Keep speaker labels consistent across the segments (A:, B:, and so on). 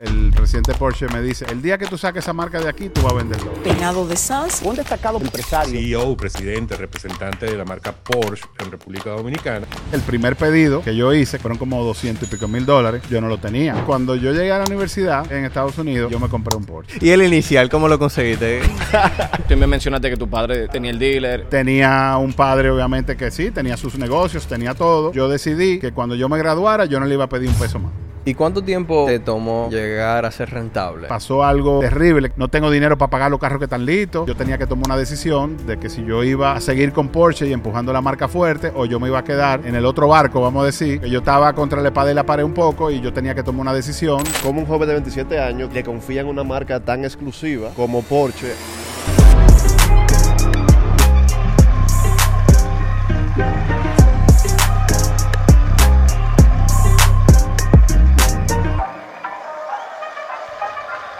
A: El presidente Porsche me dice, el día que tú saques esa marca de aquí, tú vas a venderlo.
B: Peinado de SAS.
C: Un destacado empresario.
D: CEO, presidente, representante de la marca Porsche en República Dominicana.
A: El primer pedido que yo hice fueron como 200 y pico mil dólares. Yo no lo tenía. Cuando yo llegué a la universidad en Estados Unidos, yo me compré un Porsche.
E: ¿Y el inicial cómo lo conseguiste?
F: Tú me mencionaste que tu padre tenía el dealer.
A: Tenía un padre, obviamente, que sí, tenía sus negocios, tenía todo. Yo decidí que cuando yo me graduara, yo no le iba a pedir un peso más.
E: ¿Y cuánto tiempo te tomó llegar a ser rentable?
A: Pasó algo terrible. No tengo dinero para pagar los carros que están listos. Yo tenía que tomar una decisión de que si yo iba a seguir con Porsche y empujando la marca fuerte o yo me iba a quedar en el otro barco, vamos a decir, que yo estaba contra la espada y la pared un poco y yo tenía que tomar una decisión.
G: Como un joven de 27 años que confía en una marca tan exclusiva como Porsche.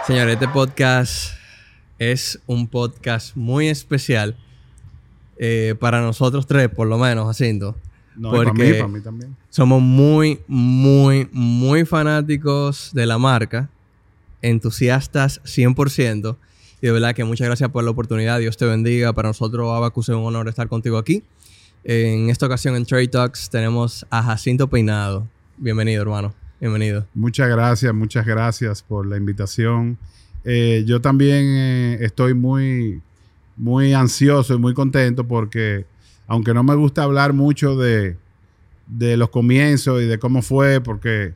E: Señores, este podcast es un podcast muy especial eh, para nosotros tres, por lo menos, Jacinto.
A: No, para mí, para mí también.
E: Somos muy, muy, muy fanáticos de la marca, entusiastas 100%. Y de verdad que muchas gracias por la oportunidad. Dios te bendiga. Para nosotros, Abacus, es un honor estar contigo aquí. En esta ocasión en Trade Talks tenemos a Jacinto Peinado. Bienvenido, hermano. Bienvenido.
A: Muchas gracias, muchas gracias por la invitación. Eh, yo también eh, estoy muy, muy ansioso y muy contento porque, aunque no me gusta hablar mucho de, de los comienzos y de cómo fue, porque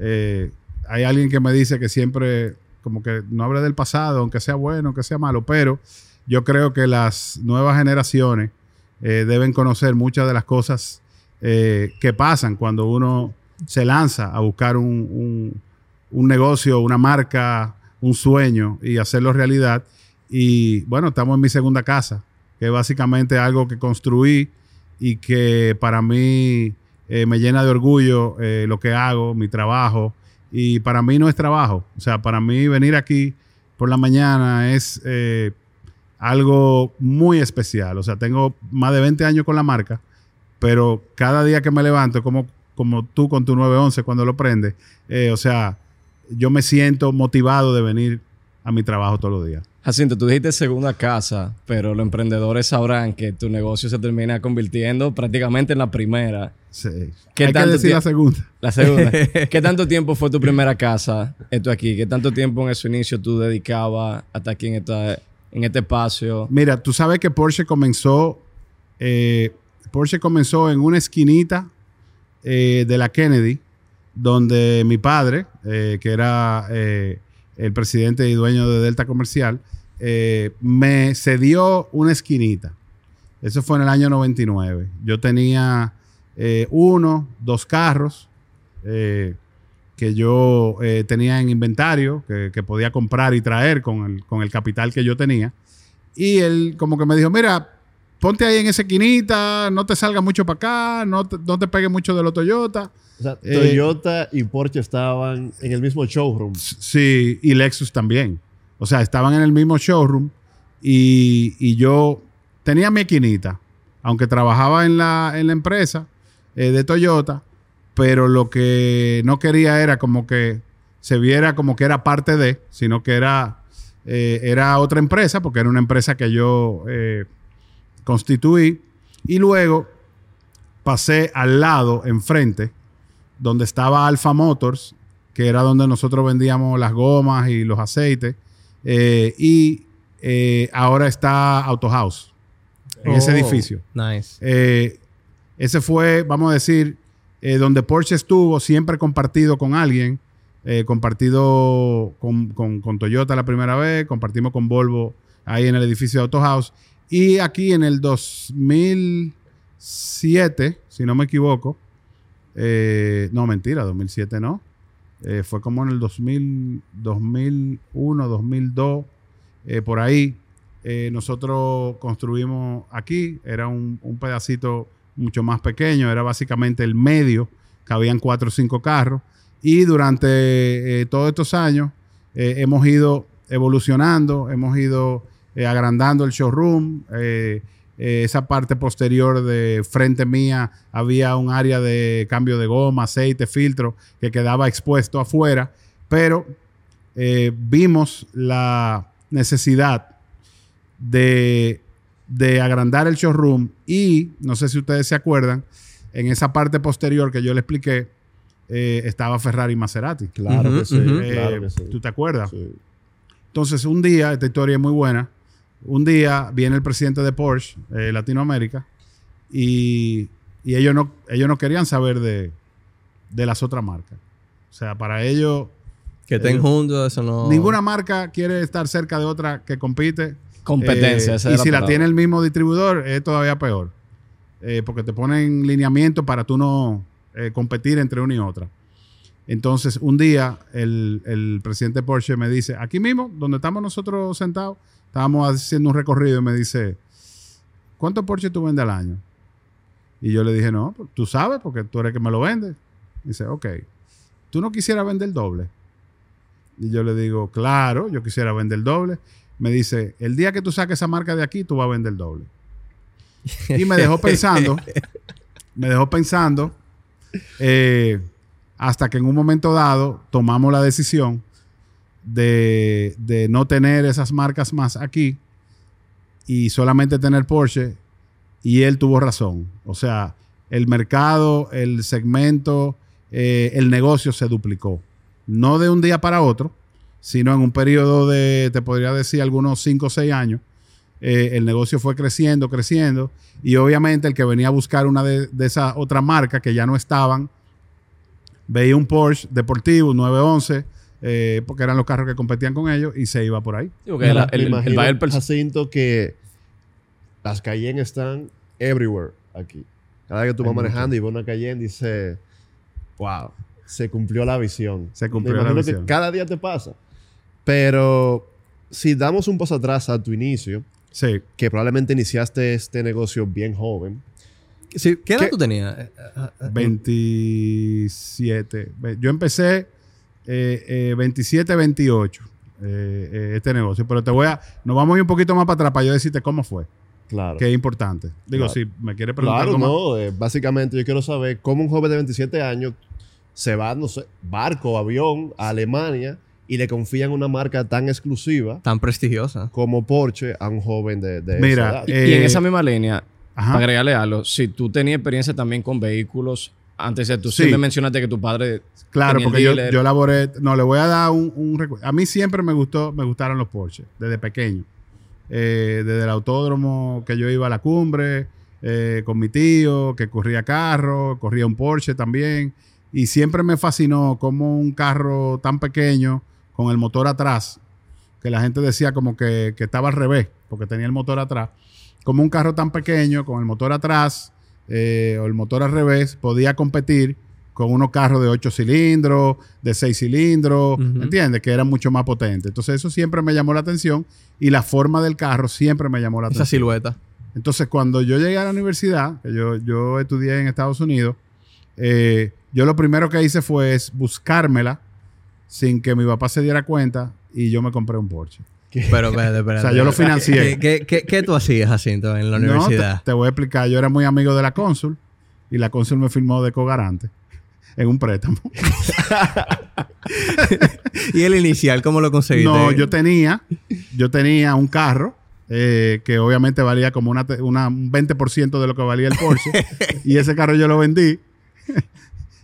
A: eh, hay alguien que me dice que siempre, como que no hable del pasado, aunque sea bueno, aunque sea malo, pero yo creo que las nuevas generaciones deben conocer muchas de las cosas que pasan cuando uno se lanza a buscar un, negocio, una marca, un sueño y hacerlo realidad. Y bueno, estamos en mi segunda casa, que es básicamente algo que construí y que para mí eh, me llena de orgullo eh, lo que hago, mi trabajo. Y para mí no es trabajo. O sea, para mí venir aquí por la mañana es eh, algo muy especial. O sea, tengo más de 20 años con la marca, pero cada día que me levanto como como tú con tu 911 cuando lo prendes. Eh, o sea, yo me siento motivado de venir a mi trabajo todos los días.
F: Jacinto, tú dijiste segunda casa, pero los emprendedores sabrán que tu negocio se termina convirtiendo prácticamente en la primera.
A: Sí. ¿Qué Hay que decir la segunda.
F: La segunda. ¿Qué tanto tiempo fue tu primera casa, esto aquí? ¿Qué tanto tiempo en su inicio tú dedicabas hasta aquí en, esta, en este espacio?
A: Mira, tú sabes que Porsche comenzó, eh, Porsche comenzó en una esquinita eh, de la Kennedy, donde mi padre, eh, que era eh, el presidente y dueño de Delta Comercial, me cedió una esquinita. Eso fue en el año 99. Yo tenía uno, dos carros que yo tenía en inventario, que, podía comprar y traer con el, con el capital que yo tenía. Y él como que me dijo, mira, ponte ahí en esa esquinita, no te salga mucho para acá, no te, no te pegue mucho de los Toyota.
G: O sea, eh, Toyota y Porsche estaban en el mismo showroom.
A: Sí, y Lexus también. O sea, estaban en el mismo showroom y, yo tenía mi esquinita, aunque trabajaba en la, en la empresa eh, de Toyota, pero lo que no quería era como que se viera como que era parte de, sino que era, eh, era otra empresa, porque era una empresa que yo constituí y luego pasé al lado, enfrente, donde estaba Alfa Motors, que era donde nosotros vendíamos las gomas y los aceites, eh, y eh, ahora está Auto House, en ese oh, edificio.
E: Nice.
A: Eh, ese fue, vamos a decir, donde Porsche estuvo siempre compartido con alguien, compartido con, con, Toyota la primera vez, compartimos con Volvo ahí en el edificio de Auto House, y aquí en el 2007, si no me equivoco, eh, no, mentira, 2007 no. Eh, fue como en el 2000, 2001, 2002, por ahí. Eh, nosotros construimos aquí, era un, pedacito mucho más pequeño, era básicamente el medio, cabían cuatro o cinco carros. Y durante todos estos años hemos ido evolucionando, hemos ido eh, agrandando el showroom. Eh, eh, esa parte posterior de frente mía había un área de cambio de goma, aceite, filtro que quedaba expuesto afuera. Pero eh, vimos la necesidad de, de agrandar el showroom y, no sé si ustedes se acuerdan, en esa parte posterior que yo le expliqué, eh, estaba Ferrari y Maserati.
G: Claro que sí, claro
A: Eh,
G: que sí.
A: ¿Tú te acuerdas?
G: Sí.
A: Entonces, un día, esta historia es muy buena. Un día viene el presidente de Porsche, eh, Latinoamérica, y, y ellos, no, ellos no querían saber de, de las otras marcas. O sea, para ellos,
E: Que estén
A: Eh,
E: juntos, eso no.
A: ninguna marca quiere estar cerca de otra que compite.
F: Competencia,
A: Eh,
F: esa
A: y si la tiene el mismo distribuidor, es todavía peor. Eh, porque te ponen lineamiento para tú no eh, competir entre una y otra. Entonces, un día, el, el presidente Porsche me dice, aquí mismo, donde estamos nosotros sentados, estábamos haciendo un recorrido y me dice, ¿cuántos Porsche tú vendes al año? Y yo le dije, no, pues, tú sabes, porque tú eres el que me lo vende. Dice, ok, ¿tú no quisieras vender el doble? Y yo le digo, claro, yo quisiera vender el doble. Me dice, el día que tú saques esa marca de aquí, tú vas a vender el doble. Y me dejó pensando, me dejó pensando, eh, hasta que en un momento dado tomamos la decisión de, de no tener esas marcas más aquí y solamente tener Porsche. Y él tuvo razón. O sea, el mercado, el segmento, eh, el negocio se duplicó. No de un día para otro, sino en un periodo de, te podría decir, algunos 5 o 6 años. Eh, el negocio fue creciendo, creciendo. Y obviamente el que venía a buscar una de, de esas otras marcas que ya no estaban, veía un Porsche deportivo, 911, eh, porque eran los carros que competían con ellos, y se iba por ahí.
F: Porque la-
G: Me
F: el, el, Bayer Pers-
G: Jacinto, que las Cayenne están everywhere aquí. Cada vez que tú vas manejando y ves una Cayenne, dice, wow, se cumplió la visión.
A: Se cumplió
G: Me
A: la visión.
G: que cada día te pasa. Pero si damos un paso atrás a tu inicio,
A: Sí.
G: que probablemente iniciaste este negocio bien joven,
E: Sí, ¿Qué edad tú tenías? Eh, eh, eh,
A: 27. Ve- Yo empecé eh, eh, 27, 28 eh, eh, este negocio. Pero te voy a. Nos vamos a ir un poquito más para atrás para yo decirte cómo fue.
G: claro.
A: Que es importante. Digo,
G: Claro.
A: si me quiere preguntar
G: Claro,
A: cómo.
G: no. eh, básicamente yo quiero saber cómo un joven de 27 años se va, no sé, barco, avión, a Alemania y le confía en una marca tan exclusiva
E: Tan prestigiosa.
G: como Porsche a un joven de, de
A: Mira,
G: esa edad.
F: y en esa misma línea,
A: Ajá.
F: para agregarle algo, si tú tenías experiencia también con vehículos, antes de tú
A: Sí.
F: siempre mencionaste que tu padre
A: Claro, porque yo, yo laboré. No, le voy a dar un, un A mí siempre me gustó, me gustaron los Porsche, desde pequeño. Eh, desde el autódromo que yo iba a la cumbre, eh, con mi tío, que corría carro, corría un Porsche también. Y siempre me fascinó como un carro tan pequeño, con el motor atrás, que la gente decía como que, que estaba al revés, porque tenía el motor atrás. Como un carro tan pequeño, con el motor atrás, eh, o el motor al revés, podía competir con unos carros de 8 cilindros, de 6 cilindros. ¿me ¿entiendes? Que eran mucho más potentes. Entonces eso siempre me llamó la atención y la forma del carro siempre me llamó la
E: Esa
A: atención.
E: silueta.
A: Entonces cuando yo llegué a la universidad, que yo, yo estudié en Estados Unidos, eh, yo lo primero que hice fue es buscármela sin que mi papá se diera cuenta y yo me compré un Porsche.
E: Pero, espérate, espérate.
A: O sea, yo lo financié.
E: ¿Qué, qué, qué, qué tú hacías, Jacinto, en la
A: No, te-
E: universidad?
A: te, voy a explicar. Yo era muy amigo de la cónsul y la cónsul me firmó de cogarante en un préstamo.
E: ¿Y el inicial cómo lo conseguiste?
A: No, yo tenía, yo tenía un carro eh, que obviamente valía como una, una- un 20% de lo que valía el Porsche. y ese carro yo lo vendí.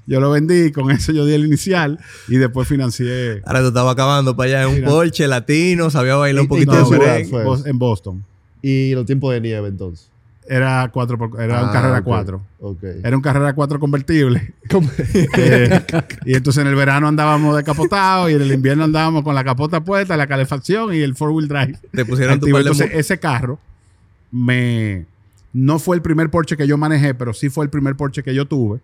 A: Yo lo vendí, con eso yo di el inicial y después financié.
E: Ahora tú estabas acabando para allá en un
A: Mira.
E: Porsche latino, sabía bailar un
G: ¿Y-
E: poquito
A: No,
E: de merengue.
A: en Boston.
G: Y los tiempos de nieve entonces.
A: Era cuatro por- era un
G: Ah,
A: carrera
G: ok,
A: 4.
G: Ok.
A: Era un carrera 4 convertible. Eh, y entonces en el verano andábamos descapotados y en el invierno andábamos con la capota puesta, la calefacción y el four wheel drive.
E: Te pusieron tu
A: Entonces ese carro me no fue el primer Porsche que yo manejé, pero sí fue el primer Porsche que yo tuve.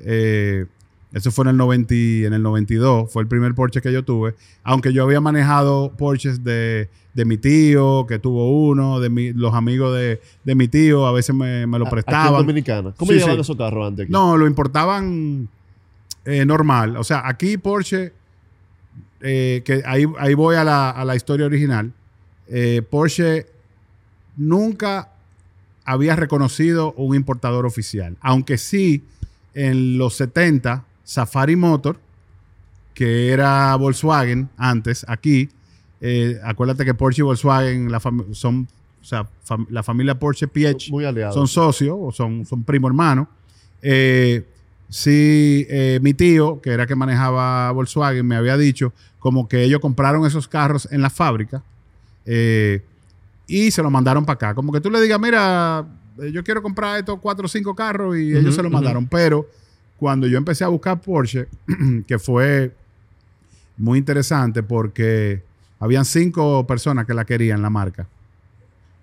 A: Eh, eso fue en el, 90, y- en el 92, fue el primer Porsche que yo tuve. Aunque yo había manejado Porsches de, de mi tío, que tuvo uno, de mi- los amigos de, de mi tío, a veces me, me lo
G: Aquí en
A: prestaban.
G: Dominicana. ¿Cómo
A: Sí,
G: llegaban
A: sí.
G: esos carros antes aquí?
A: No, lo importaban eh, normal. O sea, aquí Porsche, eh, que ahí, ahí voy a la, a la historia original. Eh, Porsche nunca había reconocido un importador oficial. Aunque sí, en los 70, Safari Motor, que era Volkswagen antes, aquí. Eh, acuérdate que Porsche y Volkswagen la son, o sea, fam- la familia Porsche PH
G: Muy
A: son socios o son, son primo hermano. Eh, sí, eh, mi tío, que era que manejaba Volkswagen, me había dicho como que ellos compraron esos carros en la fábrica y se los mandaron para acá. Como que tú le digas, mira, yo quiero comprar estos cuatro o cinco carros y ellos se
E: ujú.
A: mandaron. Pero cuando yo empecé a buscar Porsche, que fue muy interesante porque habían cinco personas que la querían, la marca.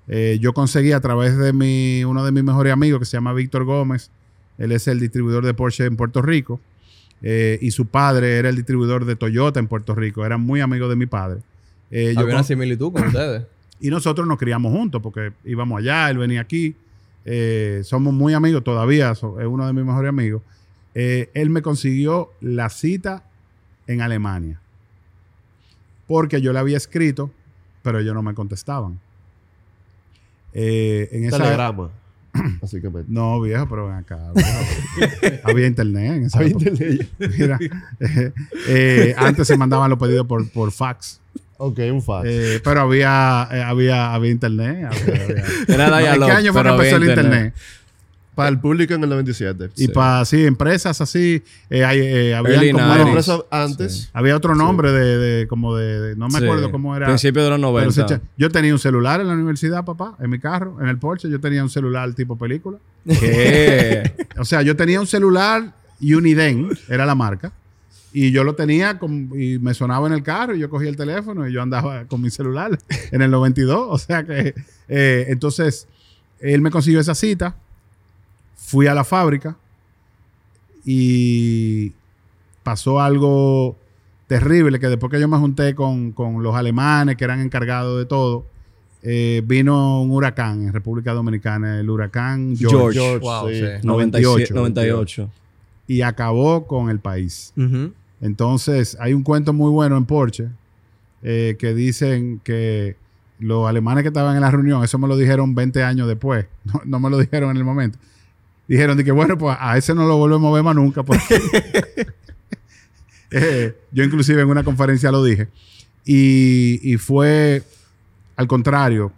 A: Eh, yo conseguí a través de mi, uno de mis mejores amigos que se llama Víctor Gómez. Él es el distribuidor de Porsche en Puerto Rico. eh, y su padre era el distribuidor de Toyota en Puerto Rico. Eran muy amigos de mi padre. Eh, yo
E: Había una similitud con ustedes.
A: y nosotros nos criamos juntos porque íbamos allá, él venía aquí. Eh, somos muy amigos todavía, es uno de mis mejores amigos. Eh, él me consiguió la cita en Alemania. Porque yo le había escrito, pero ellos no me contestaban. Eh, en esa,
G: Telegrama. Básicamente.
A: no, viejo, pero ven acá. viejo. Había internet en esa
G: Había
A: época.
G: internet.
A: Mira, eh, antes se mandaban los pedidos por, por fax.
G: Ok, un fax.
A: Eh, pero había, eh, había, había internet. había- había-
F: Era
A: ¿En
F: dial-up,
A: qué año fue que
F: había
A: empezó el internet?
G: Para el público en el 97.
A: Y para, sí, empresas así, eh, eh,
F: Early
A: como-
G: antes.
A: había otro nombre de, de- como de, de- no me
F: Sí.
A: acuerdo cómo era.
F: Principio de los
A: pero
F: 90.
A: se echa- yo tenía un celular en la universidad, papá, en mi carro, en el Porsche, yo tenía un celular tipo película.
F: ¿Qué?
A: O sea, yo tenía un celular Uniden, era la marca, y yo lo tenía con- y me sonaba en el carro y yo cogía el teléfono y yo andaba con mi celular en el 92. O sea que, eh, entonces, él me consiguió esa cita, fui a la fábrica y pasó algo terrible que después que yo me junté con, con los alemanes que eran encargados de todo, eh, vino un huracán en República Dominicana, el huracán George.
F: George.
E: Wow,
G: sí.
E: sí.
F: 97,
A: 98.
F: 98.
A: y acabó con el país.
E: Ujú.
A: Entonces, hay un cuento muy bueno en Porsche eh, que dicen que los alemanes que estaban en la reunión, eso me lo dijeron 20 años después, no, me lo dijeron en el momento. Dijeron de que, bueno, pues a ese no lo volvemos a ver más nunca. Porque Eh, yo inclusive en una conferencia lo dije. Y fue al contrario.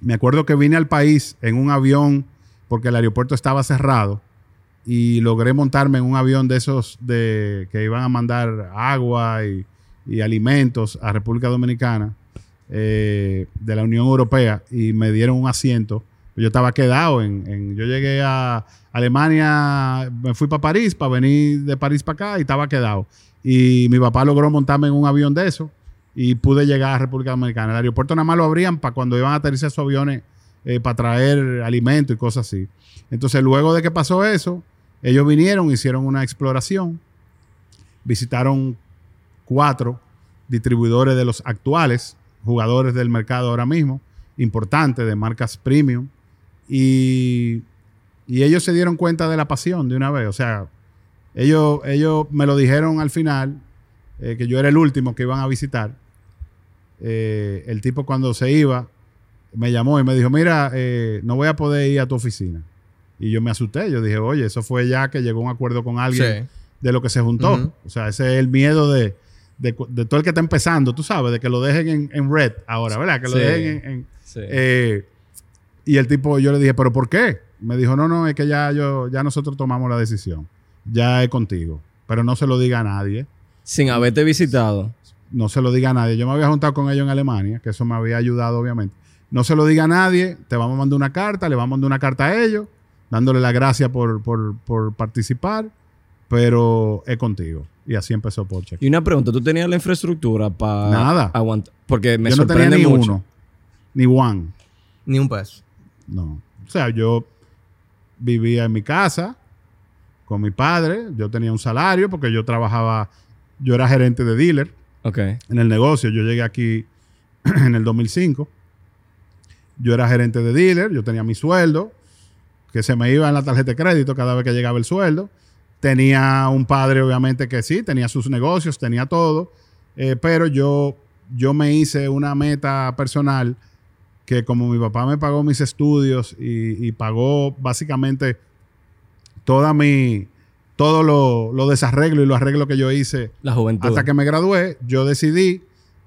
A: Me acuerdo que vine al país en un avión porque el aeropuerto estaba cerrado y logré montarme en un avión de esos de que iban a mandar agua y, alimentos a República Dominicana eh, de la Unión Europea y me dieron un asiento. Yo estaba quedado en, yo llegué a Alemania, me fui para París para venir de París para acá y estaba quedado. Y mi papá logró montarme en un avión de eso y pude llegar a República Dominicana. El aeropuerto nada más lo abrían para cuando iban a aterrizar sus aviones eh, para traer alimentos y cosas así. Entonces, luego de que pasó eso, ellos vinieron, hicieron una exploración, visitaron cuatro distribuidores de los actuales jugadores del mercado ahora mismo, importantes, de marcas premium, y, ellos se dieron cuenta de la pasión de una vez. O sea, ellos, ellos me lo dijeron al final, eh, que yo era el último que iban a visitar. Eh, el tipo cuando se iba, me llamó y me dijo, mira, eh, no voy a poder ir a tu oficina. Y yo me asusté, yo dije, oye, eso fue ya que llegó a un acuerdo con alguien
E: Sí.
A: de lo que se juntó. O sea, ese es el miedo de, de, todo el que está empezando, tú sabes, de que lo dejen en, en red ahora, ¿verdad? Que lo
F: Sí.
A: dejen en... en-
F: Sí.
A: eh, y el tipo, yo le dije, ¿pero por qué? Me dijo, no, no, es que ya, yo, ya nosotros tomamos la decisión. Ya es contigo. Pero no se lo diga a nadie.
F: Sin haberte visitado.
A: No se lo diga a nadie. Yo me había juntado con ellos en Alemania, que eso me había ayudado, obviamente. No se lo diga a nadie. Te vamos a mandar una carta, le vamos a mandar una carta a ellos, dándole la gracia por, por, por participar, pero es contigo. Y así empezó Porsche.
F: Y una pregunta, ¿tú tenías la infraestructura para
A: Nada.
F: aguantar? Porque me
A: yo no tenía
F: sorprende
A: ni
F: mucho.
A: uno, ni one.
E: Ni un peso.
A: No. O sea, yo vivía en mi casa con mi padre. Yo tenía un salario porque yo trabajaba, yo era gerente de dealer
F: Ok.
A: en el negocio. Yo llegué aquí en el 2005. Yo era gerente de dealer, yo tenía mi sueldo, que se me iba en la tarjeta de crédito cada vez que llegaba el sueldo. Tenía un padre, obviamente, que sí, tenía sus negocios, tenía todo, eh, pero yo, yo me hice una meta personal que como mi papá me pagó mis estudios y, y pagó básicamente toda mi, todo lo, lo desarreglo y los arreglos que yo hice
F: La juventud.
A: hasta que me gradué, yo decidí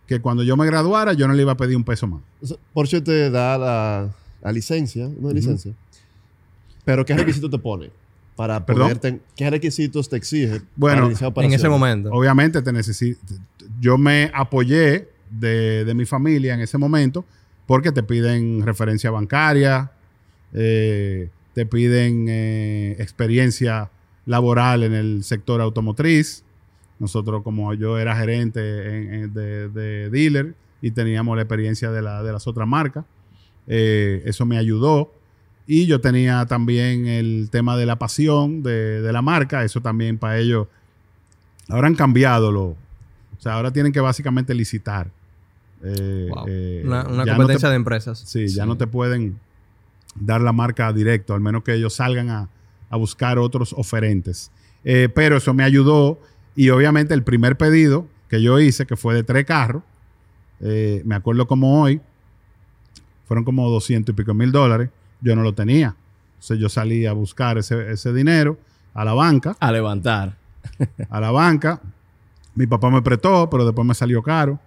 A: que cuando yo me graduara, yo no le iba a pedir un peso más.
G: Porsche te da la, la licencia, no hay licencia. Pero ¿qué requisitos te pone? Para
A: ¿Perdón?
G: ponerte, ¿qué requisitos te exige
A: Bueno,
G: para
E: En ese momento.
A: Obviamente te necesito. Yo me apoyé de, de mi familia en ese momento porque te piden referencia bancaria, eh, te piden eh, experiencia laboral en el sector automotriz. Nosotros, como yo era gerente en- en- de, de dealer y teníamos la experiencia de, la- de las otras marcas, eh, eso me ayudó. Y yo tenía también el tema de la pasión de, de la marca, eso también para ellos Ahora han cambiado lo. O sea, ahora tienen que básicamente licitar. Eh,
E: Wow.
A: eh,
E: una una
A: ya no
E: competencia
A: te-
E: de empresas.
A: Sí, ya no te pueden dar la marca directo, al menos que ellos salgan a, a buscar otros oferentes. Eh, pero eso me ayudó y obviamente el primer pedido que yo hice, que fue de tres carros, me acuerdo como hoy, fueron como 200 y pico mil dólares, yo no lo tenía. Entonces yo salí a buscar ese, ese dinero a la banca
F: A levantar.
A: a la banca. Mi papá me prestó, pero después me salió caro,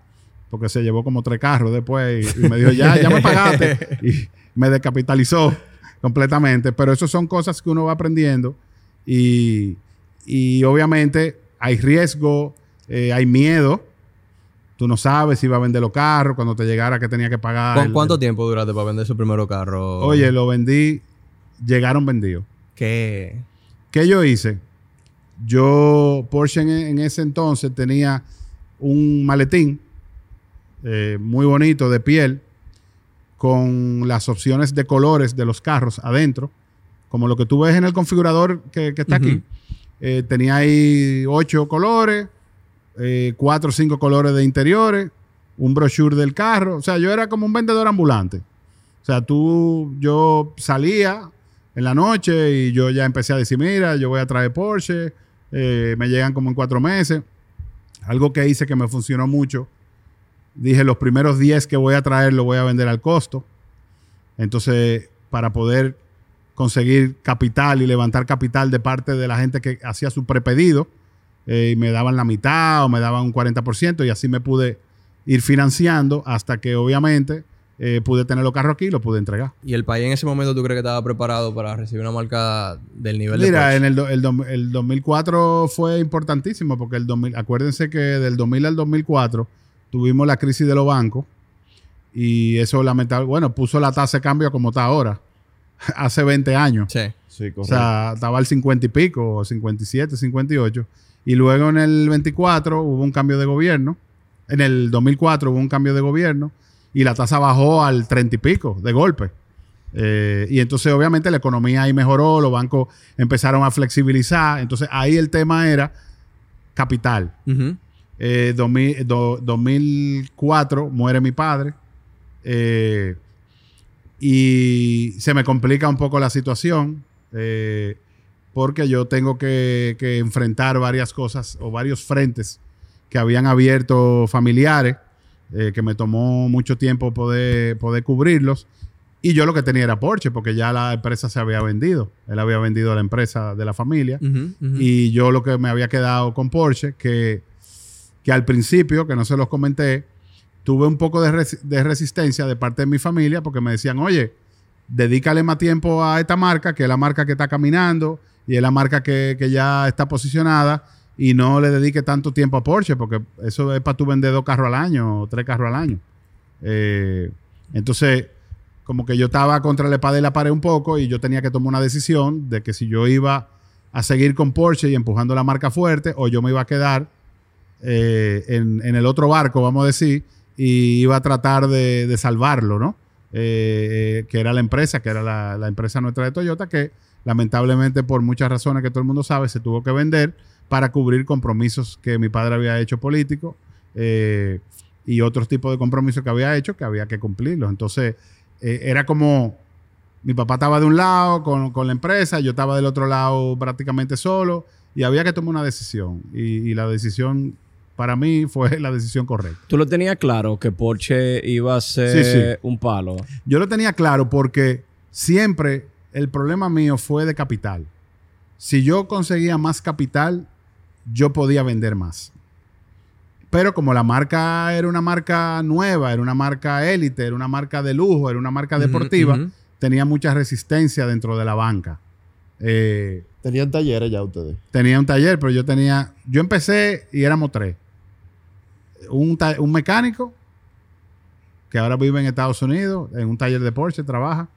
A: porque se llevó como tres carros después y, y me dijo, ya, ya me pagaste. Y me descapitalizó completamente. Pero eso son cosas que uno va aprendiendo y, y obviamente hay riesgo, eh, hay miedo. Tú no sabes si va a vender los carros, cuando te llegara que tenía que pagar.
E: ¿Con
A: el-
E: cuánto tiempo duraste para vender su primer carro?
A: Oye, lo vendí, llegaron vendidos.
E: ¿Qué?
A: ¿Qué yo hice? Yo, Porsche en, en ese entonces tenía un maletín eh, muy bonito de piel con las opciones de colores de los carros adentro, como lo que tú ves en el configurador que, que está aquí. Eh, tenía ahí ocho colores, eh, cuatro o cinco colores de interiores, un brochure del carro. O sea, yo era como un vendedor ambulante. O sea, tú, yo salía en la noche y yo ya empecé a decir, mira, yo voy a traer Porsche, eh, me llegan como en cuatro meses. Algo que hice que me funcionó mucho. Dije, los primeros 10 que voy a traer lo voy a vender al costo. Entonces, para poder conseguir capital y levantar capital de parte de la gente que hacía su prepedido, eh, y me daban la mitad o me daban un 40% y así me pude ir financiando hasta que obviamente eh, pude tener los carros aquí y los pude entregar.
E: ¿Y el país en ese momento tú crees que estaba preparado para recibir una marca del nivel de
A: Mira,
E: Porsche?
A: en el, do- el, el 2004 fue importantísimo porque el 2000, acuérdense que del 2000 al 2004 tuvimos la crisis de los bancos y eso lamentable, bueno, puso la tasa de cambio como está ahora, hace 20 años.
E: Sí.
G: Sí,
A: O sea, estaba al 50 y pico, 57, 58. Y luego en el 24 hubo un cambio de gobierno. En el 2004 hubo un cambio de gobierno y la tasa bajó al 30 y pico de golpe. Eh, y entonces obviamente la economía ahí mejoró, los bancos empezaron a flexibilizar. Entonces ahí el tema era capital. Eh, 2000 do- 2004 muere mi padre. Eh, y se me complica un poco la situación. eh, porque yo tengo que, que enfrentar varias cosas o varios frentes que habían abierto familiares, eh, que me tomó mucho tiempo poder, poder cubrirlos. Y yo lo que tenía era Porsche, porque ya la empresa se había vendido. Él había vendido la empresa de la familia. Y yo lo que me había quedado con Porsche, que, que al principio, que no se los comenté, tuve un poco de, de resistencia de parte de mi familia porque me decían, oye, dedícale más tiempo a esta marca, que es la marca que está caminando y es la marca que, que ya está posicionada y no le dedique tanto tiempo a Porsche porque eso es para tú vender dos carros al año o tres carros al año. Eh, entonces, como que yo estaba contra la espada y la pared un poco y yo tenía que tomar una decisión de que si yo iba a seguir con Porsche y empujando la marca fuerte o yo me iba a quedar eh, en, en el otro barco, vamos a decir, y iba a tratar de, de salvarlo, ¿no? Eh, que era la empresa, que era la, la empresa nuestra de Toyota, que lamentablemente por muchas razones que todo el mundo sabe, se tuvo que vender para cubrir compromisos que mi padre había hecho políticos eh, y otros tipos de compromisos que había hecho que había que cumplirlos. Entonces, eh, era como mi papá estaba de un lado con, con la empresa, yo estaba del otro lado prácticamente solo y había que tomar una decisión. Y, y la decisión para mí fue la decisión correcta.
F: ¿Tú lo tenías claro que Porsche iba a ser
A: Sí, sí.
F: un palo?
A: Yo lo tenía claro porque siempre el problema mío fue de capital. si yo conseguía más capital, yo podía vender más. Pero como la marca era una marca nueva, era una marca élite, era una marca de lujo, era una marca deportiva, tenía mucha resistencia dentro de la banca. Eh,
G: Tenían talleres ya ustedes.
A: tenía un taller, pero yo tenía, yo empecé y éramos tres. Un, un mecánico que ahora vive en Estados Unidos, en un taller de Porsche, trabaja.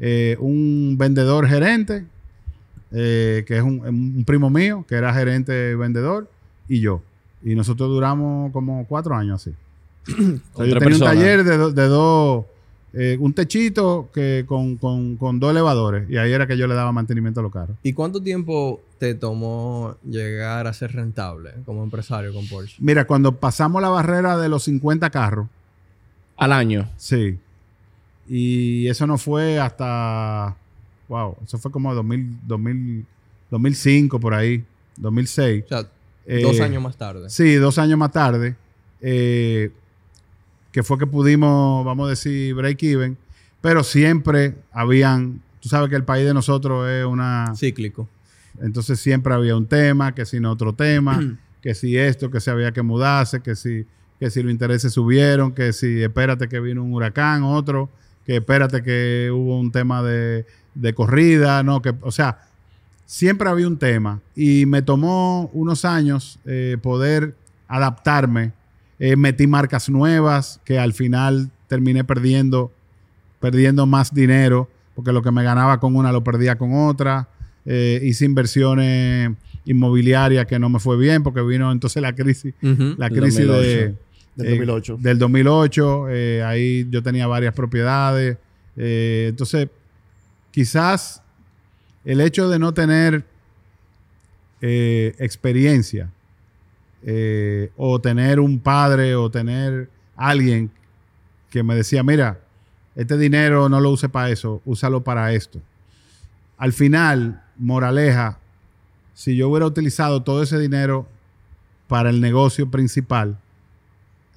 A: Eh, un vendedor gerente, eh, que es un, un primo mío, que era gerente vendedor, y yo. Y nosotros duramos como cuatro años así. O sea, yo tenía un taller de, do- de dos, eh, un techito que con, con- con dos elevadores, y ahí era que yo le daba mantenimiento a los carros.
E: ¿Y cuánto tiempo te tomó llegar a ser rentable como empresario con Porsche?
A: Mira, cuando pasamos la barrera de los 50 carros,
F: Al año.
A: sí. Y eso no fue hasta. Wow, eso fue como 2000, 2000, 2005 por ahí, 2006.
E: O sea,
A: Eh,
E: dos años más tarde.
A: Sí, dos años más tarde. eh, que fue que pudimos, vamos a decir, break even. Pero siempre habían. Tú sabes que el país de nosotros es una.
E: Cíclico.
A: Entonces siempre había un tema, que si no otro tema, que si esto, que si había que mudarse, que si, que si los intereses subieron, que si espérate que vino un huracán, otro, que espérate que hubo un tema de, de corrida, no, que, o sea, siempre había un tema y me tomó unos años eh, poder adaptarme. Eh, metí marcas nuevas que al final terminé perdiendo, perdiendo más dinero porque lo que me ganaba con una lo perdía con otra. Eh, hice inversiones inmobiliarias que no me fue bien porque vino entonces la crisis, la crisis de,
F: 2008.
G: Del
A: eh,
G: 2008.
A: del 2008. eh, ahí yo tenía varias propiedades. eh, entonces, quizás el hecho de no tener eh, experiencia eh, o tener un padre o tener alguien que me decía, mira, este dinero no lo use para eso, úsalo para esto. Al final, moraleja, si yo hubiera utilizado todo ese dinero para el negocio principal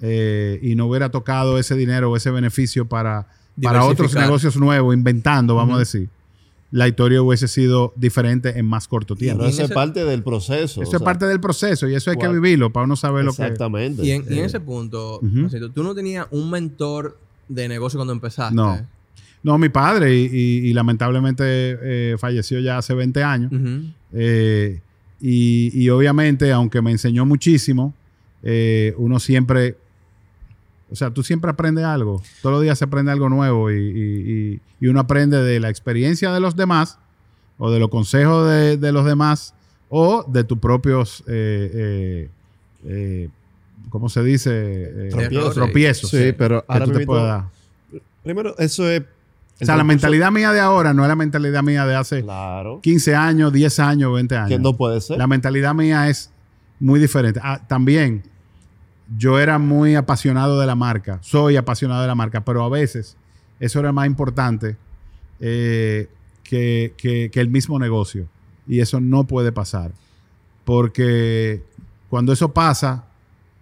A: eh, y no hubiera tocado ese dinero o ese beneficio para, para otros negocios nuevos, inventando, vamos a decir, la historia hubiese sido diferente en más corto tiempo.
G: Pero
E: en
G: eso es parte del proceso.
A: Eso
G: o
A: es parte del proceso y eso hay que vivirlo para uno saber lo que...
G: Exactamente.
E: Y en, y en ese punto, tú no tenías un mentor de negocio cuando empezaste.
A: No. No, mi padre y, y- y lamentablemente eh, falleció ya hace 20 años. Eh, y, y obviamente, aunque me enseñó muchísimo, eh, uno siempre, o sea, tú siempre aprendes algo. Todos los días se aprende algo nuevo y, y- y- y uno aprende de la experiencia de los demás o de los consejos de, de los demás o de tus propios, eh, eh, eh, ¿cómo se dice? Eh,
E: Tropiezos.
A: tropiezos.
G: Sí, pero
A: que
G: ahora
A: tú te puedas dar.
G: Primero, eso es.
A: O sea, la mentalidad mía de ahora no es la mentalidad mía de hace
G: Claro.
A: 15 años, 10 años, 20 años.
G: Que no puede ser.
A: La mentalidad mía es muy diferente. Ah, también, yo era muy apasionado de la marca, soy apasionado de la marca, pero a veces eso era más importante eh, que, el mismo negocio. Y eso no puede pasar. Porque cuando eso pasa,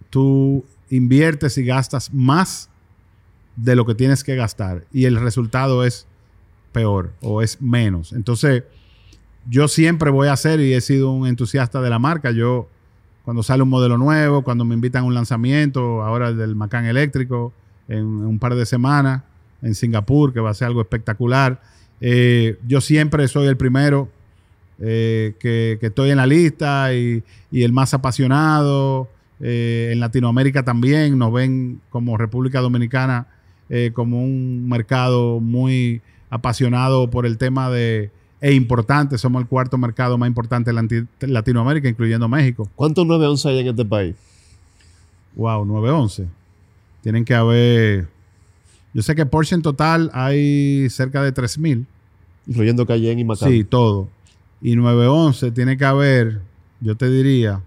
A: tú inviertes y gastas más de lo que tienes que gastar y el resultado es peor o es menos. Entonces, yo siempre voy a hacer y he sido un entusiasta de la marca. Yo, cuando sale un modelo nuevo, cuando me invitan a un lanzamiento, ahora el del Macan eléctrico, en, un par de semanas, en Singapur, que va a ser algo espectacular, eh, yo siempre soy el primero eh, que, estoy en la lista y, el más apasionado. Eh, en Latinoamérica también nos ven como República Dominicana como un mercado muy apasionado por el tema de e importante. Somos el cuarto mercado más importante de Latinoamérica, incluyendo México.
G: ¿Cuántos 911 hay en este país?
A: Wow, 911. Tienen que haber. Yo sé que Porsche en total hay cerca de 3000.
G: Incluyendo Cayenne y Macan.
A: Sí, todo. Y 911 tiene que haber, yo te diría,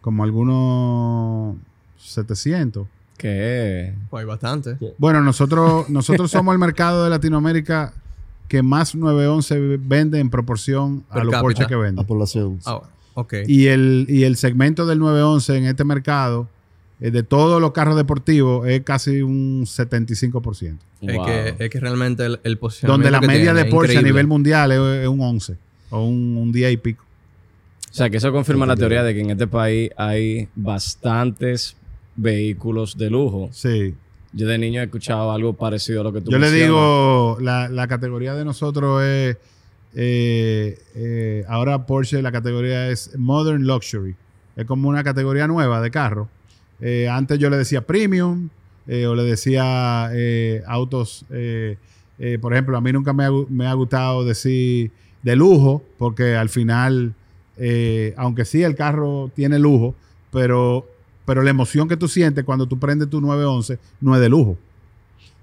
A: como algunos 700.
F: ¿Qué?
E: Pues hay bastante.
A: Bueno, nosotros, nosotros somos el mercado de Latinoamérica que más 911 vende en proporción a los. Porsche que
G: La
A: vende.
G: población.
E: Ah, bueno. ok.
A: Y el, y el segmento del 911 en este mercado, eh, de todos los carros deportivos, es casi un 75%.
E: Es,
F: Wow.
E: que, es que realmente el, el
A: Donde
E: posicionamiento
A: la
E: que
A: media
E: tiene
A: de
E: es
A: Porsche a nivel mundial es, es un 11. o un, un día y pico.
F: O sea, que eso confirma la teoría de que en este país hay bastantes vehículos de lujo.
A: Sí.
F: Yo de niño he escuchado algo parecido a lo que tú
A: Yo le digo, la, la categoría de nosotros es, eh, eh, ahora Porsche, la categoría es Modern Luxury. Es como una categoría nueva de carro. Eh, antes yo le decía Premium o le decía autos, por ejemplo, a mí nunca me ha, me ha gustado decir de lujo, porque al final, aunque sí el carro tiene lujo, pero, pero la emoción que tú sientes cuando tú prendes tu 911 no es de lujo.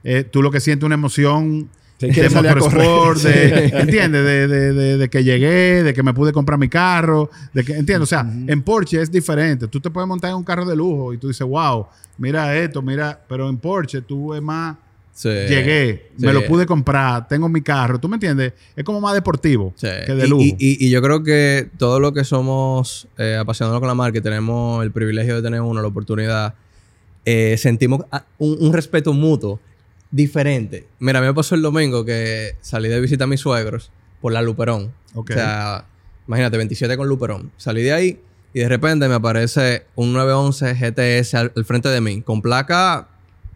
A: Eh, tú lo que sientes es una emoción de motorsport, de,
F: Sí.
A: ¿entiendes? De, de- de- de que llegué, de que me pude comprar mi carro, de que, ¿entiendes? O sea, en Porsche es diferente. Tú te puedes montar en un carro de lujo y tú dices, wow, mira esto, mira, pero en Porsche tú es más,
E: Sí.
A: llegué,
E: Sí.
A: me lo pude comprar, tengo mi carro, ¿tú me entiendes? Es como más deportivo
E: Sí.
A: que de lujo.
E: Y, y- y yo creo que todo lo que somos eh, apasionados con la marca y tenemos el privilegio de tener uno, la oportunidad, eh, sentimos ah, un, un respeto mutuo diferente. Mira, a mí me pasó el domingo que salí de visita a mis suegros por la Luperón. O sea, imagínate, 27 con Luperón. Salí de ahí y de repente me aparece un 911 GTS al, al frente de mí, con placa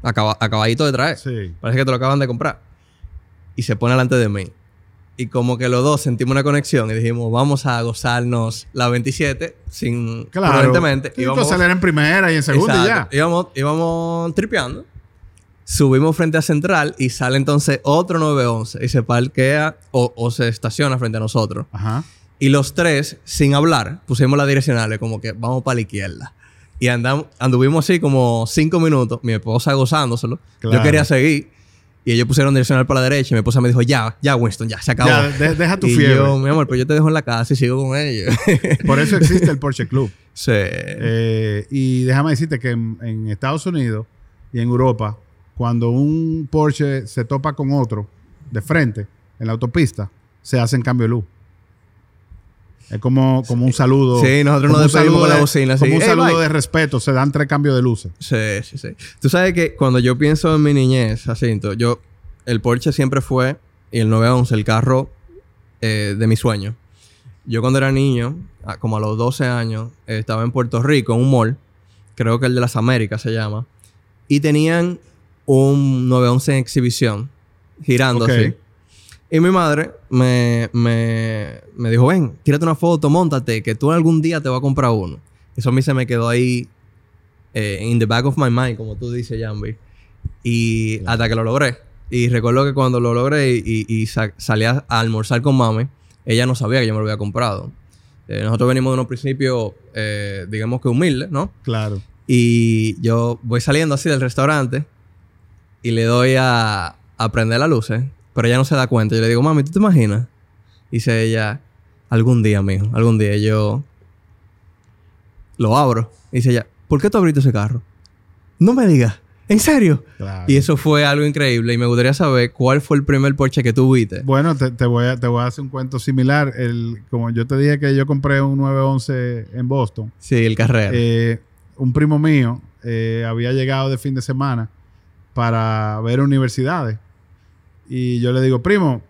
E: acaba- acabadito de traer.
A: sí.
E: Parece que te lo acaban de comprar. Y se pone delante de mí. Y como que los dos sentimos una conexión y dijimos, vamos a gozarnos la 27 sin
A: Claro.
E: Íbamos-
A: salir en primera y en segunda y ya.
E: Exacto. Íbamos, íbamos tripeando. Subimos frente a Central y sale entonces otro 911 y se parquea o, o se estaciona frente a nosotros.
A: Ajá.
E: Y los tres, sin hablar, pusimos las direccionales como que vamos para la izquierda. Y andamos, anduvimos así como cinco minutos, mi esposa gozándoselo.
A: Claro.
E: Yo quería seguir. Y ellos pusieron direccional para la derecha y mi esposa me dijo, ya, ya, Winston, ya, se acabó.
A: Ya, de- deja tu
E: y
A: fiebre.
E: yo, mi amor, pero yo te dejo en la casa y sigo con ellos.
A: Por eso existe el Porsche Club.
E: sí.
A: Eh, y déjame decirte que en, en Estados Unidos y en Europa, cuando un Porsche se topa con otro de frente en la autopista, se hacen cambio de luz. Es como, como un saludo.
E: Sí, nosotros nos despedimos con la
A: de-
E: bocina, así,
A: Como un
E: "Hey,
A: saludo
E: bye".
A: de respeto. Se dan tres cambios de luces.
E: Sí, sí, sí. Tú sabes que cuando yo pienso en mi niñez, Jacinto, yo, el Porsche siempre fue, y el 911, el carro eh, de mi sueño. Yo cuando era niño, como a los 12 años, eh, estaba en Puerto Rico, en un mall, creo que el de las Américas se llama, y tenían un 911 en exhibición, girando
A: Ok.
E: así. Y mi madre me, me, me dijo, ven, tírate una foto, montate, que tú algún día te vas a comprar uno. Eso a mí se me quedó ahí eh, in the back of my mind, como tú dices, Jambi. Y hasta que lo logré. Y recuerdo que cuando lo logré y, y- y sa- salí a, a almorzar con mami, ella no sabía que yo me lo había comprado. Eh, nosotros venimos de unos principios, eh, digamos que humildes, ¿no?
A: Claro.
E: Y yo voy saliendo así del restaurante y le doy a, a prender las luces, pero ella no se da cuenta. Yo le digo, mami, ¿tú te imaginas? Dice ella, algún día, mijo, algún día. Yo lo abro. Y dice ella, ¿por qué tú abriste ese carro? No me digas, ¿en serio?
A: claro.
E: Y eso fue algo increíble. Y me gustaría saber cuál fue el primer Porsche que tú viste.
A: Bueno, te, te voy a, te voy a hacer un cuento similar. El, como yo te dije que yo compré un 911 en Boston.
E: Sí, el carrera.
A: Eh, un primo mío eh, había llegado de fin de semana para ver universidades. Y yo le digo, primo,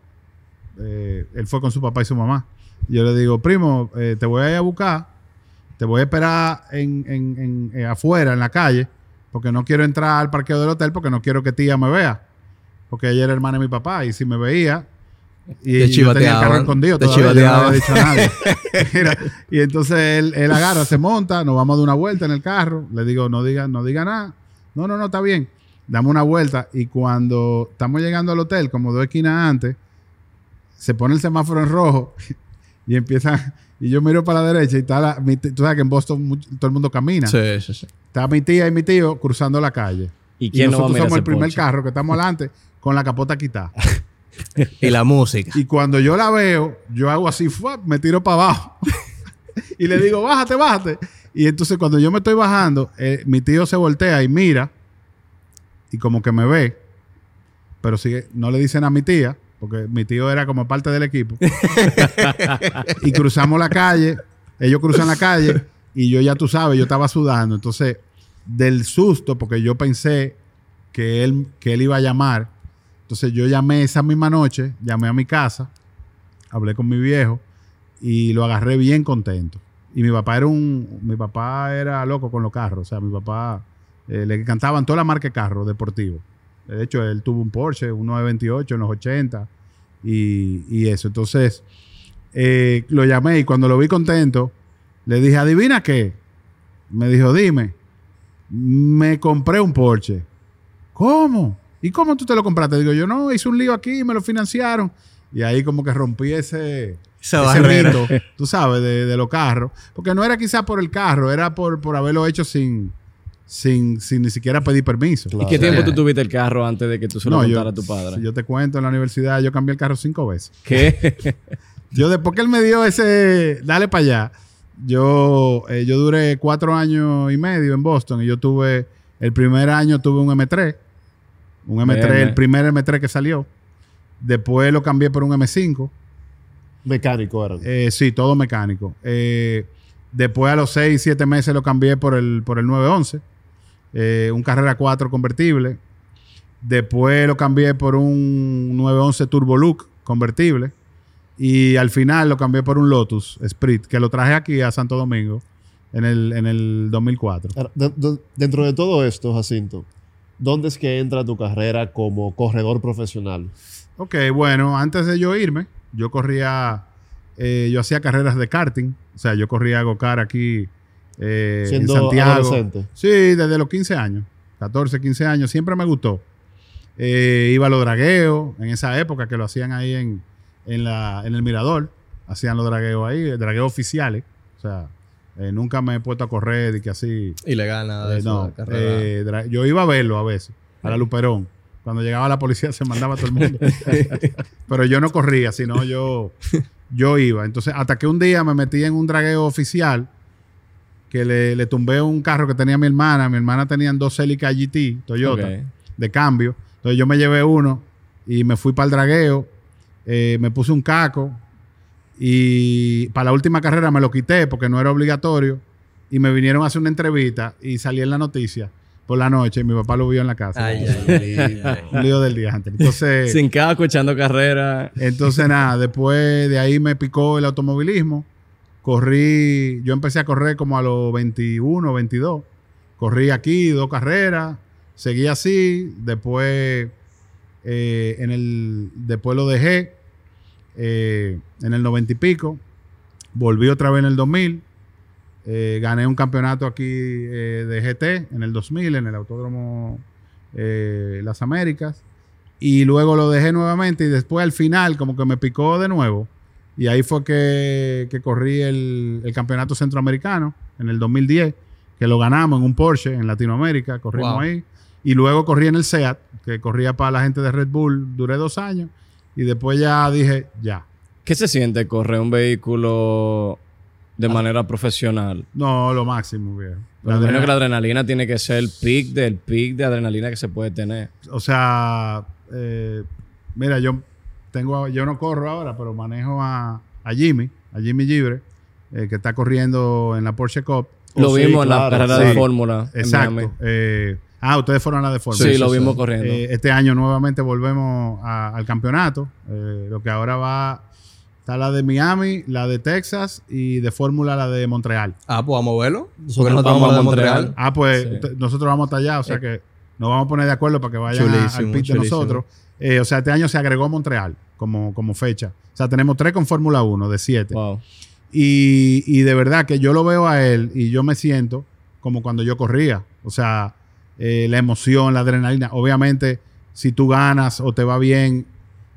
A: eh, él fue con su papá y su mamá. Yo le digo, primo, eh, te voy a ir a buscar, te voy a esperar en, en- en- eh, afuera, en la calle, porque no quiero entrar al parqueo del hotel porque no quiero que tía me vea. Porque ella era hermana de mi papá y si me veía... Y
E: Te
A: yo tenía el carro escondido
E: te
A: todavía, yo no había dicho a nadie. Mira, y entonces él, él agarra, se monta, nos vamos de una vuelta en el carro. Le digo, no diga, no diga nada. No, no, no, está bien. Damos una vuelta y cuando estamos llegando al hotel, como dos esquinas antes, se pone el semáforo en rojo y empieza. Y yo miro para la derecha y está la, mi tú sabes que en Boston mucho- todo el mundo camina.
E: sí, sí, sí.
A: Está mi tía y mi tío cruzando la calle.
F: ¿Y
A: Y,
F: quién a
A: nosotros somos el primer carro que estamos adelante con la capota quitada.
E: Y la música.
A: Y cuando yo la veo, yo hago así, me tiro para abajo. y le digo, bájate, bájate. Y entonces cuando yo me estoy bajando, eh, mi tío se voltea y mira. Y como que me ve. Pero sigue, no le dicen a mi tía, porque mi tío era como parte del equipo. y cruzamos la calle. Ellos cruzan la calle. Y yo ya tú sabes, yo estaba sudando. Entonces, del susto, porque yo pensé que él, que él iba a llamar. Entonces yo llamé esa misma noche, llamé a mi casa, hablé con mi viejo y lo agarré bien contento. Y mi papá era un, mi papá era loco con los carros, o sea, mi papá eh, le encantaban toda la marca de carros deportivos. De hecho, él tuvo un Porsche, un 928 en los 80 y, y eso. Entonces, eh, lo llamé y cuando lo vi contento, le dije, adivina qué. Me dijo, dime, me compré un Porsche. ¿Cómo? ¿Y cómo tú te lo compraste? Digo, yo no, hice un lío aquí, me lo financiaron. Y ahí como que rompí ese, ese mito, tú sabes, de, de los carros. Porque no era quizás por el carro, era por, por haberlo hecho sin, sin, sin ni siquiera pedir permiso.
G: Claro.
F: ¿Y qué
G: O sea,
F: tiempo tú tuviste el carro antes de que tú se lo
A: No,
F: contara
A: yo,
F: a tu padre?
A: si yo te cuento, en la universidad yo cambié el carro cinco veces.
F: ¿Qué?
A: Yo después que él me dio ese, dale para allá, yo, eh, yo duré cuatro años y medio en Boston y yo tuve, el primer año tuve un M3, un M3,
F: BM.
A: el primer M3 que salió. Después lo cambié por un M5.
G: Mecánico era.
A: Eh, sí, todo mecánico. Eh, después a los 6, 7 meses lo cambié por el, por el 911. Eh, un Carrera 4 convertible. Después lo cambié por un 911 Turbo Look convertible. Y al final lo cambié por un Lotus Sprint, que lo traje aquí a Santo Domingo en el, en el 2004.
G: Ahora, de- de- dentro de todo esto, Jacinto, ¿dónde es que entra tu carrera como corredor profesional?
A: Ok, bueno, antes de yo irme, yo corría, eh, yo hacía carreras de karting. O sea, yo corría go-kart aquí eh, en
G: Siendo
A: Santiago.
G: adolescente.
A: Sí, desde los 15 años, 14, 15 años, siempre me gustó. Eh, iba a los dragueos, en esa época que lo hacían ahí en, en, la, en el Mirador, hacían los dragueos ahí, dragueos oficiales. O sea, eh, nunca me he puesto a correr y que así.
E: Ilegal, nada de
A: eh,
E: eso,
A: no, eh, yo iba a verlo a veces, a la Luperón. Cuando llegaba la policía se mandaba a todo el mundo. Pero yo no corría, sino yo, yo iba. Entonces, hasta que un día me metí en un dragueo oficial que le, le tumbé un carro que tenía mi hermana. Mi hermana tenía dos Celica GT, Toyota, de cambio. Entonces yo me llevé uno y me fui para el dragueo. eh, me puse un caco y para la última carrera me lo quité porque no era obligatorio. Y me vinieron a hacer una entrevista y salí en la noticia por la noche y mi papá lo vio en la casa.
E: Ay, ay, ay, ay.
A: Un lío del día antes. Entonces,
F: Sin casco, echando carrera.
A: entonces nada, después de ahí me picó el automovilismo. Corrí, yo empecé a correr como a los 21, 22. Corrí aquí dos carreras, seguí así. Después, eh, en el, después lo dejé eh, en el 90 y pico. Volví otra vez en el 2000. Eh, gané un campeonato aquí de GT en el 2000 en el Autódromo Las Américas. Y luego lo dejé nuevamente y después al final como que me picó de nuevo. Y ahí fue que, que corrí el, el campeonato centroamericano en el 2010, que lo ganamos en un Porsche en Latinoamérica, corrimos
E: Wow.
A: ahí. Y luego corrí en el SEAT, que corría para la gente de Red Bull, duré dos años. Y después ya dije, ya.
F: ¿Qué se siente correr un vehículo de manera profesional?
A: No, lo máximo, viejo. La
F: imagino que la
A: adrenalina-
F: adrenalina tiene que ser el pic del pic de adrenalina que se puede tener.
A: o sea, eh, mira, yo tengo, yo no corro ahora, pero manejo a, a Jimmy, a Jimmy Gibre, eh, que está corriendo en la Porsche Cup.
F: Lo
G: Oh, sí,
F: vimos en la
G: claro,
F: carrera
A: sí.
F: de Fórmula.
A: Exacto.
F: Miami.
A: Eh, ah, ustedes fueron a la de Fórmula.
F: Sí, lo vimos corriendo.
A: Eh, este año nuevamente volvemos a- al campeonato. Eh, lo que ahora va, está la de Miami, la de Texas y de Fórmula la de Montreal.
E: Ah, pues vamos a verlo.
G: Nosotros
E: Porque nosotros
F: vamos
E: vamos
F: a
E: a
F: Montreal.
E: Montreal.
A: Ah, pues nosotros vamos hasta allá, o sea que nos vamos a poner de acuerdo para que vayan a- al pit de
E: chulísimo.
A: nosotros. Eh, o sea, este año se agregó Montreal como, como fecha. O sea, tenemos tres con Fórmula 1 de siete.
F: Wow.
A: Y, y de verdad que yo lo veo a él y yo me siento como cuando yo corría. O sea, eh, la emoción, la adrenalina. Obviamente, si tú ganas o te va bien,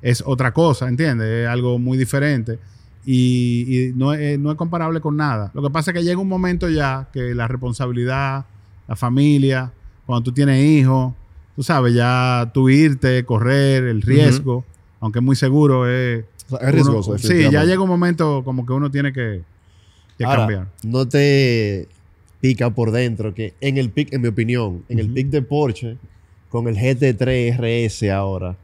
A: es otra cosa, ¿entiendes? Es algo muy diferente. Y, y no, es, no es comparable con nada. Lo que pasa es que llega un momento ya que la responsabilidad, la familia, cuando tú tienes hijos, tú sabes, ya tú irte, correr, el riesgo, aunque es muy seguro, es...
G: O sea, es riesgoso.
A: uno- sí, ya llega un momento como que uno tiene que, que
G: Ahora,
A: cambiar.
G: no te pica por dentro que en el pick, en mi opinión, en el pick de Porsche, con el GT3 RS ahora,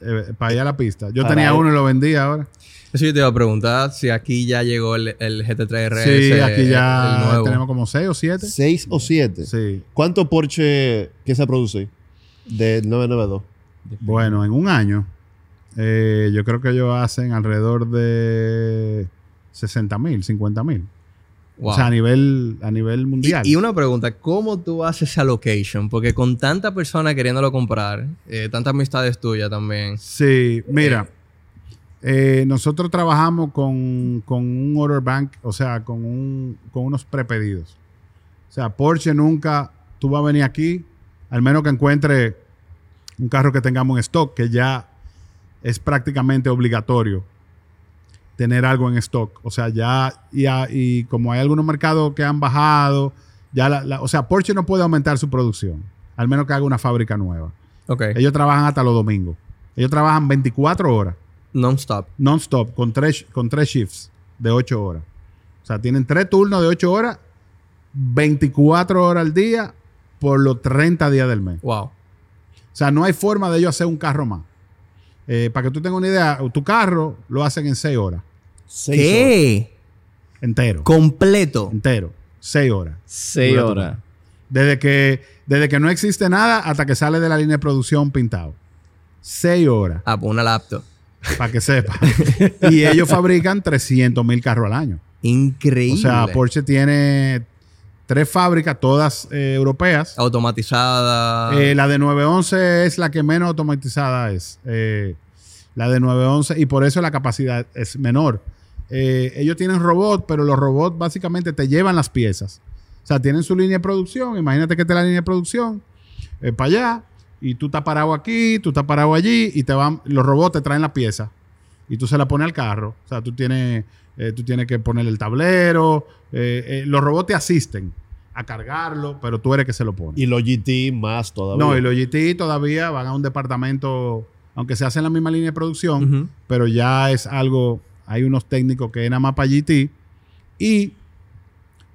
A: Eh, para ir a la pista. Yo
G: Para
A: tenía uno y lo vendí ahora.
E: Eso yo te iba a preguntar si aquí ya llegó el, el GT3 RS.
A: sí, aquí
E: el
A: ya
E: nuevo.
A: tenemos como seis o siete.
G: 6 o 7.
A: Sí.
G: ¿Cuánto Porsche que se produce del 992?
A: Bueno, en un año, eh, yo creo que ellos hacen alrededor de 60 mil, 50 mil.
E: Wow.
A: O sea, a nivel, a nivel mundial.
E: Y, y una pregunta, ¿cómo tú haces esa location? Porque con tanta persona queriéndolo comprar, eh, tantas amistades tuyas también.
A: Sí, mira, eh, nosotros trabajamos con, con un order bank, o sea, con, un, con unos prepedidos. O sea, Porsche nunca, tú vas a venir aquí, al menos que encuentre un carro que tengamos en stock, que ya es prácticamente obligatorio tener algo en stock. O sea, ya, y, a- y como hay algunos mercados que han bajado, ya la, la- o sea, Porsche no puede aumentar su producción, al menos que haga una fábrica nueva.
E: Ok.
A: Ellos trabajan hasta los domingos. Ellos trabajan 24 horas,
E: Non-stop.
A: non-stop, con tres, con tres shifts de 8 horas. O sea, tienen tres turnos de 8 horas, 24 horas al día por los 30 días del mes.
E: Wow.
A: O sea, no hay forma de ellos hacer un carro más. Eh, para que tú tengas una idea, tu carro lo hacen en 6 horas.
G: Seis horas.
E: ¿Qué?
A: Entero.
E: Completo.
A: Entero. 6 horas.
F: Seis
A: Dura tu
F: horas.
A: Desde que, desde que no existe nada hasta que sale de la línea de producción pintado. 6 horas.
E: Ah, pues una laptop.
A: para que sepa. y ellos fabrican 300 mil carros al año.
E: Increíble.
A: O sea, Porsche tiene tres fábricas, todas eh, europeas.
E: Automatizada.
A: Eh, la de 911 es la que menos automatizada es. Eh, la de 911, y por eso la capacidad es menor. Ellos tienen robots, pero los robots básicamente te llevan las piezas. O sea, tienen su línea de producción. Imagínate que esta es la línea de producción para allá, y tú estás parado aquí, tú estás parado allí, y te van, los robots te traen la pieza, y tú se la pones al carro. O sea, tú tienes, eh, tú tienes que poner el tablero. eh, eh, los robots te asisten a cargarlo, pero tú eres que se lo pone.
G: Y los GT más todavía.
A: No, y los GT todavía van a un departamento, aunque se hace en la misma línea de producción, pero ya es algo, hay unos técnicos que nada más para GT. Y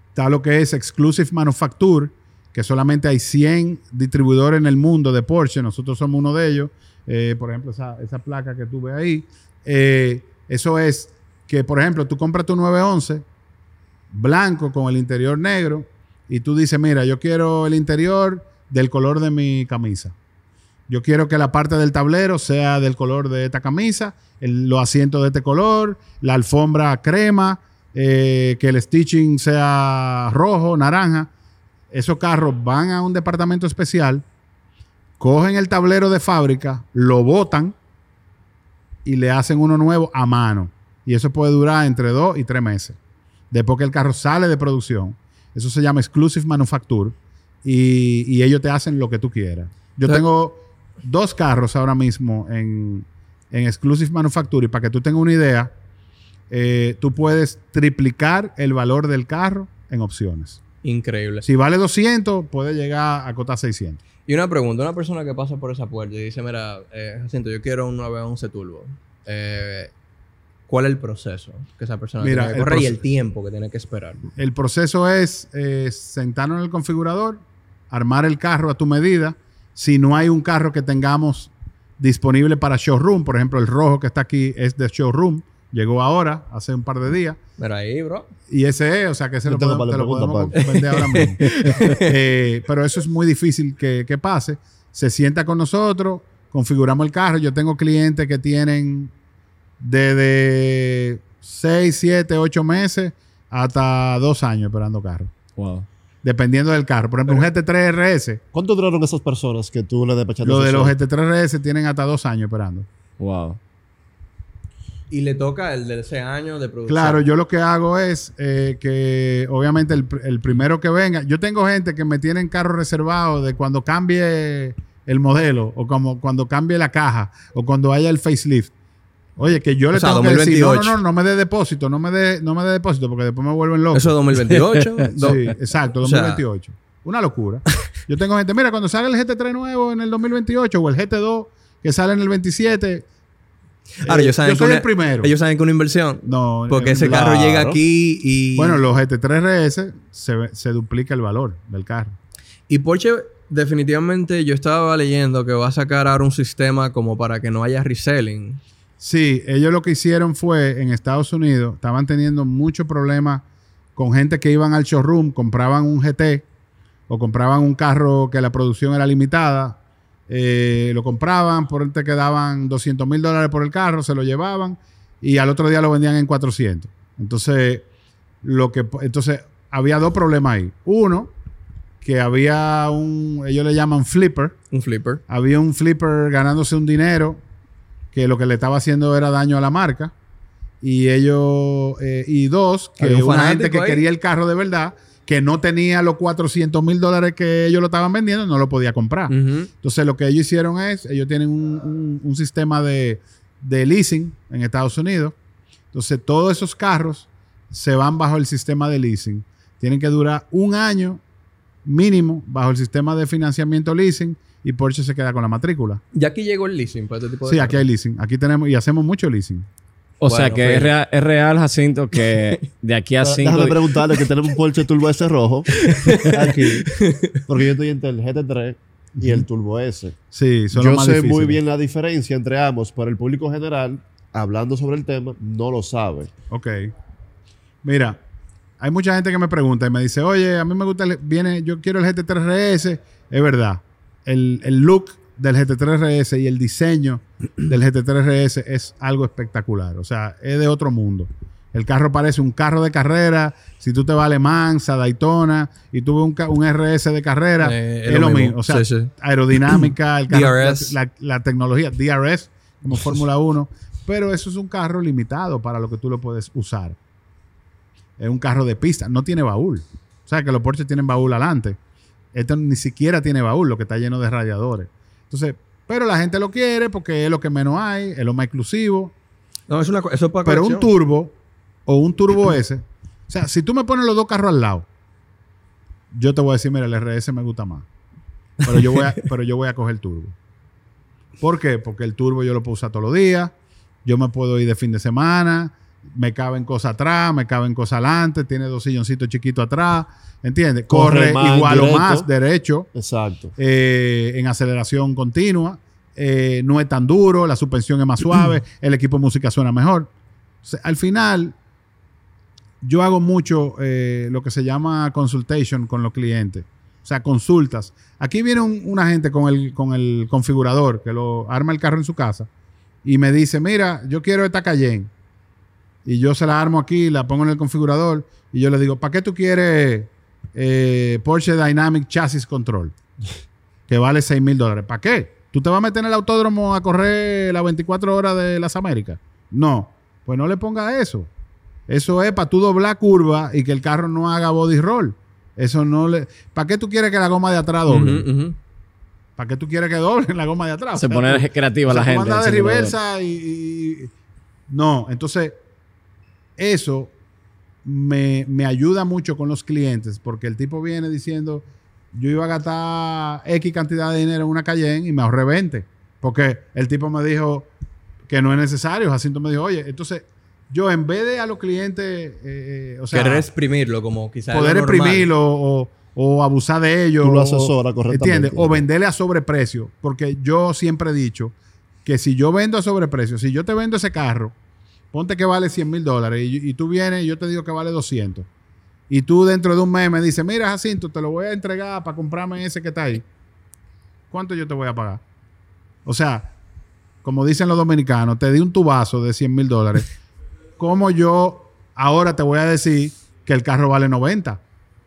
A: está lo que es Exclusive Manufacture, que solamente hay 100 distribuidores en el mundo de Porsche, nosotros somos uno de ellos. Eh, por ejemplo, esa, esa placa que tú ves ahí, eh, eso es que, por ejemplo, tú compras tu 911 blanco con el interior negro y tú dices, mira, yo quiero el interior del color de mi camisa. Yo quiero que la parte del tablero sea del color de esta camisa, los asientos de este color, la alfombra crema, eh, que el stitching sea rojo, naranja. Esos carros van a un departamento especial, cogen el tablero de fábrica, lo botan y le hacen uno nuevo a mano. Y eso puede durar entre dos y tres meses. Después que el carro sale de producción. Eso se llama Exclusive Manufacture. Y, y ellos te hacen lo que tú quieras. Yo tengo dos carros ahora mismo en, en Exclusive Manufacture. Y para que tú tengas una idea, eh, tú puedes triplicar el valor del carro en opciones.
E: Increíble.
A: Si vale 200, puede llegar a costar 600.
E: Y una pregunta, una persona que pasa por esa puerta y dice, mira, eh, Jacinto, yo quiero un 911 Turbo. Eh, ¿Cuál es el proceso que esa persona
A: Mira,
E: tiene que
A: el
E: correr y el tiempo que tiene que esperar?
A: El proceso es eh, sentarnos en el configurador, armar el carro a tu medida. Si no hay un carro que tengamos disponible para showroom, por ejemplo, el rojo que está aquí es de showroom, llegó ahora, hace un par de días.
E: Mira ahí, bro.
A: Y ese es, o sea que ese
G: Yo
A: lo podemos, te lo podemos vender ahora mismo. Eh, pero eso es muy difícil que, que pase. Se sienta con nosotros, configuramos el carro. Yo tengo clientes que tienen desde 6, 7, 8 meses hasta 2 años esperando carro.
F: Wow.
A: Dependiendo del carro. Por ejemplo, un GT3 RS.
G: ¿Cuánto duraron esas personas que tú le despachaste?
A: Lo de los
G: sol?
A: GT3 RS tienen hasta 2 años esperando.
F: Wow.
E: Y le toca el de ese año de producción.
A: Claro, yo lo que hago es eh, que obviamente el, el primero que venga, yo tengo gente que me tienen carro reservado de cuando cambie el modelo o como cuando cambie la caja o cuando haya el facelift. Oye, que yo
E: O
A: le
E: sea,
A: tengo que decir, no, no,
E: 2028.
A: no, no me dé depósito, no me dé, no me dé depósito porque después me vuelven loco.
E: Eso es 2028. Do-
A: Sí, exacto,
E: o sea-
A: 2028. Una locura. Yo tengo gente, mira, cuando sale el GT3 nuevo en el 2028 o el GT2 que sale en el Ahora,27, eh,
E: Ah, ellos saben
A: yo
E: que
A: soy
E: una-
A: el primero.
E: Ellos saben que una inversión.
A: no,
E: Porque
A: eh,
E: ese
G: claro.
E: carro llega aquí y.
A: Bueno, los GT3 RS se, ve- se duplica el valor del carro.
E: Y Porsche, definitivamente, yo estaba leyendo que va a sacar ahora un sistema como para que no haya reselling.
A: Sí, ellos lo que hicieron fue en Estados Unidos, estaban teniendo muchos problemas con gente que iban al showroom, compraban un GT o compraban un carro que la producción era limitada, eh, lo compraban, por él te quedaban 200 mil dólares por el carro, se lo llevaban y al otro día lo vendían en 400. Entonces, lo que, entonces, había dos problemas ahí. Uno, que había un, ellos le llaman flipper,
E: Un flipper.
A: había un flipper ganándose un dinero que lo que le estaba haciendo era daño a la marca. Y ellos, eh, y dos, que
E: un
A: una gente que
E: ahí.
A: quería el carro de verdad, que no tenía los 400 mil dólares que ellos lo estaban vendiendo, no lo podía comprar. Entonces lo que ellos hicieron es, ellos tienen un, un- un sistema de, de leasing en Estados Unidos. Entonces todos esos carros se van bajo el sistema de leasing. Tienen que durar un año mínimo bajo el sistema de financiamiento leasing y Porsche se queda con la matrícula.
E: Y aquí llegó el leasing para este tipo de
A: Sí, aquí hay leasing. Aquí tenemos y hacemos mucho leasing.
F: O
E: Bueno,
F: sea que es, real, es real, Jacinto, que de aquí a cinco...
G: Déjame preguntarle que tenemos un Porsche Turbo S rojo aquí. Porque yo estoy entre el GT3 y el Turbo S.
A: Sí, son los
G: Yo
A: más
G: sé muy bien la diferencia entre ambos, pero el público general, hablando sobre el tema, no lo sabe.
A: Ok. Mira, hay mucha gente que me pregunta y me dice, oye, a mí me gusta, el, viene, yo quiero el GT3 RS. Es verdad. El, el look del GT3 RS y el diseño del GT3 RS es algo espectacular. O sea, es de otro mundo. El carro parece un carro de carrera. Si tú te vas a Le Mans, a Daytona y tú ves un, un RS de carrera,
E: Eh,
A: es, lo mismo. O sea,
E: Sí, sí.
A: aerodinámica, el carro,
E: DRS.
A: La, la tecnología, DRS, como Fórmula 1. Pero eso es un carro limitado para lo que tú lo puedes usar. Es un carro de pista, no tiene baúl. O sea, que los Porsche tienen baúl adelante. Esto ni siquiera tiene baúl, lo que está lleno de radiadores. Entonces, pero la gente lo quiere porque es lo que menos hay, es lo más exclusivo.
E: No, es una, eso es para
A: Pero un turbo o un turbo S, o sea, si tú me pones los dos carros al lado, yo te voy a decir, mira, el RS me gusta más. Pero yo voy a, pero yo voy a coger el turbo. ¿Por qué? Porque el turbo yo lo puedo usar todos los días, yo me puedo ir de fin de semana, me caben cosas atrás, me caben cosas adelante, tiene dos silloncitos chiquitos atrás, ¿entiendes?
G: Corre
A: Corre,
G: más
A: igual o más derecho
G: Exacto.
A: eh, en aceleración continua, eh, no es tan duro, la suspensión es más suave, el equipo de música suena mejor. O sea, al final, yo hago mucho eh, lo que se llama consultation con los clientes. O sea, consultas. Aquí viene un- una gente con el, con el configurador que lo arma el carro en su casa y me dice, mira, yo quiero esta Cayenne. Y yo se la armo aquí, la pongo en el configurador y yo le digo, ¿para qué tú quieres eh, Porsche Dynamic Chassis Control? que vale 6 mil dólares. ¿Para qué? ¿Tú te vas a meter en el autódromo a correr las 24 horas de las Américas? No. Pues no le ponga eso. Eso es para tú doblar curva y que el carro no haga body roll. Eso no le... ¿Para qué tú quieres que la goma de atrás doble?
E: Ujú.
A: ¿Para qué tú quieres que doble la goma de atrás?
F: Se
A: O sea,
F: pone creativa
A: o sea,
F: la gente. el
A: de reversa y- No, entonces eso me, me ayuda mucho con los clientes porque el tipo viene diciendo yo iba a gastar X cantidad de dinero en una Cayenne y me ahorré 20 porque el tipo me dijo que no es necesario. Jacinto me dijo, oye, entonces yo en vez de a los clientes, eh, eh, o sea,
E: Querer exprimirlo como quizás
A: poder exprimirlo o, o abusar de ellos.
G: Tú lo asesoras correctamente.
A: ¿Entiendes? O venderle a sobreprecio. Porque yo siempre he dicho que si yo vendo a sobreprecio, si yo te vendo ese carro, ponte que vale 100 mil dólares y, y tú vienes y yo te digo que vale 200. Y tú dentro de un mes me dices, mira Jacinto, te lo voy a entregar para comprarme ese que está ahí. ¿Cuánto yo te voy a pagar? O sea, como dicen los dominicanos, te di un tubazo de 100 mil dólares. ¿Cómo yo ahora te voy a decir que el carro vale 90?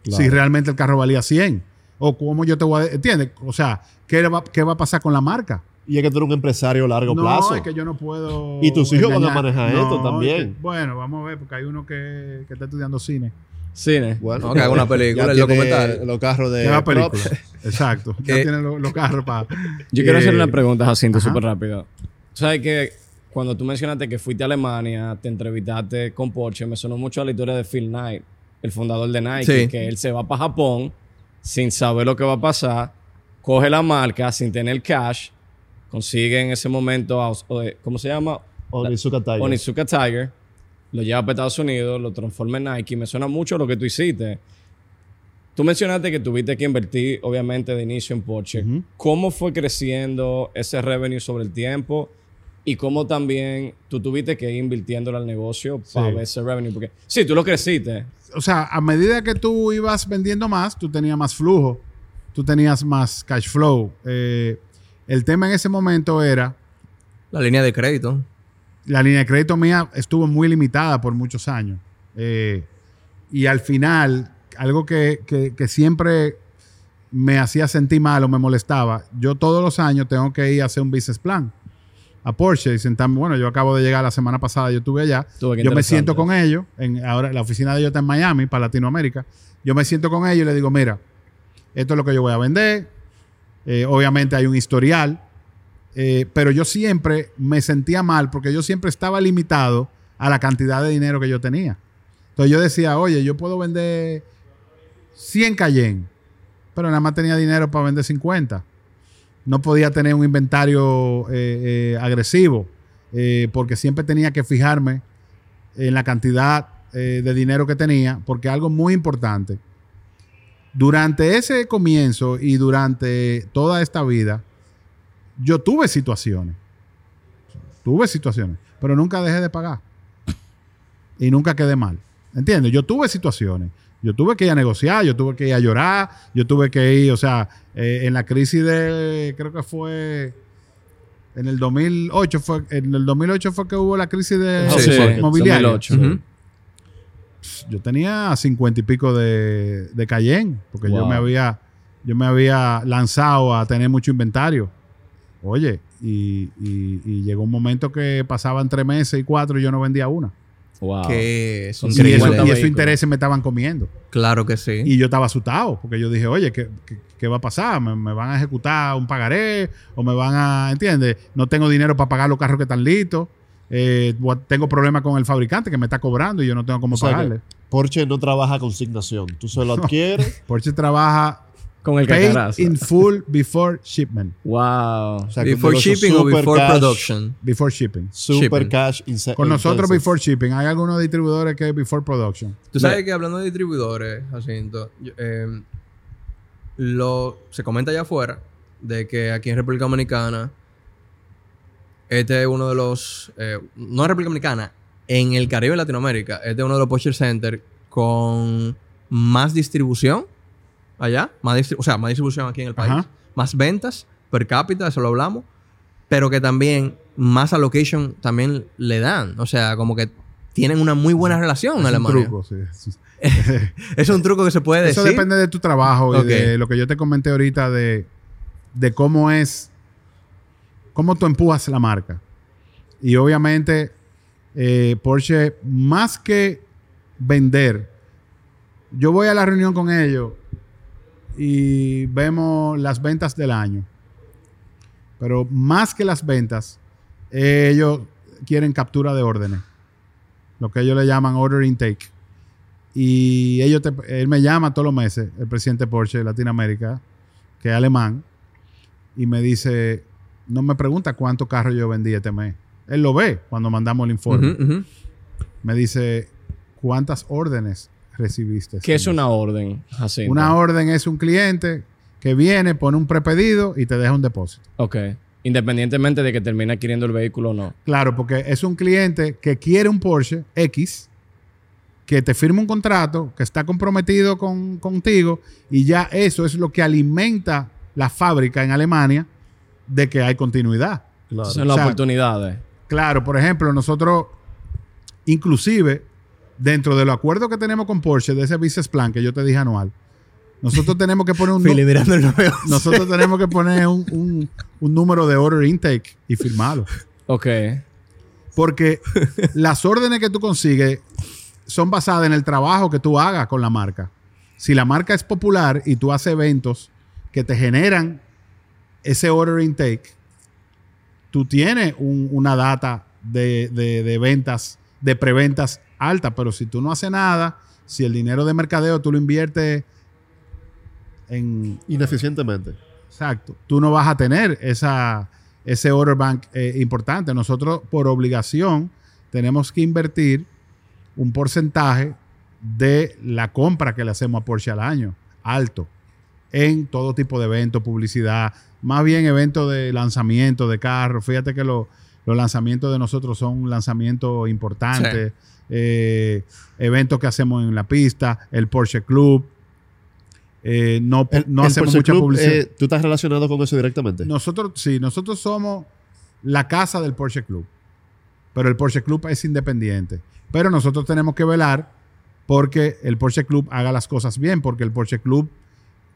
G: Claro.
A: Si realmente el carro valía 100. O cómo yo te voy a... ¿Entiendes? O sea, ¿qué va, qué va a pasar con la marca?
G: Y es que tú eres un empresario a largo
A: no,
G: plazo.
A: es que yo no puedo...
G: Y tus hijos van a manejar esto
A: es
G: también.
A: que- bueno, vamos a ver, porque hay uno que, que está estudiando cine.
F: Cine.
G: Bueno,
E: No, que haga una película, el documental.
G: Los carros de.
A: Haga película. Exacto. Ya tiene los, los carros para...
F: Yo quiero
A: Eh,
F: hacer una pregunta, Jacinto, súper rápido. Tú sabes que cuando tú mencionaste que fuiste a Alemania, te entrevistaste con Porsche, me sonó mucho a la historia de Phil Knight, el fundador de Nike,
E: Sí.
F: que él se va para Japón sin saber lo que va a pasar, coge la marca sin tener cash, consigue en ese momento, a o- ¿cómo se llama?
G: Onitsuka Tiger.
F: Onitsuka Tiger, lo lleva para Estados Unidos, lo transforma en Nike. Me suena mucho lo que tú hiciste. Tú mencionaste que tuviste que invertir, obviamente, de inicio en Porsche. ¿Cómo fue creciendo ese revenue sobre el tiempo? Y cómo también tú tuviste que ir invirtiéndolo al negocio para
A: Sí.
F: ver ese revenue. Porque sí, tú lo creciste.
A: o sea, a medida que tú ibas vendiendo más, tú tenías más flujo, tú tenías más cash flow. Eh, el tema en ese momento era,
E: La línea de crédito.
A: la línea de crédito mía estuvo muy limitada por muchos años. Eh, y al final, algo que, que- que siempre me hacía sentir mal o me molestaba, yo todos los años tengo que ir a hacer un business plan a Porsche y sentarme. Bueno, yo acabo de llegar la semana pasada, yo estuve allá. Yo me siento con ellos, en, ahora la oficina de ellos está en Miami, para Latinoamérica. Yo me siento con ellos y les digo, mira, esto es lo que yo voy a vender. Eh, obviamente hay un historial, eh, pero yo siempre me sentía mal porque yo siempre estaba limitado a la cantidad de dinero que yo tenía. Entonces yo decía, oye, yo puedo vender 100 Cayenne, pero nada más tenía dinero para vender 50. No podía tener un inventario eh, agresivo porque siempre tenía que fijarme en la cantidad de dinero que tenía, porque algo muy importante, durante ese comienzo y durante toda esta vida, yo tuve situaciones, tuve situaciones, pero nunca dejé de pagar y nunca quedé mal. ¿Entiendes? Yo tuve situaciones. Yo tuve que ir a negociar, yo tuve que ir a llorar, yo tuve que ir, o sea, eh, en la crisis de, creo que fue en el 2008, fue, en el 2008 fue que hubo la crisis de
F: Sí,
A: mobiliario.
F: 2008.
E: Ujú.
A: Yo tenía cincuenta y pico de, de Cayenne, porque yo me había, yo me había lanzado a tener mucho inventario. Oye, y, y- y llegó un momento que pasaban tres meses y cuatro y yo no vendía una.
F: Wow.
E: Que es
F: Son
A: Y, eso, esos intereses me estaban comiendo.
E: Claro que sí.
A: Y yo estaba asustado, porque yo dije, oye, ¿qué, qué, qué va a pasar? ¿Me, me van a ejecutar un pagaré? ¿O me van a, entiendes? No tengo dinero para pagar los carros que están listos. Eh, tengo problemas con el fabricante que me está cobrando y yo no tengo cómo
G: O sea que
A: pagarle.
G: Porsche no trabaja consignación. Tú se lo adquieres.
A: Porsche trabaja
F: Con el
A: paid
F: cacarazo.
A: in full before shipment.
F: Wow.
G: O sea,
E: before shipping o before
G: cash,
E: production.
A: Before shipping.
G: Super
E: Shipping.
G: cash
A: Con nosotros before shipping. Hay algunos distribuidores que es before production.
E: Tú sabes que hablando de distribuidores, Jacinto, eh, lo, se comenta allá afuera de que aquí en República Dominicana, este es uno de los, eh, no en República Dominicana, en el Caribe y Latinoamérica, este es uno de los Porsche Center con más distribución allá, más o sea, más distribución aquí en el país,
A: Ajá.
E: más ventas per cápita, eso lo hablamos, pero que también más allocation también le dan, o sea, como que tienen una muy buena relación en
A: Es un
E: Alemania.
A: truco, sí.
E: Es un truco que se puede
A: Eso
E: decir.
A: depende de tu trabajo y
E: Ok.
A: de lo que yo te comenté ahorita de, de cómo es, cómo tú empujas la marca. Y obviamente, eh, Porsche, más que vender, yo voy a la reunión con ellos y vemos las ventas del año. Pero más que las ventas, ellos quieren captura de órdenes. Lo que ellos le llaman order intake. Y ellos él me llama todos los meses, el presidente Porsche de Latinoamérica, que es alemán, y me dice, no me pregunta cuántos carros yo vendí este mes. Él lo ve cuando mandamos el informe. Me dice, ¿cuántas órdenes recibiste? este
F: ¿Qué es
A: mes?"
F: una orden?
A: Una orden es un cliente que viene, pone un prepedido y te deja un depósito.
F: Ok. Independientemente de que termine adquiriendo el vehículo o no.
A: Claro, porque es un cliente que quiere un Porsche X, que te firma un contrato, que está comprometido con, contigo, y ya eso es lo que alimenta la fábrica en Alemania de que hay continuidad.
G: Claro.
F: Son las
A: O sea,
F: oportunidades.
A: Claro, por ejemplo, nosotros, inclusive, dentro de los acuerdos que tenemos con Porsche, de ese business plan que yo te dije anual, nosotros tenemos que poner un... nu-
E: Philly mirando el 911.
A: nosotros tenemos que poner un, un- un número de order intake y firmarlo.
F: Ok.
A: Porque las órdenes que tú consigues son basadas en el trabajo que tú hagas con la marca. Si la marca es popular y tú haces eventos que te generan ese order intake, tú tienes un- una data de, de- de ventas, de preventas alta, pero si tú no haces nada, si el dinero de mercadeo tú lo inviertes en,
G: Ineficientemente.
A: Exacto. Tú no vas a tener esa, ese order bank eh, importante. Nosotros, por obligación, tenemos que invertir un porcentaje de la compra que le hacemos a Porsche al año, alto, en todo tipo de eventos, publicidad, más bien eventos de lanzamiento de carros. Fíjate que lo- los lanzamientos de nosotros son lanzamientos importantes, eh, eventos que hacemos en la pista, el Porsche Club. Eh, no
G: El-
A: no
G: el
A: hacemos
G: Porsche
A: mucha
G: Club,
A: publicidad.
G: eh, ¿Tú estás relacionado con eso directamente?
A: Nosotros, sí, nosotros somos la casa del Porsche Club. Pero el Porsche Club es independiente. Pero nosotros tenemos que velar porque el Porsche Club haga las cosas bien, porque el Porsche Club,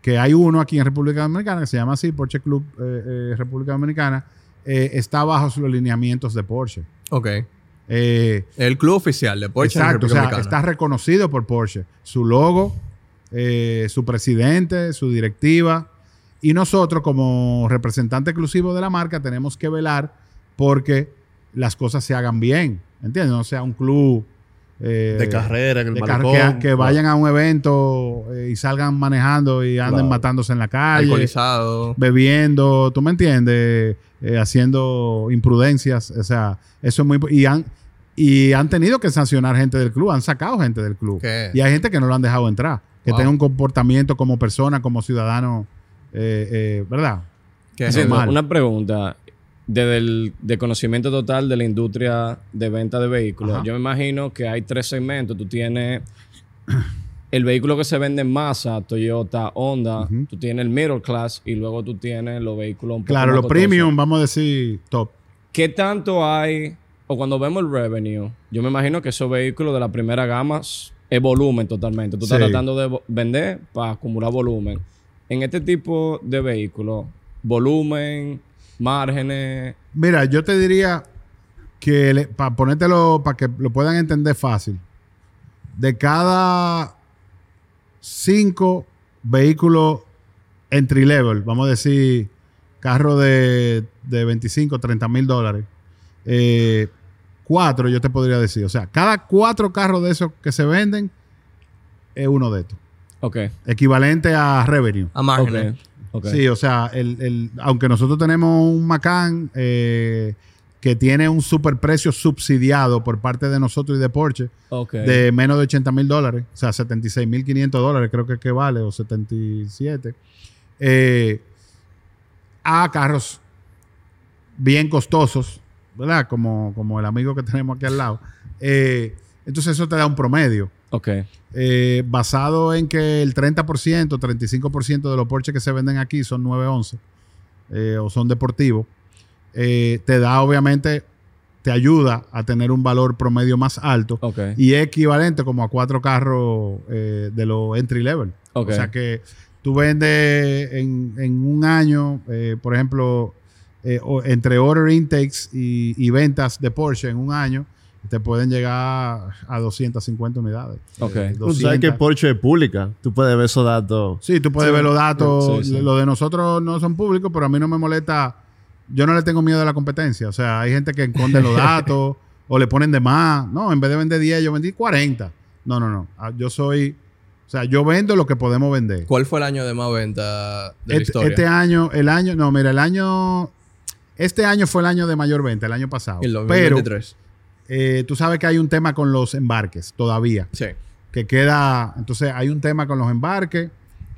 A: que hay uno aquí en República Dominicana, que se llama así, Porsche Club eh, eh, República Dominicana, eh, está bajo los lineamientos de Porsche.
E: Ok.
A: Eh,
E: El club oficial de Porsche. en
A: Exacto, o sea,
E: Dominicana.
A: está reconocido por Porsche. Su logo, su presidente, su directiva. Y nosotros, como representante exclusivo de la marca, tenemos que velar porque las cosas se hagan bien. ¿Entiendes? No sea un club eh,
G: De carrera en el
A: de
G: malecón.
A: que, que vayan a un evento eh, y salgan manejando y anden
G: Claro.
A: matándose en la calle
E: Alcoholizado.
A: bebiendo, ¿tú me entiendes? Eh, haciendo imprudencias, o sea, eso es muy... Y han, y han tenido que sancionar gente del club, han sacado gente del club.
E: ¿Qué?
A: Y hay gente que no lo han dejado entrar, que
E: Wow.
A: tenga un comportamiento como persona, como ciudadano, eh, eh, ¿verdad?
F: Una pregunta. Desde el de conocimiento total de la industria de venta de vehículos,
A: Ajá.
F: yo me imagino que hay tres segmentos. Tú tienes el vehículo que se vende en masa, Toyota, Honda. Tú tienes el middle class y luego tú tienes los vehículos un poco
A: Claro, los premium, vamos a decir, top.
F: ¿Qué tanto hay? O cuando vemos el revenue, yo me imagino que esos vehículos de la primera gama es volumen totalmente. Tú estás
A: Sí.
F: tratando de vender para acumular volumen. En este tipo de vehículos, volumen, márgenes.
A: Mira, yo te diría que para ponértelo, para que lo puedan entender fácil, de cada cinco vehículos entry level, vamos a decir, carro de, de 25, 30 mil dólares, eh, cuatro yo te podría decir, o sea, cada cuatro carros de esos que se venden es uno de estos,
F: Ok.
A: equivalente a revenue.
E: A márgenes.
F: Ok.
A: Sí, o sea, el, el- aunque nosotros tenemos un Macan eh, que tiene un superprecio subsidiado por parte de nosotros y de Porsche de menos de 80 mil dólares, o sea, 76 mil 500 dólares creo que, que vale, o 77, eh, a carros bien costosos, ¿verdad? Como, como el amigo que tenemos aquí al lado. Eh, entonces eso te da un promedio.
F: Ok.
A: Eh, basado en que el 30%, 35% de los Porsche que se venden aquí son 911 eh, o son deportivos, eh, te da obviamente, te ayuda a tener un valor promedio más alto
F: Ok.
A: y es equivalente como a cuatro carros eh, de los entry level.
F: Ok.
A: O sea que tú vendes en, en un año, por ejemplo, o- entre order intakes y, y ventas de Porsche en un año, te pueden llegar a 250 unidades.
F: Ok.
A: Eh,
G: Tú sabes que
A: 200.
G: Porsche es pública. Tú puedes ver esos datos.
A: Sí, tú puedes
F: Sí.
A: ver los datos.
F: Sí, sí.
A: Lo de nosotros no son públicos, pero a mí no me molesta. Yo no le tengo miedo a la competencia. O sea, hay gente que esconde los datos o le ponen de más. No, en vez de vender 10, yo vendí 40. No, no, no. Ah, Yo soy. O sea, yo vendo lo que podemos vender.
E: ¿Cuál fue el año de más venta de la
A: Este,
E: historia?
A: este año, el año, no, mira, el año. Este año fue el año de mayor venta, el año pasado.
E: el
A: Pero
E: 2023.
A: Eh, tú sabes que hay un tema con los embarques todavía.
E: Sí.
A: que queda, entonces hay un tema con los embarques,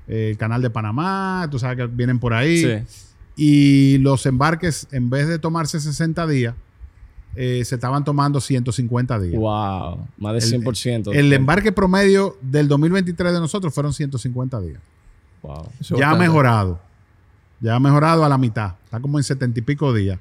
A: eh, el canal de Panamá, tú sabes que vienen por ahí,
F: Sí.
A: y los embarques, en vez de tomarse 60 días, eh, se estaban tomando 150 días.
F: Wow. Más de
A: El-
F: 100%.
A: El embarque promedio del 2023 de nosotros fueron 150 días.
F: Wow.
E: Eso
A: ya ha mejorado, ya ha mejorado a la mitad, está como en 70 y pico días.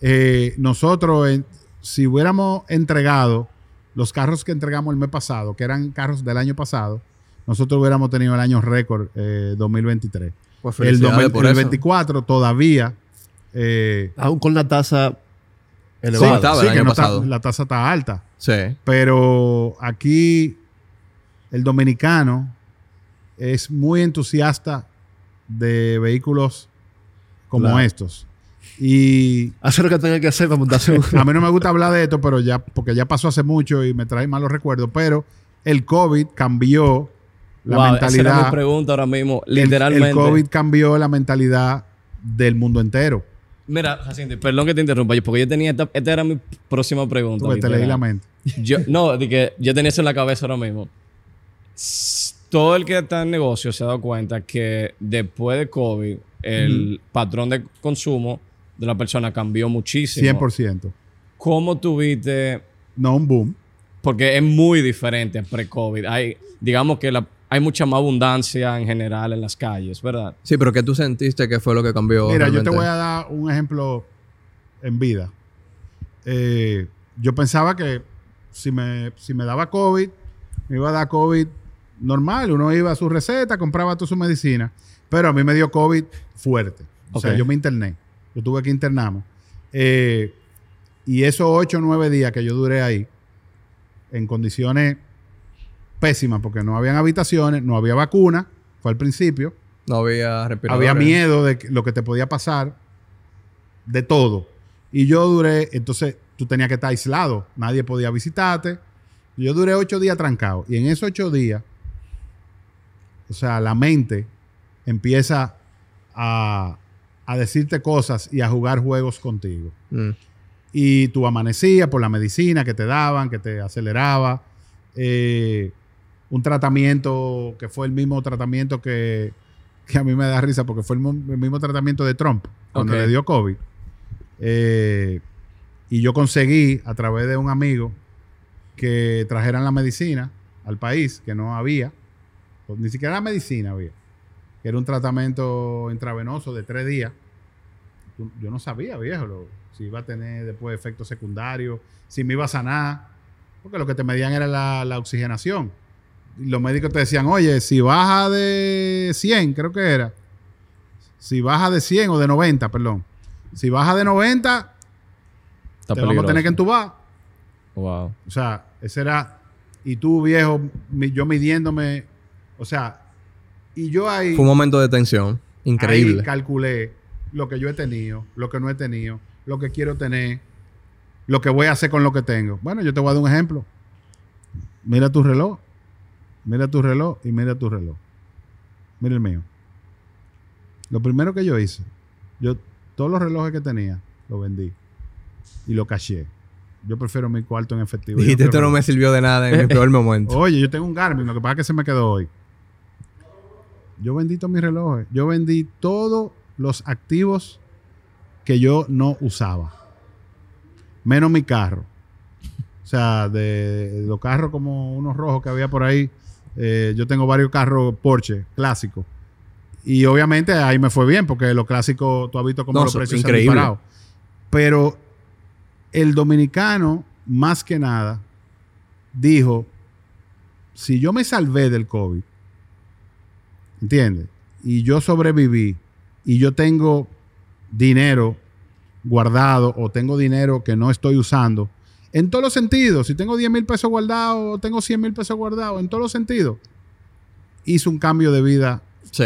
A: Eh, nosotros, en- si hubiéramos entregado los carros que entregamos el mes pasado, que eran carros del año pasado, nosotros hubiéramos tenido el año récord eh, 2023.
E: Pues
A: El
E: felicidades por eso.
A: 2024 todavía... eh,
G: Aún con la tasa
E: Sí,
G: elevada.
E: estaba el año
A: que no está-
E: pasado.
A: la tasa está alta.
E: Sí.
A: Pero aquí el dominicano es muy entusiasta de vehículos como
G: Claro.
A: estos. Y
G: Hacer lo que tenga que hacer para montarse un...
A: a mí no me gusta hablar de esto, pero ya, porque ya pasó hace mucho y me trae malos recuerdos, pero el COVID cambió la
F: Wow, Esa era mi
A: mentalidad.
F: pregunta ahora mismo.
A: El-
F: Literalmente.
A: El, COVID cambió la mentalidad del mundo entero.
F: Mira, Jacinto, perdón que te interrumpa, porque yo tenía esta, esta era mi próxima pregunta.
A: Ves, te leí la mente.
F: Yo, no, de que yo tenía eso en la cabeza ahora mismo. Todo el que está en negocio se ha dado cuenta que después de COVID, el patrón de consumo de la persona cambió muchísimo.
A: 100%.
F: ¿Cómo tuviste?
A: No un boom.
F: Porque es muy diferente pre-COVID. Hay, digamos que la- hay mucha más abundancia en general en las calles, ¿verdad?
E: Sí, pero ¿qué tú sentiste que fue lo que cambió?
A: Mira, yo te voy a dar un ejemplo en vida. Eh, yo pensaba que si me, si me daba COVID, me iba a dar COVID normal. Uno iba a su receta, compraba toda su medicina. Pero a mí me dio COVID fuerte. O sea, yo me interné. Yo tuve que internarme. Eh, y esos ocho o nueve días que yo duré ahí, en condiciones pésimas, porque no habían habitaciones, no había vacuna, fue al principio.
E: No había respiradores.
A: Había miedo de lo que te podía pasar, de todo. Y yo duré, entonces tú tenías que estar aislado, nadie podía visitarte. Yo duré ocho días trancado. Y en esos ocho días, o sea, la mente empieza a, a decirte cosas y a jugar juegos contigo.
E: Mm.
A: Y tú amanecías por la medicina que te daban, que te aceleraba. eh, un tratamiento que fue el mismo tratamiento que, que a mí me da risa porque fue el, mo- el mismo tratamiento de Trump cuando le dio COVID. Eh, y yo conseguí a través de un amigo que trajeran la medicina al país, que no había, ni siquiera la medicina había, que era un tratamiento intravenoso de tres días. Yo no sabía, viejo, lo- si iba a tener después efectos secundarios, si me iba a sanar, porque lo que te medían era la, la oxigenación. Y los médicos te decían, oye, si baja de 100, creo que era, si baja de 100 o de 90, perdón, si baja de 90,
F: Está
A: te vamos a tener que entubar.
F: Wow.
A: O sea, ese era. Y tú, viejo, yo midiéndome. O sea, y yo ahí.
E: Fue un momento de tensión. Increíble.
A: Ahí calculé lo que yo he tenido, lo que no he tenido, lo que quiero tener, lo que voy a hacer con lo que tengo. Bueno, yo te voy a dar un ejemplo. Mira tu reloj. Mira tu reloj y mira tu reloj. Mira el mío. Lo primero que yo hice, yo todos los relojes que tenía, los vendí y lo caché. Yo prefiero mi cuarto en efectivo.
E: Dijiste, esto no me sirvió de nada en mi peor momento.
A: Oye, yo tengo un Garmin, lo que pasa es que se me quedó hoy. Yo vendí todos mis relojes. Yo vendí todos los activos que yo no usaba. Menos mi carro. O sea, de, los carros como unos rojos que había por ahí. eh, yo tengo varios carros Porsche clásicos. Y obviamente ahí me fue bien, porque los clásicos, tú has visto cómo
E: No,
A: los precios se han
E: increíble.
A: disparado. Pero el dominicano, más que nada, dijo, si yo me salvé del COVID, ¿entiendes? Y yo sobreviví y yo tengo dinero guardado o tengo dinero que no estoy usando, en todos los sentidos, si tengo 10 mil pesos guardados o tengo 100 mil pesos guardados, en todos los sentidos, hizo un cambio de vida
E: Sí.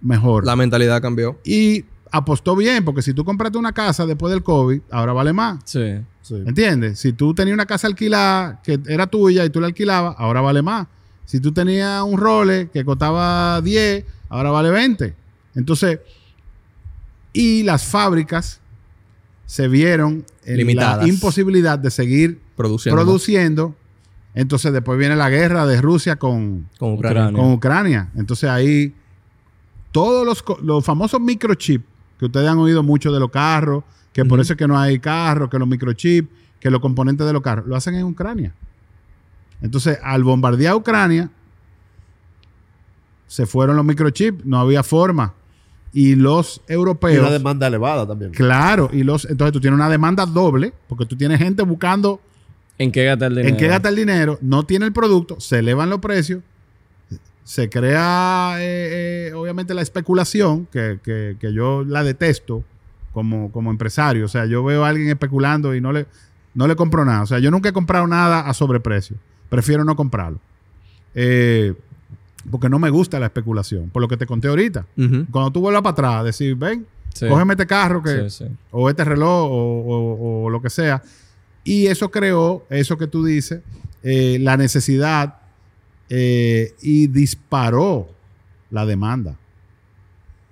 A: mejor.
E: La mentalidad cambió.
A: y apostó bien, porque si tú compraste una casa después del COVID, ahora vale más.
F: Sí.
G: Sí.
A: ¿Entiendes? Si tú tenías una casa alquilada que era tuya y tú la alquilabas, ahora vale más. Si tú tenías un role que costaba 10, ahora vale 20. Entonces, y las fábricas se vieron en
E: Limitadas.
A: la imposibilidad de seguir
E: Produciendo.
A: produciendo. Entonces, después viene la guerra de Rusia con,
E: Con Ucrania.
F: Ucrania.
A: con Ucrania. Entonces, ahí todos los, los famosos microchips que ustedes han oído mucho de los carros, que por eso es que no hay carros, que los microchips, que los componentes de los carros, lo hacen en Ucrania. Entonces, al bombardear Ucrania, se fueron los microchips, no había forma. Y los
G: Y
A: europeos.
G: una demanda elevada también.
A: Claro, y los, entonces tú tienes una demanda doble, porque tú tienes gente buscando
F: ¿En qué gasta el dinero?
A: en qué gasta el dinero, no tiene el producto, se elevan los precios, se crea eh, eh, obviamente la especulación, que, que- que yo la detesto como, como empresario. O sea, yo veo a alguien especulando y no le, no le compro nada. O sea, yo nunca he comprado nada a sobreprecio. Prefiero no comprarlo. Eh, porque no me gusta la especulación, por lo que te conté ahorita. Cuando tú vuelvas para atrás, decir, ven,
F: Sí.
A: cógeme este carro que,
F: Sí, sí.
A: o este reloj o, o- o lo que sea. Y eso creó, eso que tú dices, eh, la necesidad eh, y disparó la demanda.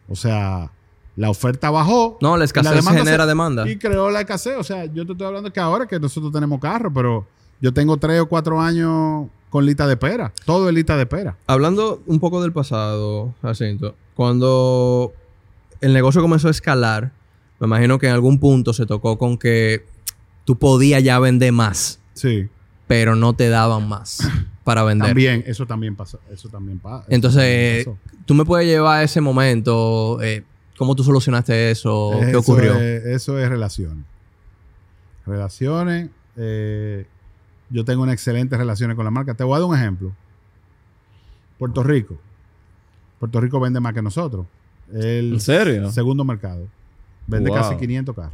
A: O sea, la oferta bajó.
E: No, la escasez
A: demanda
E: genera
A: se-
E: demanda.
A: Y creó la escasez. O sea, yo te estoy hablando que ahora que nosotros tenemos carro, pero yo tengo tres o cuatro años con lista de espera. Todo es lista de espera.
E: Hablando un poco del pasado, Jacinto, cuando el negocio comenzó a escalar, me imagino que en algún punto se tocó con que tú podías ya vender más,
A: Sí.
E: pero no te daban más para vender.
A: También, eso también pasó. Eso también pa- eso
E: Entonces,
A: también
E: tú me puedes llevar a ese momento, eh, ¿cómo tú solucionaste eso? ¿Qué ocurrió?
A: es- eso es relaciones. Relaciones. eh, yo tengo una excelente relaciones con la marca. Te voy a dar un ejemplo. Puerto Rico. Puerto Rico vende más que nosotros. El
F: ¿En serio?
A: segundo mercado. Vende
F: Wow.
A: casi 500 carros.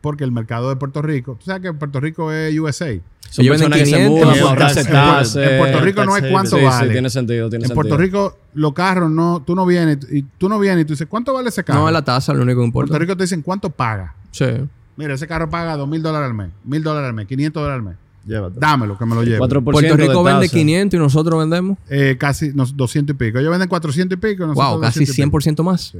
A: Porque el mercado de Puerto Rico, tú sabes que Puerto Rico es USA.
F: Son
E: Ellos
F: personas que se
E: 500,
F: mudan
A: en Puerto- en Puerto-
F: taxes.
A: en Puerto Rico no es cuánto
F: Sí,
A: vale.
F: sí, tiene sentido, tiene
A: en Puerto
F: sentido.
A: Rico los carros no, tú no vienes y tú no vienes y tú dices, ¿cuánto vale ese carro?
E: No es la tasa lo único que
A: En
E: importa.
A: Puerto Rico te dicen, ¿cuánto paga?
E: Sí.
A: Mira, ese carro paga dos mil dólares al mes, mil dólares al mes, 500 dólares al mes.
G: Llévatelo.
A: Dámelo, que me lo llevo.
F: 4%
E: Puerto Rico
F: de
E: vende
F: tasa.
E: 500 y nosotros vendemos.
A: Eh, casi nos, 200 y pico. Ellos venden 400 y pico. nosotros
E: Wow, casi
A: 200 y pico.
E: 100% más.
A: Sí.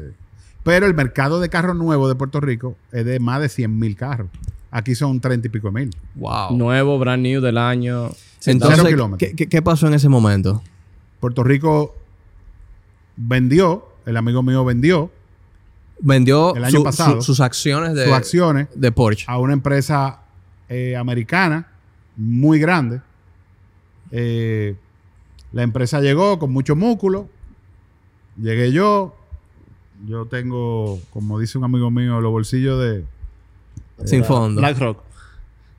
A: Pero el mercado de carros nuevos de Puerto Rico es de más de 100 mil carros. Aquí son 30 y pico mil.
E: Wow.
F: Nuevo, brand new del año.
E: Entonces,
A: Cero kilómetros.
E: ¿qué, qué, qué pasó en ese momento?
A: Puerto Rico vendió, el amigo mío vendió
E: Vendió
A: El año
E: su-
A: pasado,
E: su- sus acciones de,
A: sus acciones
E: de Porsche.
A: a una empresa eh, americana muy grande. Eh, la empresa llegó con mucho músculo. Llegué yo. Yo tengo, como dice un amigo mío, los bolsillos de.
E: Sin fondo.
G: BlackRock.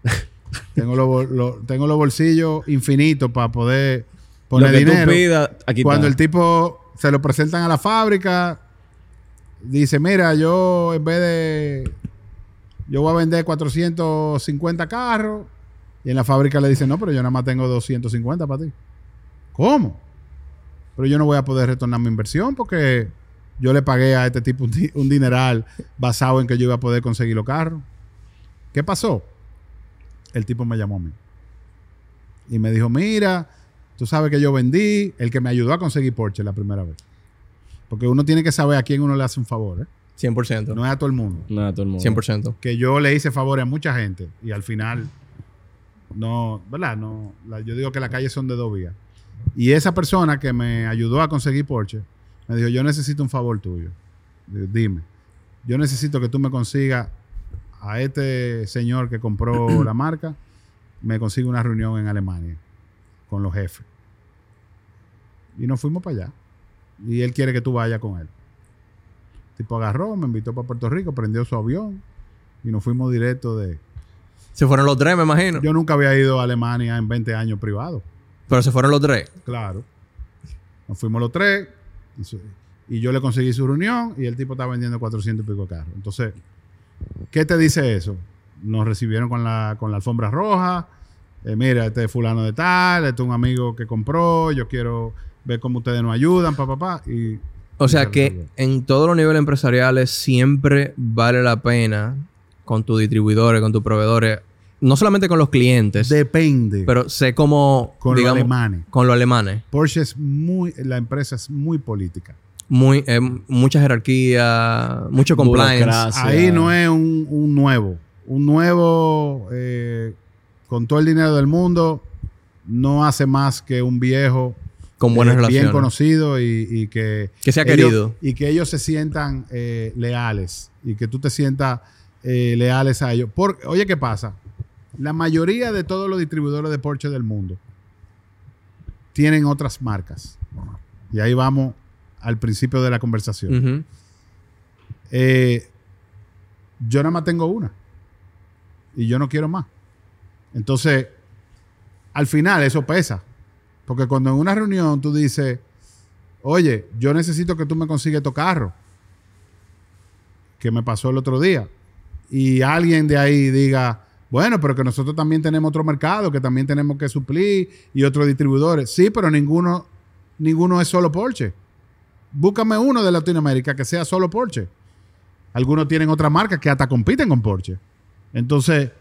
A: Tengo los, lo- tengo los bolsillos infinitos para poder
F: Lo
A: poner
F: que
A: dinero.
F: tú pidas, aquí
A: Cuando
F: está.
A: el tipo se lo presentan a la fábrica, dice, mira, yo en vez de... Yo voy a vender 450 carros. Y en la fábrica le dicen, no, pero yo nada más tengo 250 para ti. ¿Cómo? Pero yo no voy a poder retornar mi inversión porque yo le pagué a este tipo un, un dineral basado en que yo iba a poder conseguir los carros. ¿Qué pasó? El tipo me llamó a mí. Y me dijo, mira, tú sabes que yo vendí, el que me ayudó a conseguir Porsche la primera vez. Porque uno tiene que saber a quién uno le hace un favor, ¿eh?
E: 100%.
A: No es a todo el mundo.
F: Nada, todo el mundo.
E: 100%.
A: Que yo le hice favores a mucha gente y al final, no, ¿verdad? No, la- yo digo que las calles son de dos vías. Y esa persona que me ayudó a conseguir Porsche, me dijo, yo necesito un favor tuyo. Digo, Dime, yo necesito que tú me consigas a este señor que compró la marca, me consiga una reunión en Alemania con los jefes. Y nos fuimos para allá. Y él quiere que tú vayas con él. El tipo agarró, me invitó para Puerto Rico, prendió su avión y nos fuimos directo de...
E: Se fueron los tres, me imagino.
A: Yo nunca había ido a Alemania en 20 años privado.
E: Pero se fueron los tres.
A: Claro. Nos fuimos los tres y, yo le conseguí su reunión y el tipo estaba vendiendo 400 y pico de carros. Entonces, ¿qué te dice eso? Nos recibieron con la, con la alfombra roja. Eh, mira, este es fulano de tal, este es un amigo que compró, yo quiero ver cómo ustedes nos ayudan, papá, papá. Y
E: O sea
A: se
E: que en todos los niveles empresariales siempre vale la pena con tus distribuidores, con tus proveedores, no solamente con los clientes,
A: depende
E: pero sé cómo,
A: con
E: digamos,
A: los alemanes.
E: con los alemanes.
A: Porsche es muy, la empresa es muy política.
E: Muy, eh, mucha jerarquía, mucho compliance.
F: Burocracia.
A: Ahí no es un, un nuevo. Un nuevo, eh, con todo el dinero del mundo, no hace más que un viejo
E: Con buenas
A: eh,
E: relaciones.
A: bien conocido y, y que...
E: Que sea
A: ellos-
E: querido.
A: Y que ellos se sientan eh, leales y que tú te sientas eh, leales a ellos. Por, oye, ¿qué pasa? La mayoría de todos los distribuidores de Porsche del mundo tienen otras marcas. Y ahí vamos al principio de la conversación. Eh, yo nada más tengo una. Y yo no quiero más. Entonces, al final eso pesa. Porque cuando en una reunión tú dices, oye, yo necesito que tú me consigas tu carro. Que me pasó el otro día. Y alguien de ahí diga, bueno, pero que nosotros también tenemos otro mercado, que también tenemos que suplir y otros distribuidores. Sí, pero ninguno, ninguno es solo Porsche. Búscame uno de Latinoamérica que sea solo Porsche. Algunos tienen otras marcas que hasta compiten con Porsche. Entonces,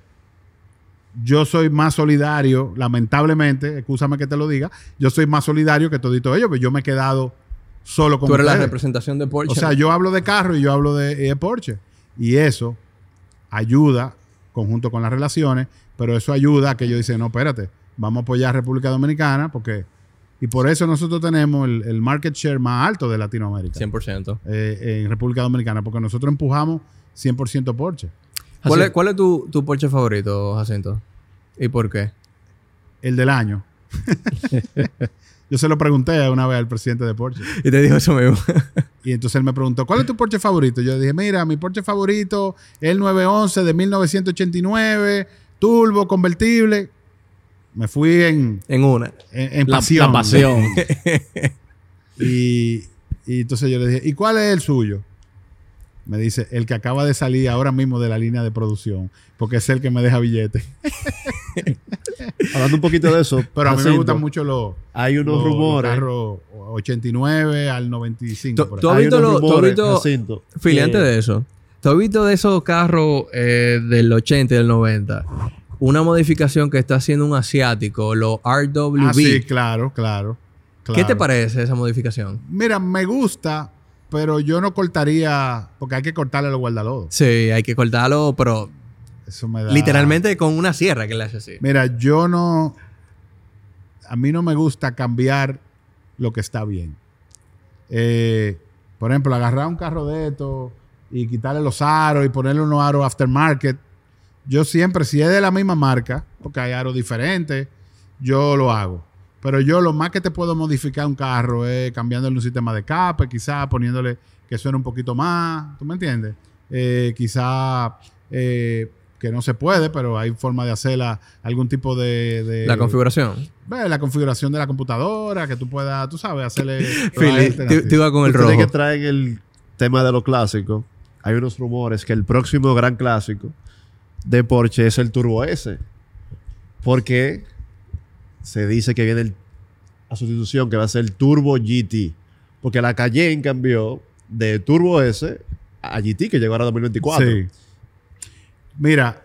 A: yo soy más solidario, lamentablemente, escúchame que te lo diga, yo soy más solidario que todito ellos, pero yo me he quedado solo con
E: Tú eres la representación de Porsche.
A: O sea, yo hablo de carro y yo hablo de, de Porsche. Y eso ayuda, conjunto con las relaciones, pero eso ayuda a que yo dice, no, espérate, vamos a apoyar a República Dominicana porque... Y por eso nosotros tenemos el, el market share más alto de Latinoamérica
E: 100%.
A: eh, en República Dominicana, porque nosotros empujamos 100% Porsche.
E: ¿Cuál es, cuál es tu, tu Porsche favorito, Jacinto? ¿Y por qué?
A: El del año. Yo se lo pregunté una vez al presidente de Porsche.
E: Y te digo eso mismo.
A: Y entonces él me preguntó, ¿cuál es tu Porsche favorito? Yo dije, mira, mi Porsche favorito es el 911 de 1989, turbo, convertible. Me fui en,
E: En una.
A: en, en
F: La,
A: pasión.
F: la pasión.
A: Y, y entonces yo le dije, ¿y cuál es el suyo? Me dice, el que acaba de salir ahora mismo de la línea de producción, porque es el que me deja billete.
G: Hablando un poquito de eso.
A: Pero a mí me gustan mucho los,
G: Hay unos
A: los-
G: rumores.
A: los carros 89 al 95.
E: Tú-
A: por ahí.
E: tú has visto
G: unos
E: lo- tú has
G: rumores,
E: visto-
G: Jacinto,
E: Philly,
G: que-
E: antes de eso, ¿tú has visto de esos carros eh, del 80 y del 90? Una modificación que está haciendo un asiático, los RWB.
A: Ah, sí, claro, claro,
E: ¿Qué te parece esa modificación?
A: Mira, me gusta, pero yo no cortaría, porque hay que cortarle los guardalodos.
E: Sí, hay que cortarlo, pero
A: Eso me da...
E: literalmente con una sierra que le hace así.
A: Mira, yo no... A mí no me gusta cambiar lo que está bien. Eh, por ejemplo, agarrar un carro de estos y quitarle los aros y ponerle unos aros aftermarket. Yo siempre, si es de la misma marca, porque hay aros diferentes, yo lo hago. Pero yo lo más que te puedo modificar un carro es cambiándole un sistema de escape, quizás poniéndole que suene un poquito más, ¿tú me entiendes? Eh, quizá eh, que no se puede, pero hay forma de hacerla, algún tipo de... de-
E: La configuración.
A: Ve, la configuración de la computadora, que tú puedas, tú sabes, hacerle...
E: Philly, tú ibas con el rojo.
G: que traen el tema de lo clásico, hay unos rumores que el próximo gran clásico de Porsche es el Turbo S. Porque se dice que viene el- a sustitución que va a ser el Turbo GT. Porque la Cayenne cambió de Turbo S a GT, que llegó ahora en 2024.
A: Sí. Mira,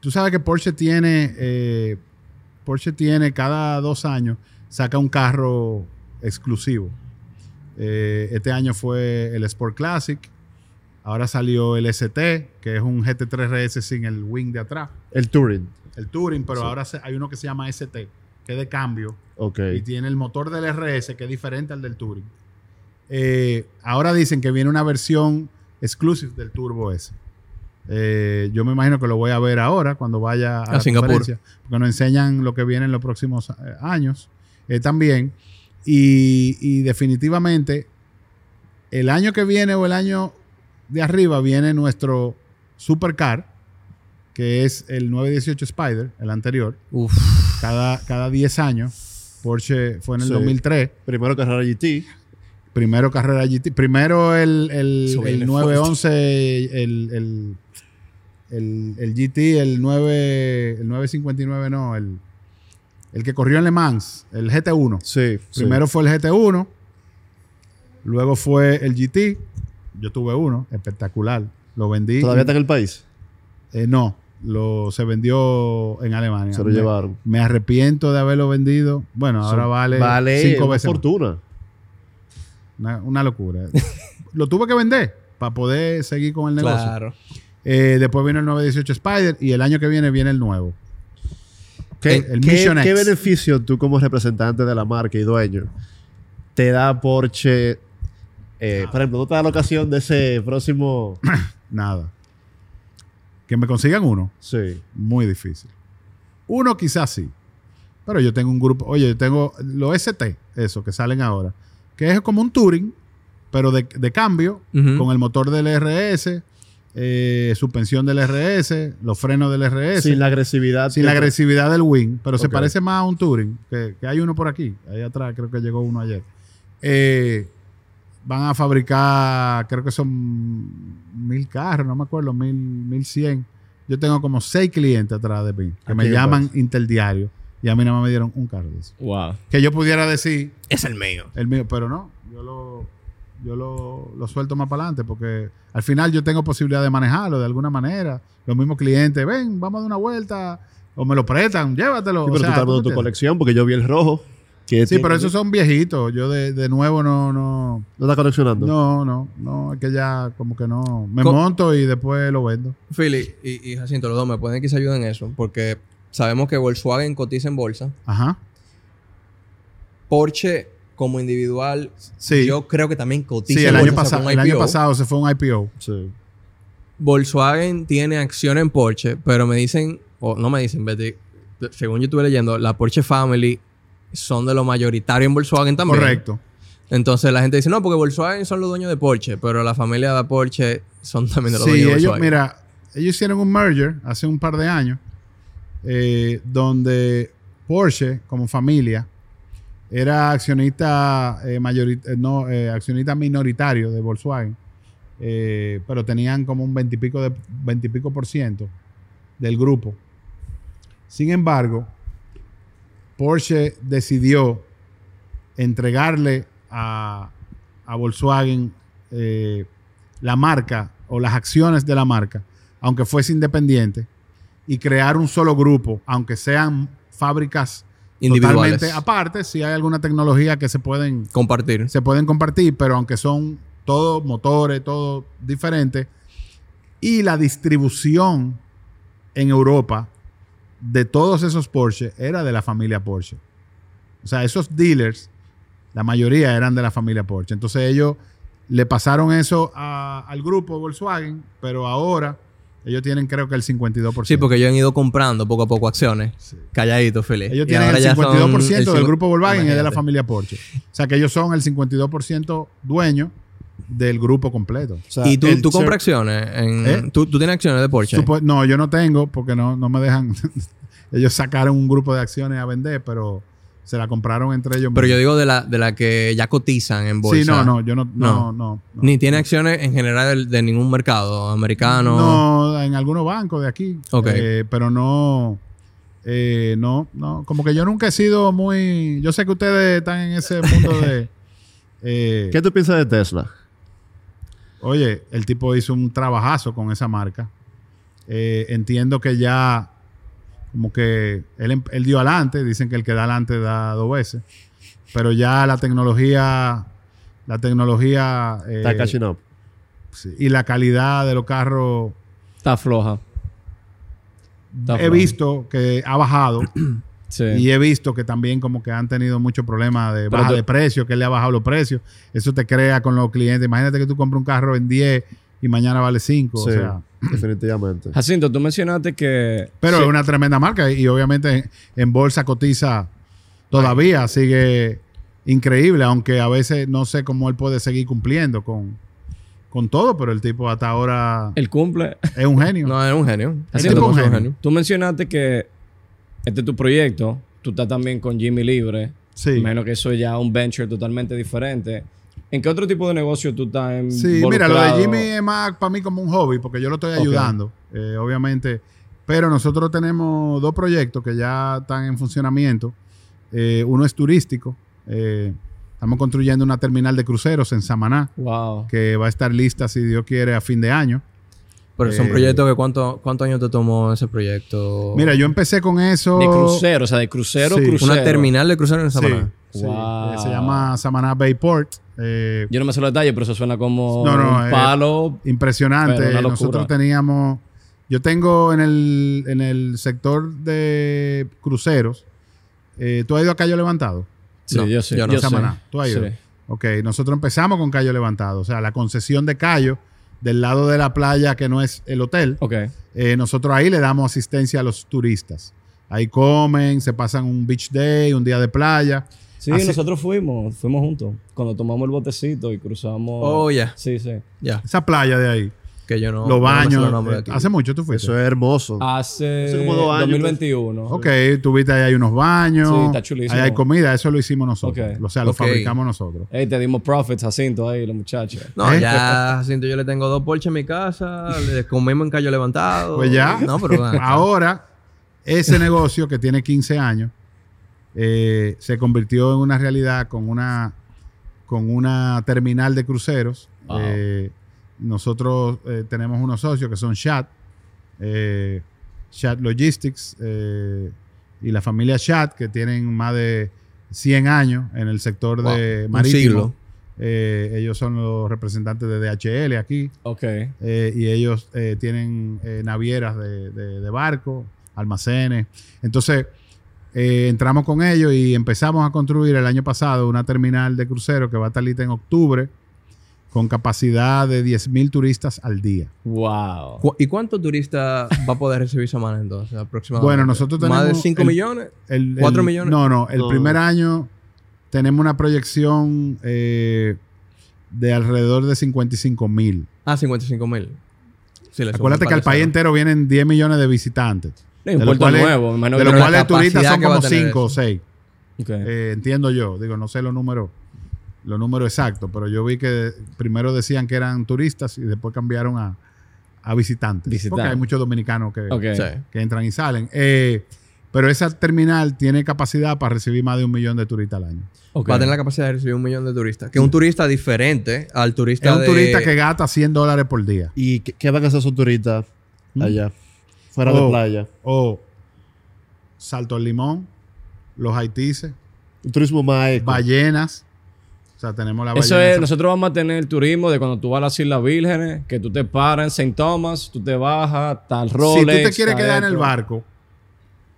A: tú sabes que Porsche tiene, eh, Porsche tiene cada dos años, saca un carro exclusivo. Eh, este año fue el Sport Classic. Ahora salió el ST, que es un GT3 RS sin el wing de atrás.
G: El Touring.
A: El Touring, pero
G: Sí.
A: ahora se- hay uno que se llama ST, que es de cambio. Y tiene el motor del RS que es diferente al del Touring. Eh, ahora dicen que viene una versión exclusive del Turbo S. Eh, yo me imagino que lo voy a ver ahora cuando vaya a,
E: A
A: la
E: Singapur.
A: porque nos enseñan lo que viene en los próximos eh, años eh, también. Y, y definitivamente el año que viene o el año de arriba viene nuestro supercar, que es el 918 Spider, el anterior
E: Uf.
A: cada, cada 10 años. Porsche fue en el
G: Sí.
A: 2003.
G: Primero carrera GT.
A: Primero carrera GT. Primero el, el, el
E: viene
A: 911, el, el, el, el GT, el, 9, el 959, no, el, el que corrió en Le Mans, el GT1.
G: Sí. sí.
A: Primero fue el GT1, luego fue el GT. Yo tuve uno, espectacular. Lo vendí.
G: ¿Todavía está en el país?
A: Eh, no, lo, se vendió en Alemania.
G: Se lo
A: Me-
G: llevaron.
A: Me arrepiento de haberlo vendido. Bueno, ahora vale,
G: vale
A: cinco veces.
G: fortuna.
A: Una, una locura. lo tuve que vender para poder seguir con el negocio.
E: Claro.
A: Eh, después vino el 918 Spider y el año que viene viene el nuevo.
G: ¿Qué,
A: El
G: qué-
A: Mission
G: qué
A: X.
G: beneficio tú como representante de la marca y dueño te da Porsche? eh, por ejemplo, ¿no te da la ocasión de ese próximo...
A: Nada. Que me consigan uno,
G: Sí.
A: muy difícil. Uno quizás sí. Pero yo tengo un grupo, oye, yo tengo los ST, eso, que salen ahora, que es como un Touring, pero de, de cambio, con el motor del RS, eh, suspensión del RS, los frenos del RS.
G: Sin la agresividad.
A: Sin la agresividad del Wing, pero se parece más a un Touring, que, que hay uno por aquí, ahí atrás, creo que llegó uno ayer. Eh, van a fabricar, creo que son mil carros, no me acuerdo, mil, mil cien. Yo tengo como seis clientes atrás de mí, que me llaman interdiario, y a mí nada más me dieron un carro de eso.
F: Wow.
A: Que yo pudiera decir
E: Es el mío.
A: el mío, pero no, yo lo, yo lo, lo suelto más para adelante, porque al final yo tengo posibilidad de manejarlo de alguna manera. Los mismos clientes, ven, vamos a dar una vuelta, o me lo prestan, llévatelo.
G: Sí,
A: o
G: pero
A: sea,
G: tú estás
A: ¿tú
G: dando
A: me
G: tu colección porque yo vi el rojo. Que
A: Sí,
G: tiene-
A: pero esos son viejitos. Yo de, de nuevo no, no,
G: ¿No estás coleccionando?
A: no, no, no, es que ya como que no. Me
E: Co-
A: monto y después lo vendo.
E: Philly y, y Jacinto, los dos me pueden quizá ayudar en eso, porque sabemos que Volkswagen cotiza en bolsa.
A: Ajá.
E: Porsche, como individual,
A: Sí.
E: yo creo que también cotiza
A: Sí,
E: en
A: el año,
E: bolsa,
A: pasado, el año pasado se fue un IPO.
G: Sí.
E: Volkswagen tiene acción en Porsche, pero me dicen, o no me dicen, Betty, según yo estuve leyendo, la Porsche Family son de lo mayoritario en Volkswagen también.
A: Correcto.
E: Entonces la gente dice, no, porque Volkswagen son los dueños de Porsche, pero la familia de Porsche son también de los
A: Sí,
E: dueños de
A: ellos,
E: Volkswagen.
A: mira, ellos hicieron un merger hace un par de años, eh, donde Porsche, como familia, era accionista, eh, eh, no, eh, accionista minoritario de Volkswagen, pero tenían como un veintipico, de, 20 y pico por ciento del grupo. Sin embargo, Porsche decidió entregarle a, a Volkswagen eh, la marca o las acciones de la marca, aunque fuese independiente, y crear un solo grupo, aunque sean fábricas
E: Individuales.
A: totalmente aparte, si hay alguna tecnología que se pueden,
E: Compartir.
A: se pueden compartir, pero aunque son todos motores, todo diferente, y la distribución en Europa de todos esos Porsche era de la familia Porsche. O sea, esos dealers, la mayoría eran de la familia Porsche. Entonces ellos le pasaron eso a- al grupo Volkswagen, pero ahora ellos tienen creo que el 52%.
E: Sí, porque ellos han ido comprando poco a poco acciones. Calladito, feliz.
A: Ellos
E: Y
A: tienen el
E: ya son
A: 52%
E: el
A: del grupo Volkswagen y es de la familia Porsche. O sea que ellos son el 52% dueño del grupo completo.
G: O sea,
E: ¿Y tú,
G: el
E: tú compras acciones? En,
A: ¿Eh?
E: ¿tú, tú tienes acciones de Porsche?
A: Supo- no, yo no tengo porque no, no me dejan. ellos sacaron un grupo de acciones a vender, pero se la compraron entre ellos.
E: Pero yo digo de la, de la que ya cotizan en bolsa.
A: Sí, no, no, yo no. No,
E: No.
A: no. no,
E: Ni tiene acciones en general de, de ningún mercado americano.
A: No, en algunos bancos de aquí.
E: Ok.
A: Eh, pero no. eh, no, no. Como que yo nunca he sido muy. Yo sé que ustedes están en ese mundo de. eh,
G: ¿Qué tú piensas de Tesla?
A: Oye, el tipo hizo un trabajazo con esa marca. Eh, entiendo que ya, como que él, em- él dio adelante, dicen que el que da adelante da dos veces, pero ya la tecnología, la tecnología eh,
G: Está catching up.
A: sí, y la calidad de los carros,
F: Está floja. Está
A: he
F: floja.
A: visto que ha bajado
F: Sí.
A: y he visto que también como que han tenido muchos problemas de baja de precio, que él le ha bajado los precios. Eso te crea con los clientes. Imagínate que tú compras un carro en 10 y mañana vale 5.
G: Sí,
A: O sea,
G: definitivamente.
F: Jacinto, tú mencionaste que.
A: Pero
F: Sí.
A: es una tremenda marca y, y obviamente en, en bolsa cotiza todavía, sigue increíble, aunque a veces no sé cómo él puede seguir cumpliendo con, con todo, pero el tipo hasta ahora
F: El cumple.
A: es un genio.
E: No, es un genio.
A: Tipo un
E: es
A: genio.
F: Tú mencionaste que este es tu proyecto. Tú estás también con Jimmy Libre.
A: Sí.
F: Menos que eso es ya un venture totalmente diferente. ¿En qué otro tipo de negocio tú estás en
A: Sí, mira, lo de Jimmy es más para mí como un hobby, porque yo lo estoy ayudando, eh, obviamente. Pero nosotros tenemos dos proyectos que ya están en funcionamiento. Eh, uno es turístico. eh, estamos construyendo una terminal de cruceros en Samaná,
F: Wow.
A: que va a estar lista, si Dios quiere, a fin de año.
E: Pero son
A: Eh,
E: proyectos que ¿cuánto, ¿cuántos años te tomó ese proyecto?
A: Mira, yo empecé con eso.
F: De crucero, o sea, de crucero,
A: Sí.
F: crucero.
E: Una terminal de crucero en
A: Sí,
E: Samaná.
A: sí.
F: Wow.
A: Eh, Se llama Samaná Bayport. Eh,
F: Yo no me sé los detalles, pero eso suena como
A: No, no,
F: un
A: eh,
F: palo.
A: impresionante. Nosotros teníamos. Yo tengo en el, en el sector de cruceros. eh, ¿Tú has ido a Cayo Levantado?
F: Sí,
E: No,
F: yo sé.
E: yo no.
F: yo sé.
A: Samaná. ¿Tú has ido?
F: Sí.
A: Ok, nosotros empezamos con Cayo Levantado. O sea, la concesión de Cayo, del lado de la playa que no es el hotel.
F: Ok.
A: Eh, nosotros ahí le damos asistencia a los turistas. Ahí comen, se pasan un beach day, un día de playa.
F: Sí,
A: Así-
F: nosotros fuimos, fuimos juntos. Cuando tomamos el botecito y cruzamos.
E: Oh, ya.
F: Sí, sí.
E: Ya.
A: Esa playa de ahí.
E: Que yo no.
A: los
E: no me sé
A: baños. eh, hace mucho tú fuiste.
G: Eso es hermoso.
F: Hace
G: Hace como dos años,
F: 2021.
A: Ok, tuviste ahí hay unos baños.
F: Sí, está chulísimo.
A: Ahí hay comida, eso lo hicimos nosotros. O sea, lo fabricamos nosotros.
F: Ey, te dimos profits, Jacinto, ahí, los muchachos.
E: No,
A: ¿Eh?
E: ya, siento yo le tengo dos Porsche en mi casa, le comemos en callo levantado.
A: Pues ya.
E: No, pero bueno.
A: Ahora, ese negocio que tiene 15 años eh, se convirtió en una realidad con una, con una terminal de cruceros.
F: Wow.
A: Nosotros eh, tenemos unos socios que son Chat, eh, Chat Logistics eh, y la familia Chat, que tienen más de 100 años en el sector
E: Wow,
A: de marítimo. Eh, ellos son los representantes de DHL aquí.
F: Ok.
A: Y ellos tienen navieras de, de, de barco, almacenes. Entonces, eh, entramos con ellos y empezamos a construir el año pasado una terminal de crucero que va a estar lista en octubre con capacidad de 10.000 turistas al día.
F: Wow.
E: ¿Y cuántos turistas va a poder recibir Samana entonces aproximadamente?
A: Bueno, nosotros
E: ¿Más de
A: tenemos
E: 5
A: el-
E: millones?
A: El,
E: ¿Cuatro
A: el-
E: millones?
A: No, no. El primer año tenemos una proyección eh, de alrededor de 55 mil.
E: Ah, 55 mil. Sí,
A: Acuérdate que al país entero vienen 10 millones de visitantes.
F: No, un
A: de los
F: puerto
A: cuales,
F: nuevo,
A: de los cuales turistas son como
E: tener
A: cinco o
E: eso.
A: seis.
F: Ok.
A: Eh, entiendo yo, digo, no sé los números, los números exactos, pero yo vi que primero decían que eran turistas y después cambiaron a, a visitantes. Porque hay muchos dominicanos que,
F: Ok.
E: Sí.
A: que entran y salen. Eh, pero esa terminal tiene capacidad para recibir más de un millón de turistas al año.
E: Va a tener la capacidad de recibir un millón de turistas. Que es un turista diferente al turista
A: Es un
E: de-
A: turista que gasta 100 dólares por día.
G: ¿Y qué, qué van a hacer esos turistas allá? Fuera
A: Oh.
G: de playa.
A: O Salto al Limón, los haitises,
G: turismo más
A: ballenas. Sea, tenemos la
F: Eso es, nosotros vamos a tener el turismo de cuando tú vas a las Islas Vírgenes, que tú te paras en St. Thomas, tú te bajas, tal
A: si
F: Rolex.
A: tú te quieres quedar en el barco,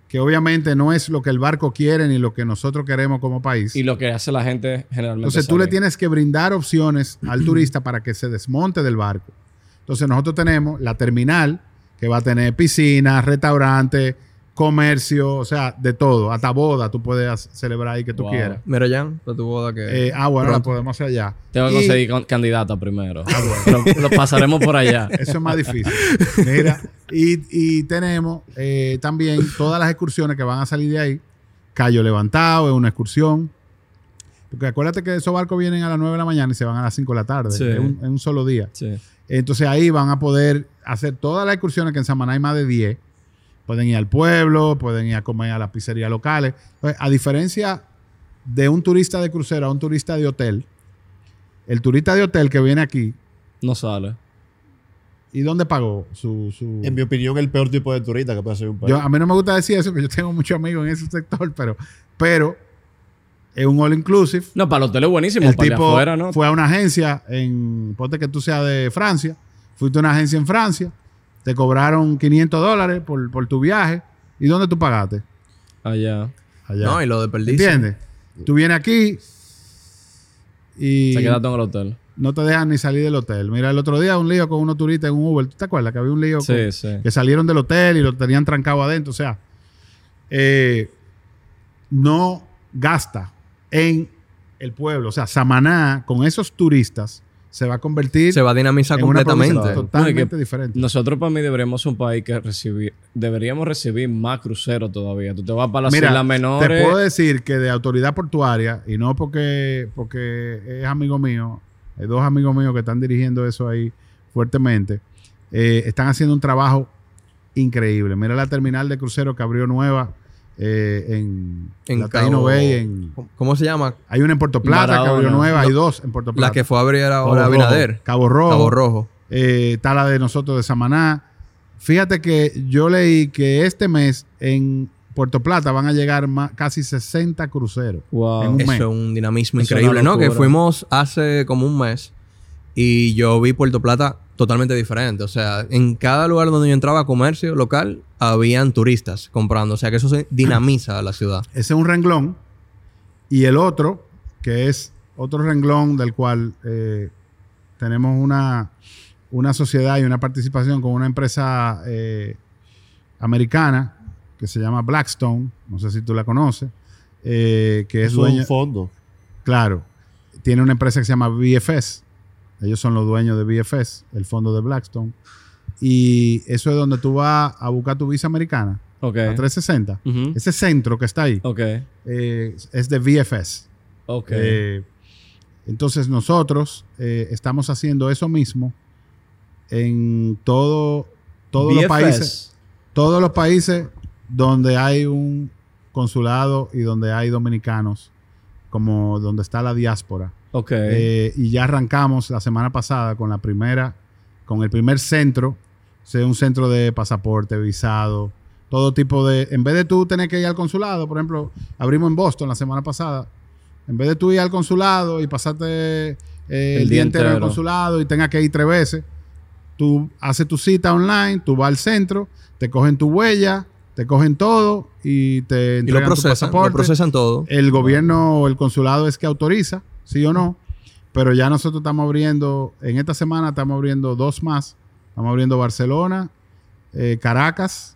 A: que obviamente no es lo que el barco quiere ni lo que nosotros queremos como país.
F: Y lo que hace la gente generalmente.
A: Entonces
F: es
A: tú le tienes que brindar opciones al turista para que se desmonte del barco. Entonces nosotros tenemos la terminal que va a tener piscina, restaurante, comercio, o sea, de todo, hasta boda tú puedes celebrar ahí que tú
F: Wow.
A: quieras.
E: Mira, Jan, para tu boda que...
A: Eh, ah, bueno, la podemos hacer allá.
F: Tengo que conseguir con- candidata primero.
A: Ah,
F: Pero lo pasaremos por allá.
A: Eso es más difícil. Mira, y, y tenemos eh, también todas las excursiones que van a salir de ahí. Cayo Levantado es una excursión. Porque acuérdate que esos barcos vienen a las 9 de la mañana y se van a las 5 de la tarde.
F: Sí.
A: En, un, en un solo día.
F: Sí.
A: Entonces ahí van a poder hacer todas las excursiones que en Samaná hay más de 10. Pueden ir al pueblo, pueden ir a comer a las pizzerías locales. Pues, a diferencia de un turista de crucero a un turista de hotel, el turista de hotel que viene aquí,
F: No sale.
A: ¿y dónde pagó su... su...
G: En mi opinión, el peor tipo de turista que puede ser un país.
A: Yo, a mí no me gusta decir eso, porque yo tengo muchos amigos en ese sector, pero, pero es un all inclusive.
F: No, para el hotel es buenísimo.
A: El
F: para
A: tipo
F: afuera, ¿no?
A: fue a una agencia en, ponte que tú seas de Francia, fuiste a una agencia en Francia, te cobraron 500 dólares por, por tu viaje. ¿Y dónde tú pagaste?
F: Allá.
A: Allá.
E: No, y lo de perdiz.
A: ¿Entiendes? Tú vienes aquí y
F: Se queda todo en el hotel.
A: no te dejan ni salir del hotel. Mira, el otro día un lío con unos turistas en un Uber. ¿Tú te acuerdas que había un lío
F: Sí,
A: con-
F: sí.
A: que salieron del hotel y lo tenían trancado adentro. O sea, eh, no gasta en el pueblo. O sea, Samaná, con esos turistas, se va a convertir
E: Se va a dinamizar
A: en una provincia
E: completamente.
A: totalmente
F: No, es que
A: diferente.
F: Nosotros para mí deberíamos ser un país que recibir, deberíamos recibir más cruceros todavía. Tú te vas para las
A: Mira,
F: islas
A: te
F: menores.
A: puedo decir que de autoridad portuaria, y no porque, porque es amigo mío, hay dos amigos míos que están dirigiendo eso ahí fuertemente, eh, están haciendo un trabajo increíble. Mira la terminal de crucero que abrió nueva eh, en,
E: En
A: la
E: Cabo-
A: Bay. En,
E: ¿Cómo se llama?
A: hay una en Puerto Plata
F: Barahona.
A: nueva, hay dos en Puerto Plata.
E: La que fue a abrir ahora
A: Cabo
E: Abinader.
A: Rojo, Cabo Rojo.
E: Cabo Rojo.
A: Eh, está la de nosotros de Samaná. Fíjate que yo leí que este mes en Puerto Plata van a llegar más, casi 60 cruceros.
F: Wow.
A: en un
E: Eso es un dinamismo
F: Eso
E: increíble, ¿no? Que fuimos hace como un mes y yo vi Puerto Plata totalmente diferente. O sea, en cada lugar donde yo entraba a comercio local, habían turistas comprando. O sea, que eso se dinamiza a la ciudad.
A: Ese es un renglón. Y el otro, que es otro renglón del cual eh, tenemos una, una sociedad y una participación con una empresa eh, americana que se llama Blackstone. No sé si tú la conoces. eh, que es
G: Eso es
A: dueña,
G: un fondo.
A: Claro. Tiene una empresa que se llama BFS. Ellos son los dueños de BFS, el fondo de Blackstone. Y eso es donde tú vas a buscar tu visa americana,
F: Ok.
A: a 360.
F: Ujú.
A: Ese centro que está ahí
F: Ok.
A: eh, es de VFS.
F: Ok.
A: Eh, entonces nosotros eh, estamos haciendo eso mismo en todo, todos los países, todos los países donde hay un consulado y donde hay dominicanos, como donde está la diáspora.
F: Ok.
A: Eh, y ya arrancamos la semana pasada con la primera, con el primer centro, sea un centro de pasaporte, visado, todo tipo de. En vez de tú tener que ir al consulado, por ejemplo, abrimos en Boston la semana pasada. En vez de tú ir al consulado y pasarte eh, el, día entero
F: entero.
A: consulado y tengas que ir tres veces, tú haces tu cita online, tú vas al centro, te cogen tu huella, te cogen todo y te
E: Y lo
A: entregan tu
E: procesan, lo procesan todo.
A: El gobierno o el consulado es que autoriza, sí o no. Pero ya nosotros estamos abriendo, en esta semana estamos abriendo dos más. Estamos abriendo Barcelona, eh, Caracas,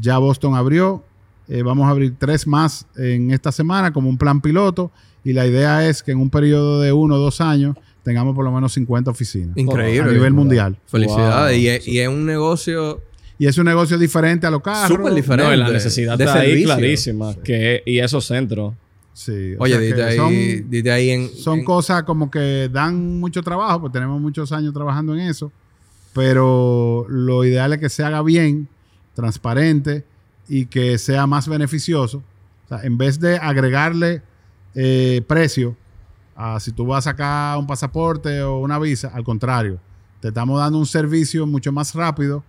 A: ya Boston abrió. Eh, vamos a abrir tres más en esta semana como un plan piloto. Y la idea es que en un periodo de uno o dos años tengamos por lo menos 50 oficinas
E: Increíble.
A: a nivel mundial.
E: Felicidades.
F: Wow.
E: Y, es, y es un negocio
A: Y es un negocio diferente a los carros.
E: Súper diferente.
F: No, y la necesidad
E: de
F: está ahí clarísima. Que, y esos centros.
A: Sí,
E: Oye, dite ahí,
A: son-
E: dite ahí en...
A: son
E: en-
A: cosas como que dan mucho trabajo, pues tenemos muchos años trabajando en eso, pero lo ideal es que se haga bien, transparente y que sea más beneficioso. O sea, en vez de agregarle eh, precio a si tú vas a sacar un pasaporte o una visa, al contrario, te estamos dando un servicio mucho más rápido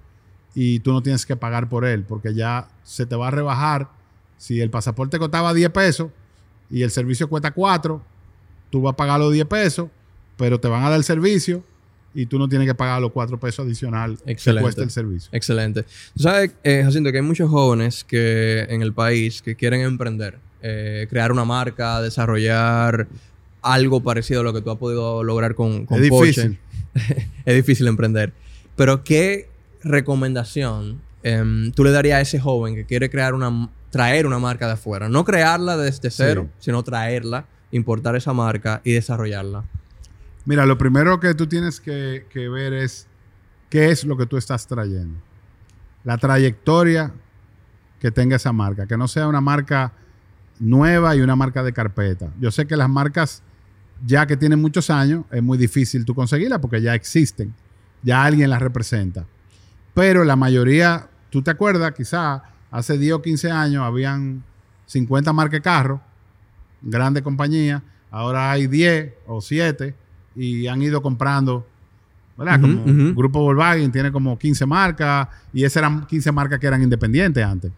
A: y tú no tienes que pagar por él, porque ya se te va a rebajar. Si el pasaporte costaba 10 pesos y el servicio cuesta 4, tú vas a pagar los 10 pesos, pero te van a dar el servicio y tú no tienes que pagar los 4 pesos adicional que
E: Excelente.
A: cuesta el servicio.
E: Excelente. Tú sabes, eh, Jacinto, que hay muchos jóvenes que en el país que quieren emprender, eh, crear una marca, desarrollar algo parecido a lo que tú has podido lograr con, con
A: es
E: Porsche.
A: difícil.
E: es difícil emprender. Pero, ¿qué recomendación em, tú le darías a ese joven que quiere crear una, traer una marca de afuera? No crearla desde cero, sino traerla, importar esa marca y desarrollarla.
A: Mira, lo primero que tú tienes que, que ver es qué es lo que tú estás trayendo. La trayectoria que tenga esa marca, que no sea una marca nueva y una marca de carpeta. Yo sé que las marcas ya que tienen muchos años es muy difícil tú conseguirlas porque ya existen, ya alguien las representa. Pero la mayoría, tú te acuerdas, quizá hace 10 o 15 años habían 50 marcas de carro, grandes compañías, ahora hay 10 o 7 y han ido comprando, ¿verdad? Como
E: ujú.
A: Grupo Volkswagen tiene como 15 marcas y esas eran 15 marcas que eran independientes antes.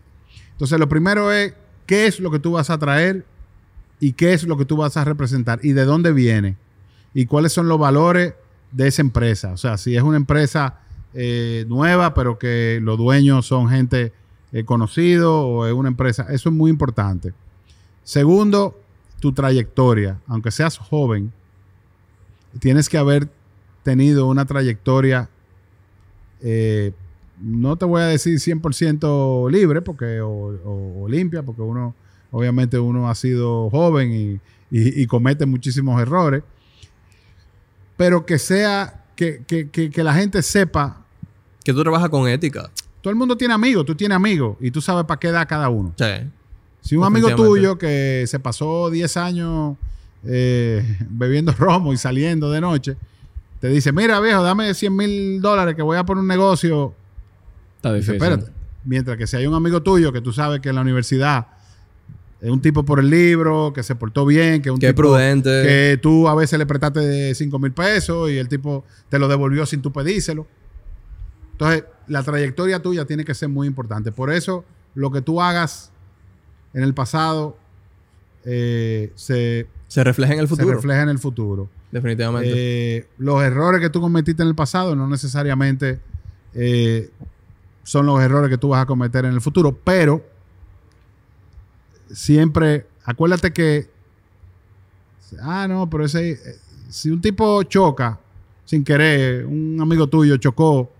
A: Entonces, lo primero es qué es lo que tú vas a traer y qué es lo que tú vas a representar y de dónde viene y cuáles son los valores de esa empresa. O sea, si es una empresa eh, nueva, pero que los dueños son gente eh, conocido o es una empresa, eso es muy importante. Segundo, tu trayectoria. Aunque seas joven, tienes que haber tenido una trayectoria, eh, no te voy a decir 100% libre porque, o, limpia, porque uno, obviamente uno ha sido joven y, comete muchísimos errores, pero que sea, que la gente sepa,
E: Que tú trabajas con ética.
A: Todo el mundo tiene amigos, tú tienes amigos y tú sabes para qué da cada uno.
E: Sí.
A: Si un amigo tuyo que se pasó 10 años eh, bebiendo romo y saliendo de noche, te dice, mira viejo, dame 100 mil dólares que voy a poner un negocio.
F: Está
A: Dice,
F: difícil.
A: espérate. Mientras que si hay un amigo tuyo que tú sabes que en la universidad es un tipo por el libro, que se portó bien, que es un
E: es
A: tipo
E: prudente.
A: que tú a veces le prestaste 5 mil pesos y el tipo te lo devolvió sin tú pedírselo. Entonces, la trayectoria tuya tiene que ser muy importante. Por eso, lo que tú hagas en el pasado eh, se,
E: Se refleja en el
A: se
E: futuro.
A: refleja en el futuro.
E: Definitivamente.
A: Eh, los errores que tú cometiste en el pasado no necesariamente eh, son los errores que tú vas a cometer en el futuro, pero siempre, acuérdate que, ah, no, pero ese, si un tipo choca sin querer, un amigo tuyo chocó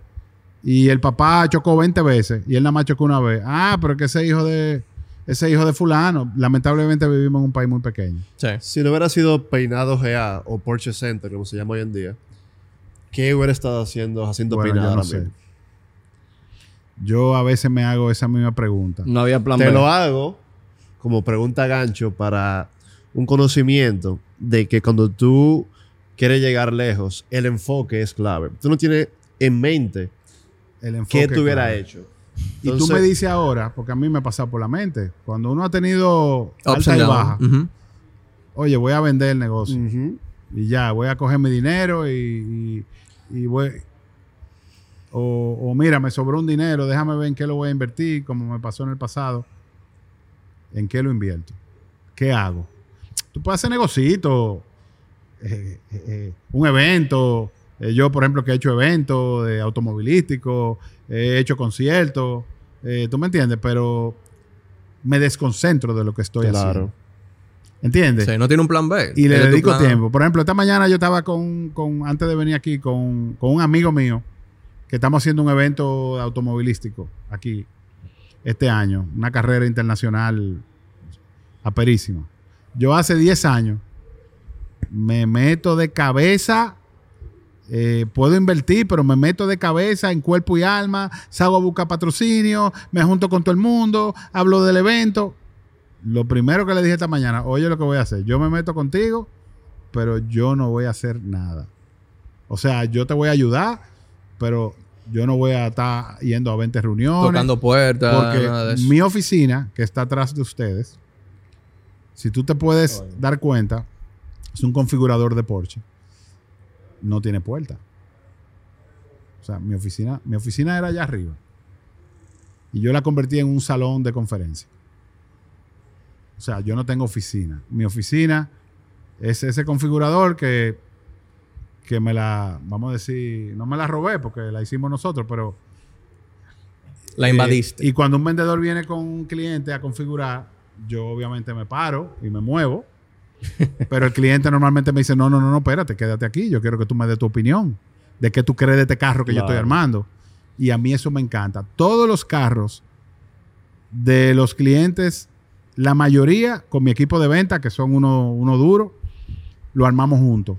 A: y el papá chocó 20 veces y él nada más chocó una vez, ah, pero que ese hijo de, ese hijo de fulano, lamentablemente vivimos en un país muy pequeño.
E: sí.
G: Si no hubiera sido Peinado GA o Porsche Center, como se llama hoy en día, ¿qué hubiera estado haciendo haciendo
A: Bueno,
G: Peinado
A: yo no sé. Yo a veces me hago esa misma pregunta.
F: No había plan
G: Te
F: B.
G: lo hago como pregunta gancho para un conocimiento de que cuando tú quieres llegar lejos, el enfoque es clave. Tú no tienes en mente
A: El enfoque,
G: qué tú hubieras
A: claro.
G: hecho.
A: Y tú me dices ahora, porque a mí me ha pasado por la mente, cuando uno ha tenido alta y baja, oye, voy a vender el negocio y ya, voy a coger mi dinero y, y- y voy... O, o mira, me sobró un dinero, déjame ver en qué lo voy a invertir, como me pasó en el pasado. ¿En qué lo invierto? ¿Qué hago? Tú puedes hacer negocitos, eh, eh, eh, un evento. Eh, yo, por ejemplo, que he hecho eventos de automovilísticos, he hecho conciertos, eh, tú me entiendes, pero me desconcentro de lo que estoy
G: Claro.
A: haciendo. ¿Entiendes?
E: Sí, no tiene un plan B.
A: Y le dedico tiempo. Por ejemplo, esta mañana yo estaba con, con- antes de venir aquí, con, con un amigo mío, que estamos haciendo un evento automovilístico aquí este año, una carrera internacional aperísima. Yo hace 10 años me meto de cabeza Eh, puedo invertir, pero me meto de cabeza en cuerpo y alma, salgo a buscar patrocinio, me junto con todo el mundo, hablo del evento. Lo primero que le dije esta mañana, oye lo que voy a hacer, yo me meto contigo, pero yo no voy a hacer nada. O sea, yo te voy a ayudar, pero yo no voy a estar yendo a 20 reuniones.
E: Tocando puertas,
A: Porque
E: nada de eso.
A: mi oficina, que está atrás de ustedes, si tú te puedes dar cuenta, es un configurador de Porsche. No tiene puerta. O sea, mi oficina, mi oficina era allá arriba. Y yo la convertí en un salón de conferencia. O sea, yo no tengo oficina. Mi oficina es ese configurador que, que me la, vamos a decir, no me la robé porque la hicimos nosotros, pero
E: La invadiste.
A: eh, y cuando un vendedor viene con un cliente a configurar, yo obviamente me paro y me muevo. Pero el cliente normalmente me dice, no, no, no, no, espérate, quédate aquí. Yo quiero que tú me des tu opinión de qué tú crees de este carro que yo estoy armando. Y a mí eso me encanta. Todos los carros de los clientes, la mayoría con mi equipo de venta, que son uno, uno duro, lo armamos juntos.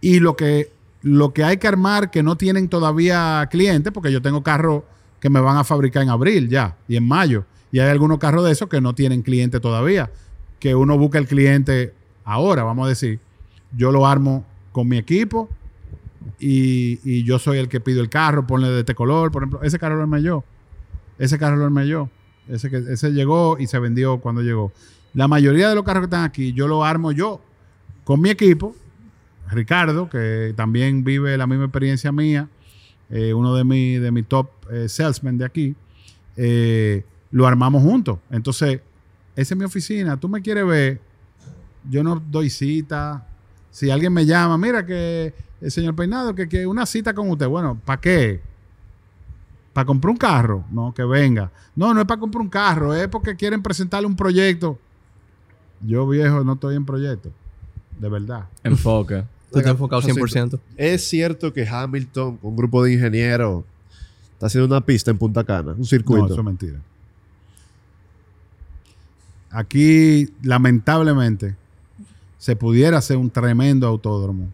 A: Y lo que, lo que hay que armar que no tienen todavía clientes, porque yo tengo carros que me van a fabricar en abril ya y en mayo. Y hay algunos carros de esos que no tienen cliente todavía. Que uno busca el cliente ahora, vamos a decir. Yo lo armo con mi equipo y, yo soy el que pido el carro, ponle de este color. Por ejemplo, ese carro lo armé yo. Ese carro lo armé yo. Ese, que, ese llegó y se vendió cuando llegó. La mayoría de los carros que están aquí, yo lo armo yo con mi equipo. Ricardo, que también vive la misma experiencia mía, eh, uno de mi, de mi top eh, salesmen de aquí, eh, lo armamos juntos. Entonces, esa es mi oficina. Tú me quieres ver, yo no doy cita. Si alguien me llama, mira que el señor Peinado, que, que una cita con usted. Bueno, ¿para qué? ¿Para comprar un carro? No, que venga. No, no es para comprar un carro, es porque quieren presentarle un proyecto. Yo, viejo, no estoy en proyecto. De verdad.
F: Enfoque.
E: Tú estás enfocado 100%.
G: Es cierto que Hamilton, un grupo de ingenieros, está haciendo una pista en Punta Cana, un
A: No,
G: circuito.
A: eso es mentira. Aquí, lamentablemente, se pudiera hacer un tremendo autódromo,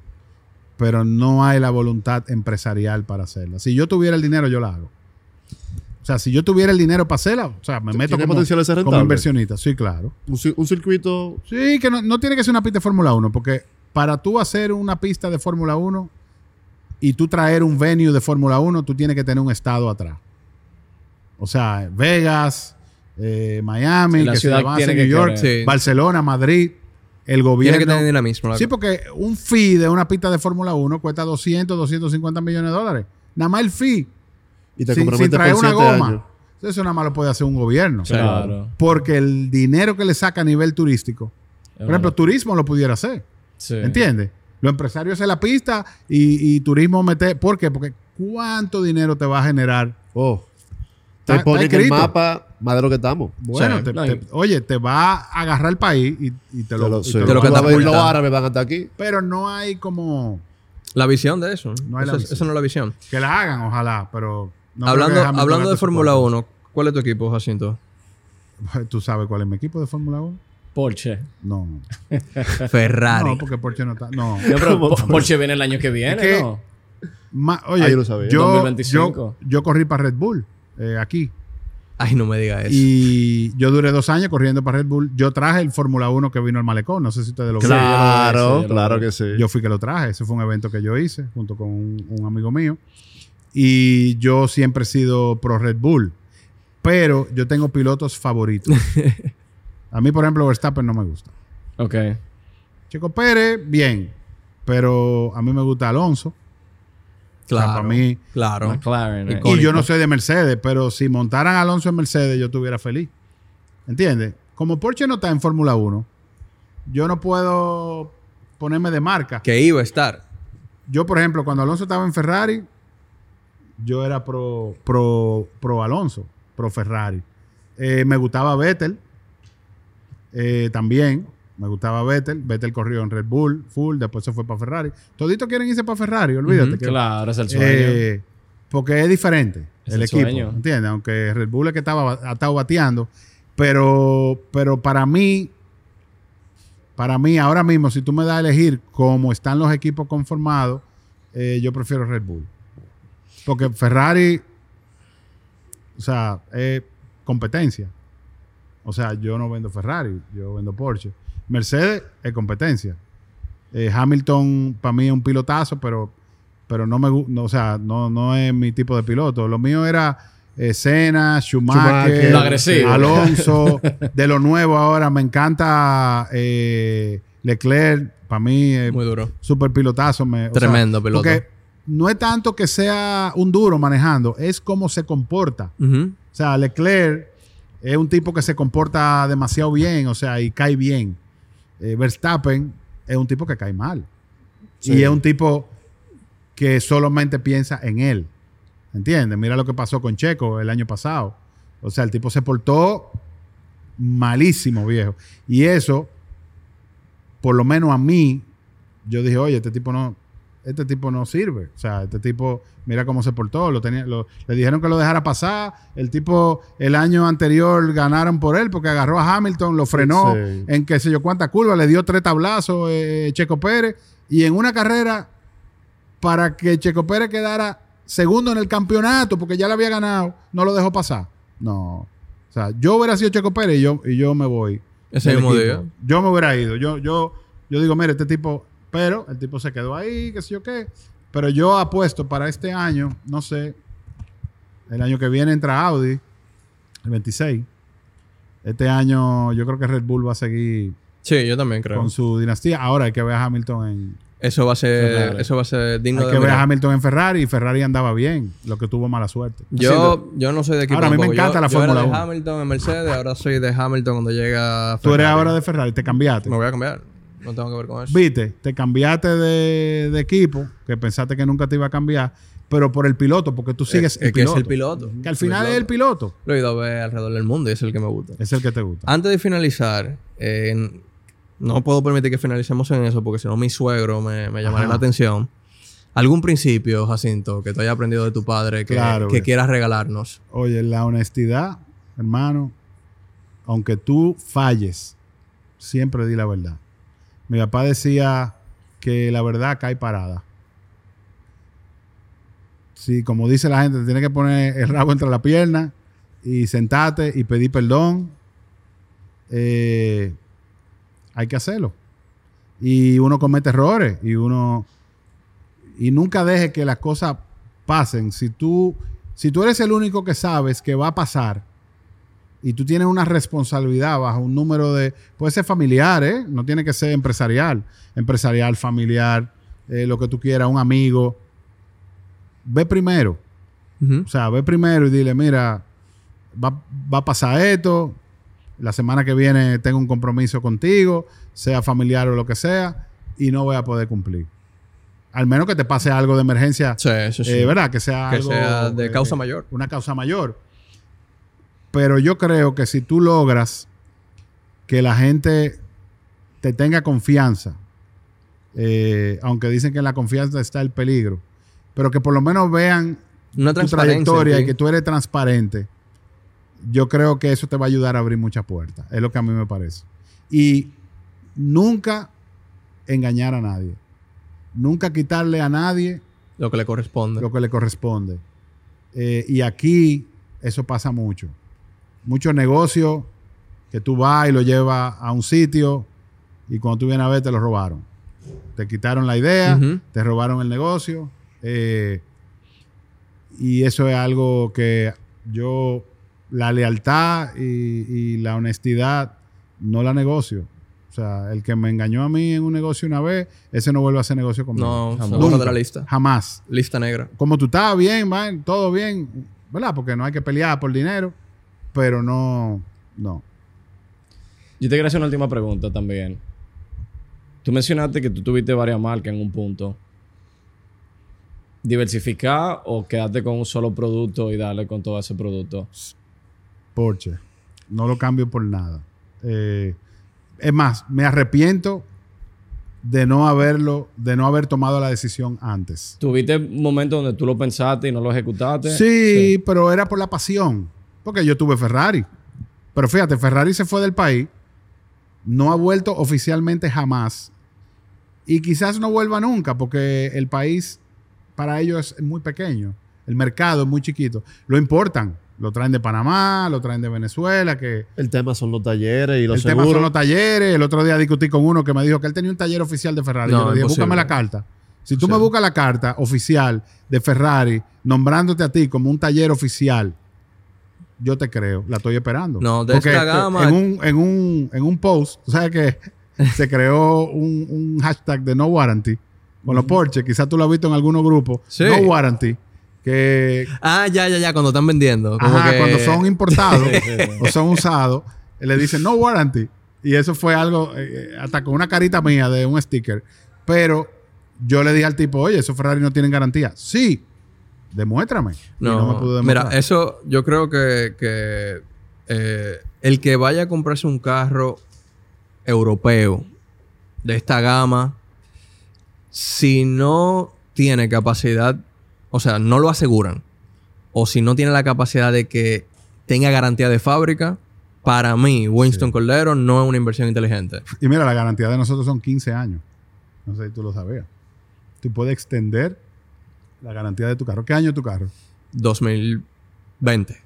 A: pero no hay la voluntad empresarial para hacerla. Si yo tuviera el dinero, yo la hago. O sea, si yo tuviera el dinero para hacerla, o sea, me meto
G: ¿Tiene
A: como,
G: potencial de ser
A: como inversionista. Sí, claro.
G: un, ci- un circuito
A: Sí, que no, no tiene que ser una pista de Fórmula 1, porque para tú hacer una pista de Fórmula 1 y tú traer un venue de Fórmula 1, tú tienes que tener un estado atrás. O sea, Vegas, eh, Miami,
F: Sí, la
A: que se
F: ciudad tiene
A: hacer New
F: que
A: York,
F: querer.
A: Barcelona, Madrid, el
E: Tiene
A: gobierno.
E: que tener dinamismo. la
A: Sí, porque un fee de una pista de Fórmula 1 cuesta 200, 250 millones de dólares. Nada más el fee,
G: y te
A: sin, traer
G: por
A: una goma.
G: años.
A: Eso nada más lo puede hacer un gobierno.
F: Claro.
A: Porque el dinero que le saca a nivel turístico, por ejemplo, turismo lo pudiera hacer.
F: Sí.
A: ¿Entiendes? Los empresarios hacen la pista y, y turismo mete. ¿Por qué? Porque ¿cuánto dinero te va a generar?
G: Oh, te ponen el mapa más de lo que estamos.
A: Bueno,
F: Sí,
A: te- oye, te va a agarrar el país y, y te lo,
G: Te lo-
A: y
G: sí.
A: te lo
E: lo
A: va a-
E: que
G: Los
E: catapulta.
G: árabes van hasta aquí.
A: Pero no hay como
E: La visión de eso.
A: No hay la
E: eso, es-
A: visión.
E: eso no es la visión.
A: que la hagan, ojalá, pero no
E: hablando hablando de Fórmula
A: soportando.
E: 1, ¿cuál es tu equipo, Jacinto?
A: ¿Tú sabes cuál es mi equipo de Fórmula 1?
F: Porsche.
A: No.
E: Ferrari.
A: No, porque Porsche no está. No.
F: No, pero Porsche viene el año que viene,
A: Es que-
F: ¿no?
A: Ma- oye,
G: Ah, yo lo sabía.
A: yo,
F: 2025.
A: yo, yo corrí para Red Bull eh, aquí.
E: Ay, no me digas eso.
A: Y yo duré dos años corriendo para Red Bull. Yo traje el Fórmula 1 que vino al malecón. No sé si ustedes lo vieron.
G: Claro, claro
F: vi.
G: que sí.
A: Yo fui que lo traje. Ese fue un evento que yo hice junto con un, un amigo mío. Y yo siempre he sido pro Red Bull. Pero yo tengo pilotos favoritos. A mí, por ejemplo, Verstappen no me gusta.
F: Ok.
A: Checo Pérez, bien. Pero a mí me gusta Alonso.
E: Claro.
A: para mí-
E: Claro.
F: McLaren. eh.
A: Y yo no soy de Mercedes, pero si montaran a Alonso en Mercedes, yo estuviera feliz. ¿Entiendes? Como Porsche no está en Fórmula 1, yo no puedo ponerme de marca.
E: Que iba a estar.
A: Yo, por ejemplo, cuando Alonso estaba en Ferrari, yo era pro, pro, pro Alonso, pro Ferrari. Eh, me gustaba Vettel eh, también. Me gustaba Vettel. Vettel corrió en Red Bull, full, después se fue para Ferrari. Toditos quieren irse para Ferrari, olvídate. Que-
F: Claro, es el sueño.
A: eh, porque es diferente
F: Es
A: el,
F: el
A: equipo,
F: sueño.
A: ¿entiendes? Aunque Red Bull es que estaba, ha estado bateando, pero, pero para mí, para mí ahora mismo, si tú me das a elegir cómo están los equipos conformados, eh, yo prefiero Red Bull. Porque Ferrari, o sea, es competencia. O sea, yo no vendo Ferrari, yo vendo Porsche. Mercedes es competencia. Eh, Hamilton para mí es un pilotazo, pero, pero no me gusta, o sea, no, no es mi tipo de piloto. Lo mío era eh, Senna, Schumacher,
G: Schumacher.
F: Lo agresivo.
A: Alonso. de lo nuevo ahora me encanta eh, Leclerc. Para mí es
E: Muy duro.
A: super pilotazo. me- o sea,
E: Tremendo piloto.
A: Porque no es tanto que sea un duro manejando, es cómo se comporta. O sea, Leclerc es un tipo que se comporta demasiado bien, o sea, y cae bien. Eh, Verstappen es un tipo que cae mal. Y es un tipo que solamente piensa en él. ¿Entiendes? Mira lo que pasó con Checo el año pasado. O sea, el tipo se portó malísimo, viejo. Y eso, por lo menos a mí, yo dije, oye, este tipo no, este tipo no sirve. O sea, este tipo, mira cómo se portó. Lo tenía, lo- le dijeron que lo dejara pasar. El tipo, el año anterior ganaron por él porque agarró a Hamilton, lo frenó
G: Sí.
A: en qué sé yo cuántas curvas, le dio tres tablazos eh, Checo Pérez. Y en una carrera, para que Checo Pérez quedara segundo en el campeonato, porque ya le había ganado, no lo dejó pasar. No. O sea, yo hubiera sido Checo Pérez y yo, y yo me voy.
E: Ese mismo día.
A: Yo me hubiera ido. Yo, yo, yo digo, mire, este tipo, pero el tipo se quedó ahí, qué sé yo qué. Pero yo apuesto para este año, no sé, el año que viene entra Audi, el 26. Este año yo creo que Red Bull va a seguir
E: Sí, yo también creo.
A: con su dinastía. Ahora hay que ver a Hamilton en,
E: Eso va a ser,
F: Ferrari.
E: eso va a ser digno
A: hay
E: de
A: que ver a. Hamilton en Ferrari y Ferrari andaba bien, lo que tuvo mala suerte.
E: Yo, yo no soy de equipo
A: Ahora, a mí me.
E: Yo-
A: encanta la
E: yo era
A: Fórmula
E: de
A: 1.
E: Hamilton en Mercedes, ahora soy de Hamilton cuando llega a
A: Tú eres ahora de Ferrari, te cambiaste.
E: Me voy a cambiar. No tengo que ver con eso.
A: Viste, te cambiaste de, de equipo, que pensaste que nunca te iba a cambiar, pero por el piloto, porque tú sigues
E: es,
A: el
E: es que es
A: piloto.
E: el piloto.
A: Que al final es el piloto.
E: Lo he ido a ver alrededor del mundo y es el que me gusta.
A: Es el que te gusta.
E: Antes de finalizar, eh, no puedo permitir que finalicemos en eso porque si no mi suegro me,
A: Ajá.
E: la atención. ¿Algún principio, Jacinto, que tú hayas aprendido de tu padre que,
A: Claro,
E: que quieras regalarnos?
A: Oye, la honestidad, hermano, aunque tú falles, siempre di la verdad. Mi papá decía que la verdad cae parada. Sí, como dice la gente, te tienes que poner el rabo entre la pierna y sentarte y pedir perdón. Eh, hay que hacerlo. Y uno comete errores y uno y nunca deje que las cosas pasen. Si tú, si tú eres el único que sabes que va a pasar y tú tienes una responsabilidad bajo un número de, puede ser familiar, ¿eh? no tiene que ser empresarial, empresarial, familiar, eh, lo que tú quieras, un amigo, ve primero. O sea, ve primero y dile, mira, va, va a pasar esto, la semana que viene tengo un compromiso contigo, sea familiar o lo que sea, y no voy a poder cumplir. Al menos que te pase algo de emergencia,
E: Sí, eso sí.
A: eh, ¿verdad? Que sea
E: Que
A: algo,
E: sea de
A: eh,
E: causa mayor.
A: Una causa mayor. Pero yo creo que si tú logras que la gente te tenga confianza, eh, aunque dicen que en la confianza está el peligro, pero que por lo menos vean
E: Una
A: tu trayectoria y que tú eres transparente, yo creo que eso te va a ayudar a abrir muchas puertas. Es lo que a mí me parece. Y nunca engañar a nadie. Nunca quitarle a nadie
E: Lo que le corresponde.
A: lo que le corresponde. Eh, y aquí eso pasa mucho. Muchos negocios que tú vas y lo llevas a un sitio y cuando tú vienes a ver te lo robaron. Te quitaron la idea, te robaron el negocio. eh, y eso es algo que yo, la lealtad y, y la honestidad, no la negocio. O sea, el que me engañó a mí en un negocio una vez, ese no vuelve a hacer negocio conmigo.
E: No,
F: Jamás.
E: de la lista.
A: Jamás
E: Lista negra.
A: como tú estás bien, man, todo bien, ¿verdad? Porque no hay que pelear por dinero, pero no, no.
F: Yo te quería hacer una última pregunta también. Tú mencionaste que tú tuviste varias marcas en un punto. ¿Diversificar o quedarte con un solo producto y darle con todo ese producto?
A: Porsche, no lo cambio por nada. Eh, es más, me arrepiento de no haberlo, de no haber tomado la decisión antes.
F: ¿Tuviste un momento donde tú lo pensaste y no lo ejecutaste?
A: Sí, pero era por la pasión, porque yo tuve Ferrari. Pero fíjate, Ferrari se fue del país, no ha vuelto oficialmente jamás y quizás no vuelva nunca porque el país para ellos es muy pequeño. El mercado es muy chiquito. Lo importan. Lo traen de Panamá, lo traen de Venezuela, que
G: El tema son los talleres y los
A: el tema son los talleres. El otro día discutí con uno que me dijo que él tenía un taller oficial de Ferrari.
E: No,
A: Yo le dije,
E: imposible.
A: búscame la carta. Si tú me buscas la carta oficial de Ferrari, nombrándote a ti como un taller oficial, yo te creo. La estoy esperando.
E: No, de
A: Porque
E: esta gama-
A: En un, en, un, en un post, tú sabes que se creó un, un hashtag de no warranty con los Porsche. Quizás tú lo has visto en algunos grupos.
E: Sí.
A: No warranty. Que
E: Ah, ya, ya, ya, cuando están vendiendo. Como
A: Ajá,
E: que-
A: cuando son importados o son usados, le dicen no warranty. Y eso fue algo, eh, hasta con una carita mía de un sticker. Pero yo le dije al tipo, oye, esos Ferrari no tienen garantía. Sí, demuéstrame. Y
E: No,
A: me pudo
E: mira, eso yo creo que, que, eh, el que vaya a comprarse un carro europeo de esta gama, si no tiene capacidad, o sea, no lo aseguran, o si no tiene la capacidad de que tenga garantía de fábrica, para mí, Winston Cordero no es una inversión inteligente.
A: Y mira, la garantía de nosotros son 15 años. No sé si tú lo sabías. Tú puedes extender la garantía de tu carro. ¿Qué año es tu carro?
E: 2020.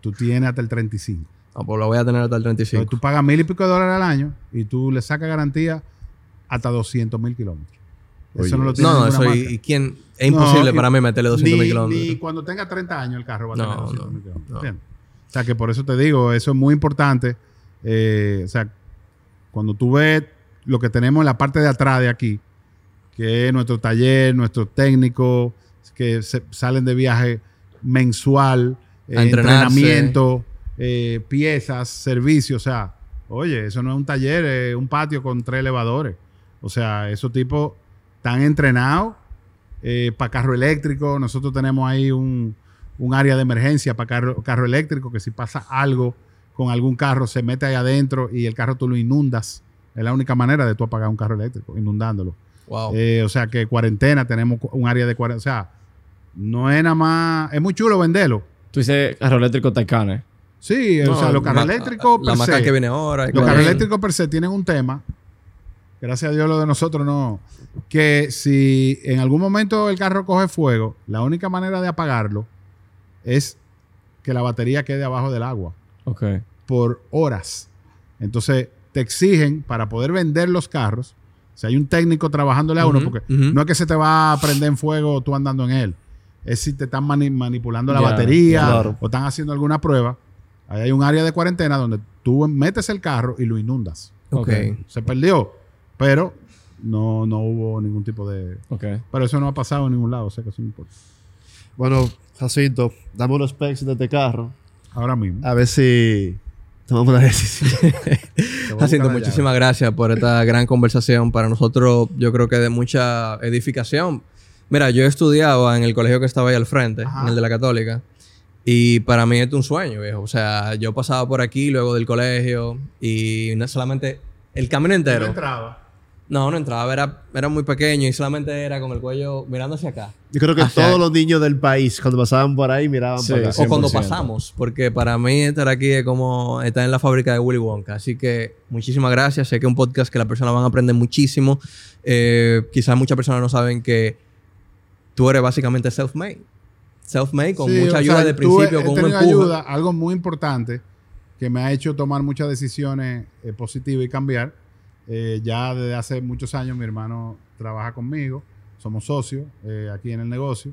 A: Tú tienes hasta el 35.
E: Ah, pues lo voy a tener hasta el 35.
A: Entonces, tú pagas mil y pico de dólares al año y tú le sacas garantía hasta 200 mil kilómetros. Eso
G: Oye,
A: no lo tiene
E: No, no, eso y,
A: marca.
E: y quién es imposible
A: No,
E: para mí meterle 200 mil kilómetros.
A: ni cuando tenga 30 años el carro va a
E: No,
A: tener 200 mil
E: no,
A: kilómetros.
E: no.
A: ¿entiendes? O sea, que por eso te digo, eso es muy importante. Eh, o sea, cuando tú ves lo que tenemos en la parte de atrás de aquí, que es nuestro taller, nuestros técnicos que se- salen de viaje mensual, eh, entrenamiento, eh, piezas, servicios. O sea, oye, eso no es un taller, es un patio con tres elevadores. O sea, esos tipos están entrenados para carro eléctrico. Nosotros tenemos ahí un, un área de emergencia para carro, carro eléctrico, que si pasa algo con algún carro, se mete ahí adentro y el carro tú lo inundas. Es la única manera de tú apagar un carro eléctrico, inundándolo.
E: Wow.
A: Eh, o sea que cuarentena, tenemos un área de cuarentena. O sea, no es nada más. Es muy chulo venderlo.
F: Tú dices carro eléctrico Taycan,
A: Sí, o sea, los carros
E: la-
A: eléctricos.
E: La
A: per
E: marca
A: se,
E: que viene ahora.
A: Los carros eléctricos per se tienen un tema. Gracias a Dios lo de nosotros no. Que si en algún momento el carro coge fuego, la única manera de apagarlo es que la batería quede abajo del agua
F: Ok.
A: por horas. Entonces te exigen para poder vender los carros. Si hay un técnico trabajándole a uno, porque no es que se te va a prender en fuego tú andando en él. Es si te están mani- manipulando la batería
G: claro.
A: o están haciendo alguna prueba. Ahí hay un área de cuarentena donde tú metes el carro y lo inundas.
E: Ok.
A: Se perdió, pero no, no hubo ningún tipo de...
F: Ok.
A: Pero eso no ha pasado en ningún lado, o sea que eso no importa.
G: Bueno, Jacinto, dame los specs de este carro.
A: Ahora mismo.
G: A ver si tomamos la decisión.
E: Jacinto, muchísimas gracias por esta gran conversación. Para nosotros, yo creo que de mucha edificación. Mira, yo he estudiado en el colegio que estaba ahí al frente,
A: Ajá.
E: en el de la Católica. Y para mí esto es un sueño, viejo. O sea, yo pasaba por aquí luego del colegio y no solamente el camino entero.
A: No entraba.
E: No, no entraba, era, era muy pequeño y solamente era con el cuello mirando hacia acá.
G: Yo creo que todos los niños del país, cuando pasaban por ahí, miraban
F: Sí,
G: para acá.
F: sí.
E: O cuando
F: 100%.
E: pasamos, porque para mí estar aquí es como estar en la fábrica de Willy Wonka. Así que muchísimas gracias. Sé que es un podcast que las personas van a aprender muchísimo. Eh, quizás muchas personas no saben que tú eres básicamente self-made. Self-made con
A: Sí,
E: mucha ayuda
A: sea,
E: de principio,
A: he
E: con un
A: tenido
E: empuje.
A: ayuda, algo muy importante que me ha hecho tomar muchas decisiones eh, positivas y cambiar. Eh, ya desde hace muchos años mi hermano trabaja conmigo, somos socios eh, aquí en el negocio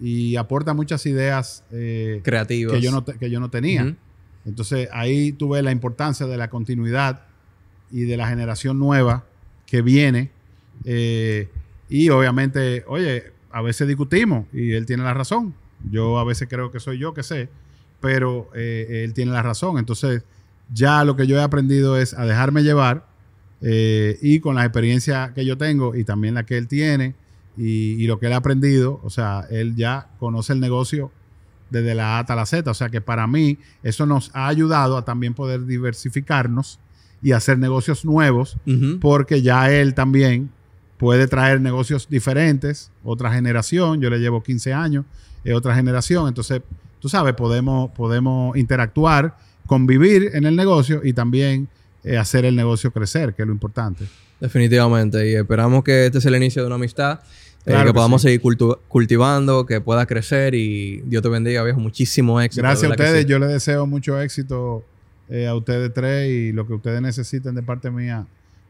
A: y aporta muchas ideas
E: Creativos.
A: que yo no, que yo no tenía. Entonces ahí tuve la importancia de la continuidad y de la generación nueva que viene. Y obviamente, oye, a veces discutimos y él tiene la razón. Yo a veces creo que soy yo que sé, pero eh, él tiene la razón. Entonces ya lo que yo he aprendido es a dejarme llevar eh, y con la experiencia que yo tengo y también la que él tiene y, y lo que él ha aprendido, o sea, él ya conoce el negocio desde la A hasta la Z. O sea que para mí eso nos ha ayudado a también poder diversificarnos y hacer negocios nuevos, porque ya él también puede traer negocios diferentes, otra generación, yo le llevo 15 años, es otra generación, entonces, tú sabes, podemos, podemos interactuar, convivir en el negocio y también eh, hacer el negocio crecer, que es lo importante.
E: Definitivamente. Y esperamos que este sea el inicio de una amistad. Eh, que
A: que
E: podamos
A: sí.
E: seguir cultu- cultivando, que pueda crecer y Dios te bendiga, viejo. Muchísimo éxito.
A: Gracias a ustedes.
E: sí.
A: Yo les deseo mucho éxito eh, a ustedes tres y lo que ustedes necesiten de parte mía,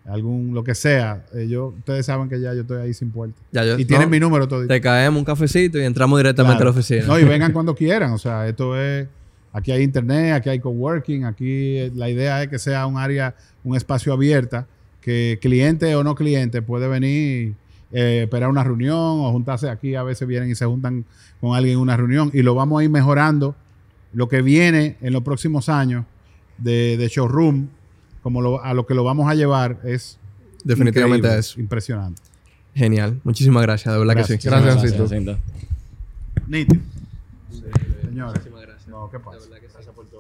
A: algún lo que sea. eh, yo, ustedes saben que ya yo estoy ahí sin puerta.
E: Ya, yo-
A: y tienen
E: no,
A: mi número todo.
E: Te caemos un cafecito y entramos directamente a la oficina.
A: No, y vengan cuando quieran. O sea, esto es. Aquí hay internet, aquí hay coworking, aquí eh, la idea es que sea un área, un espacio abierta, que cliente o no cliente puede venir, eh, esperar una reunión o juntarse aquí. A veces vienen y se juntan con alguien en una reunión y lo vamos a ir mejorando. Lo que viene en los próximos años de, de showroom, como lo- a lo que lo vamos a llevar, es
E: Definitivamente es
A: impresionante.
E: genial. Muchísimas gracias, de verdad que
A: Gracias.
E: sí.
G: Gracias,
F: Gracias,
G: Cito.
A: Nítido. Señores.
E: gracias.
A: No, ¿qué pasa?
E: De verdad que sí.
A: Gracias por todo.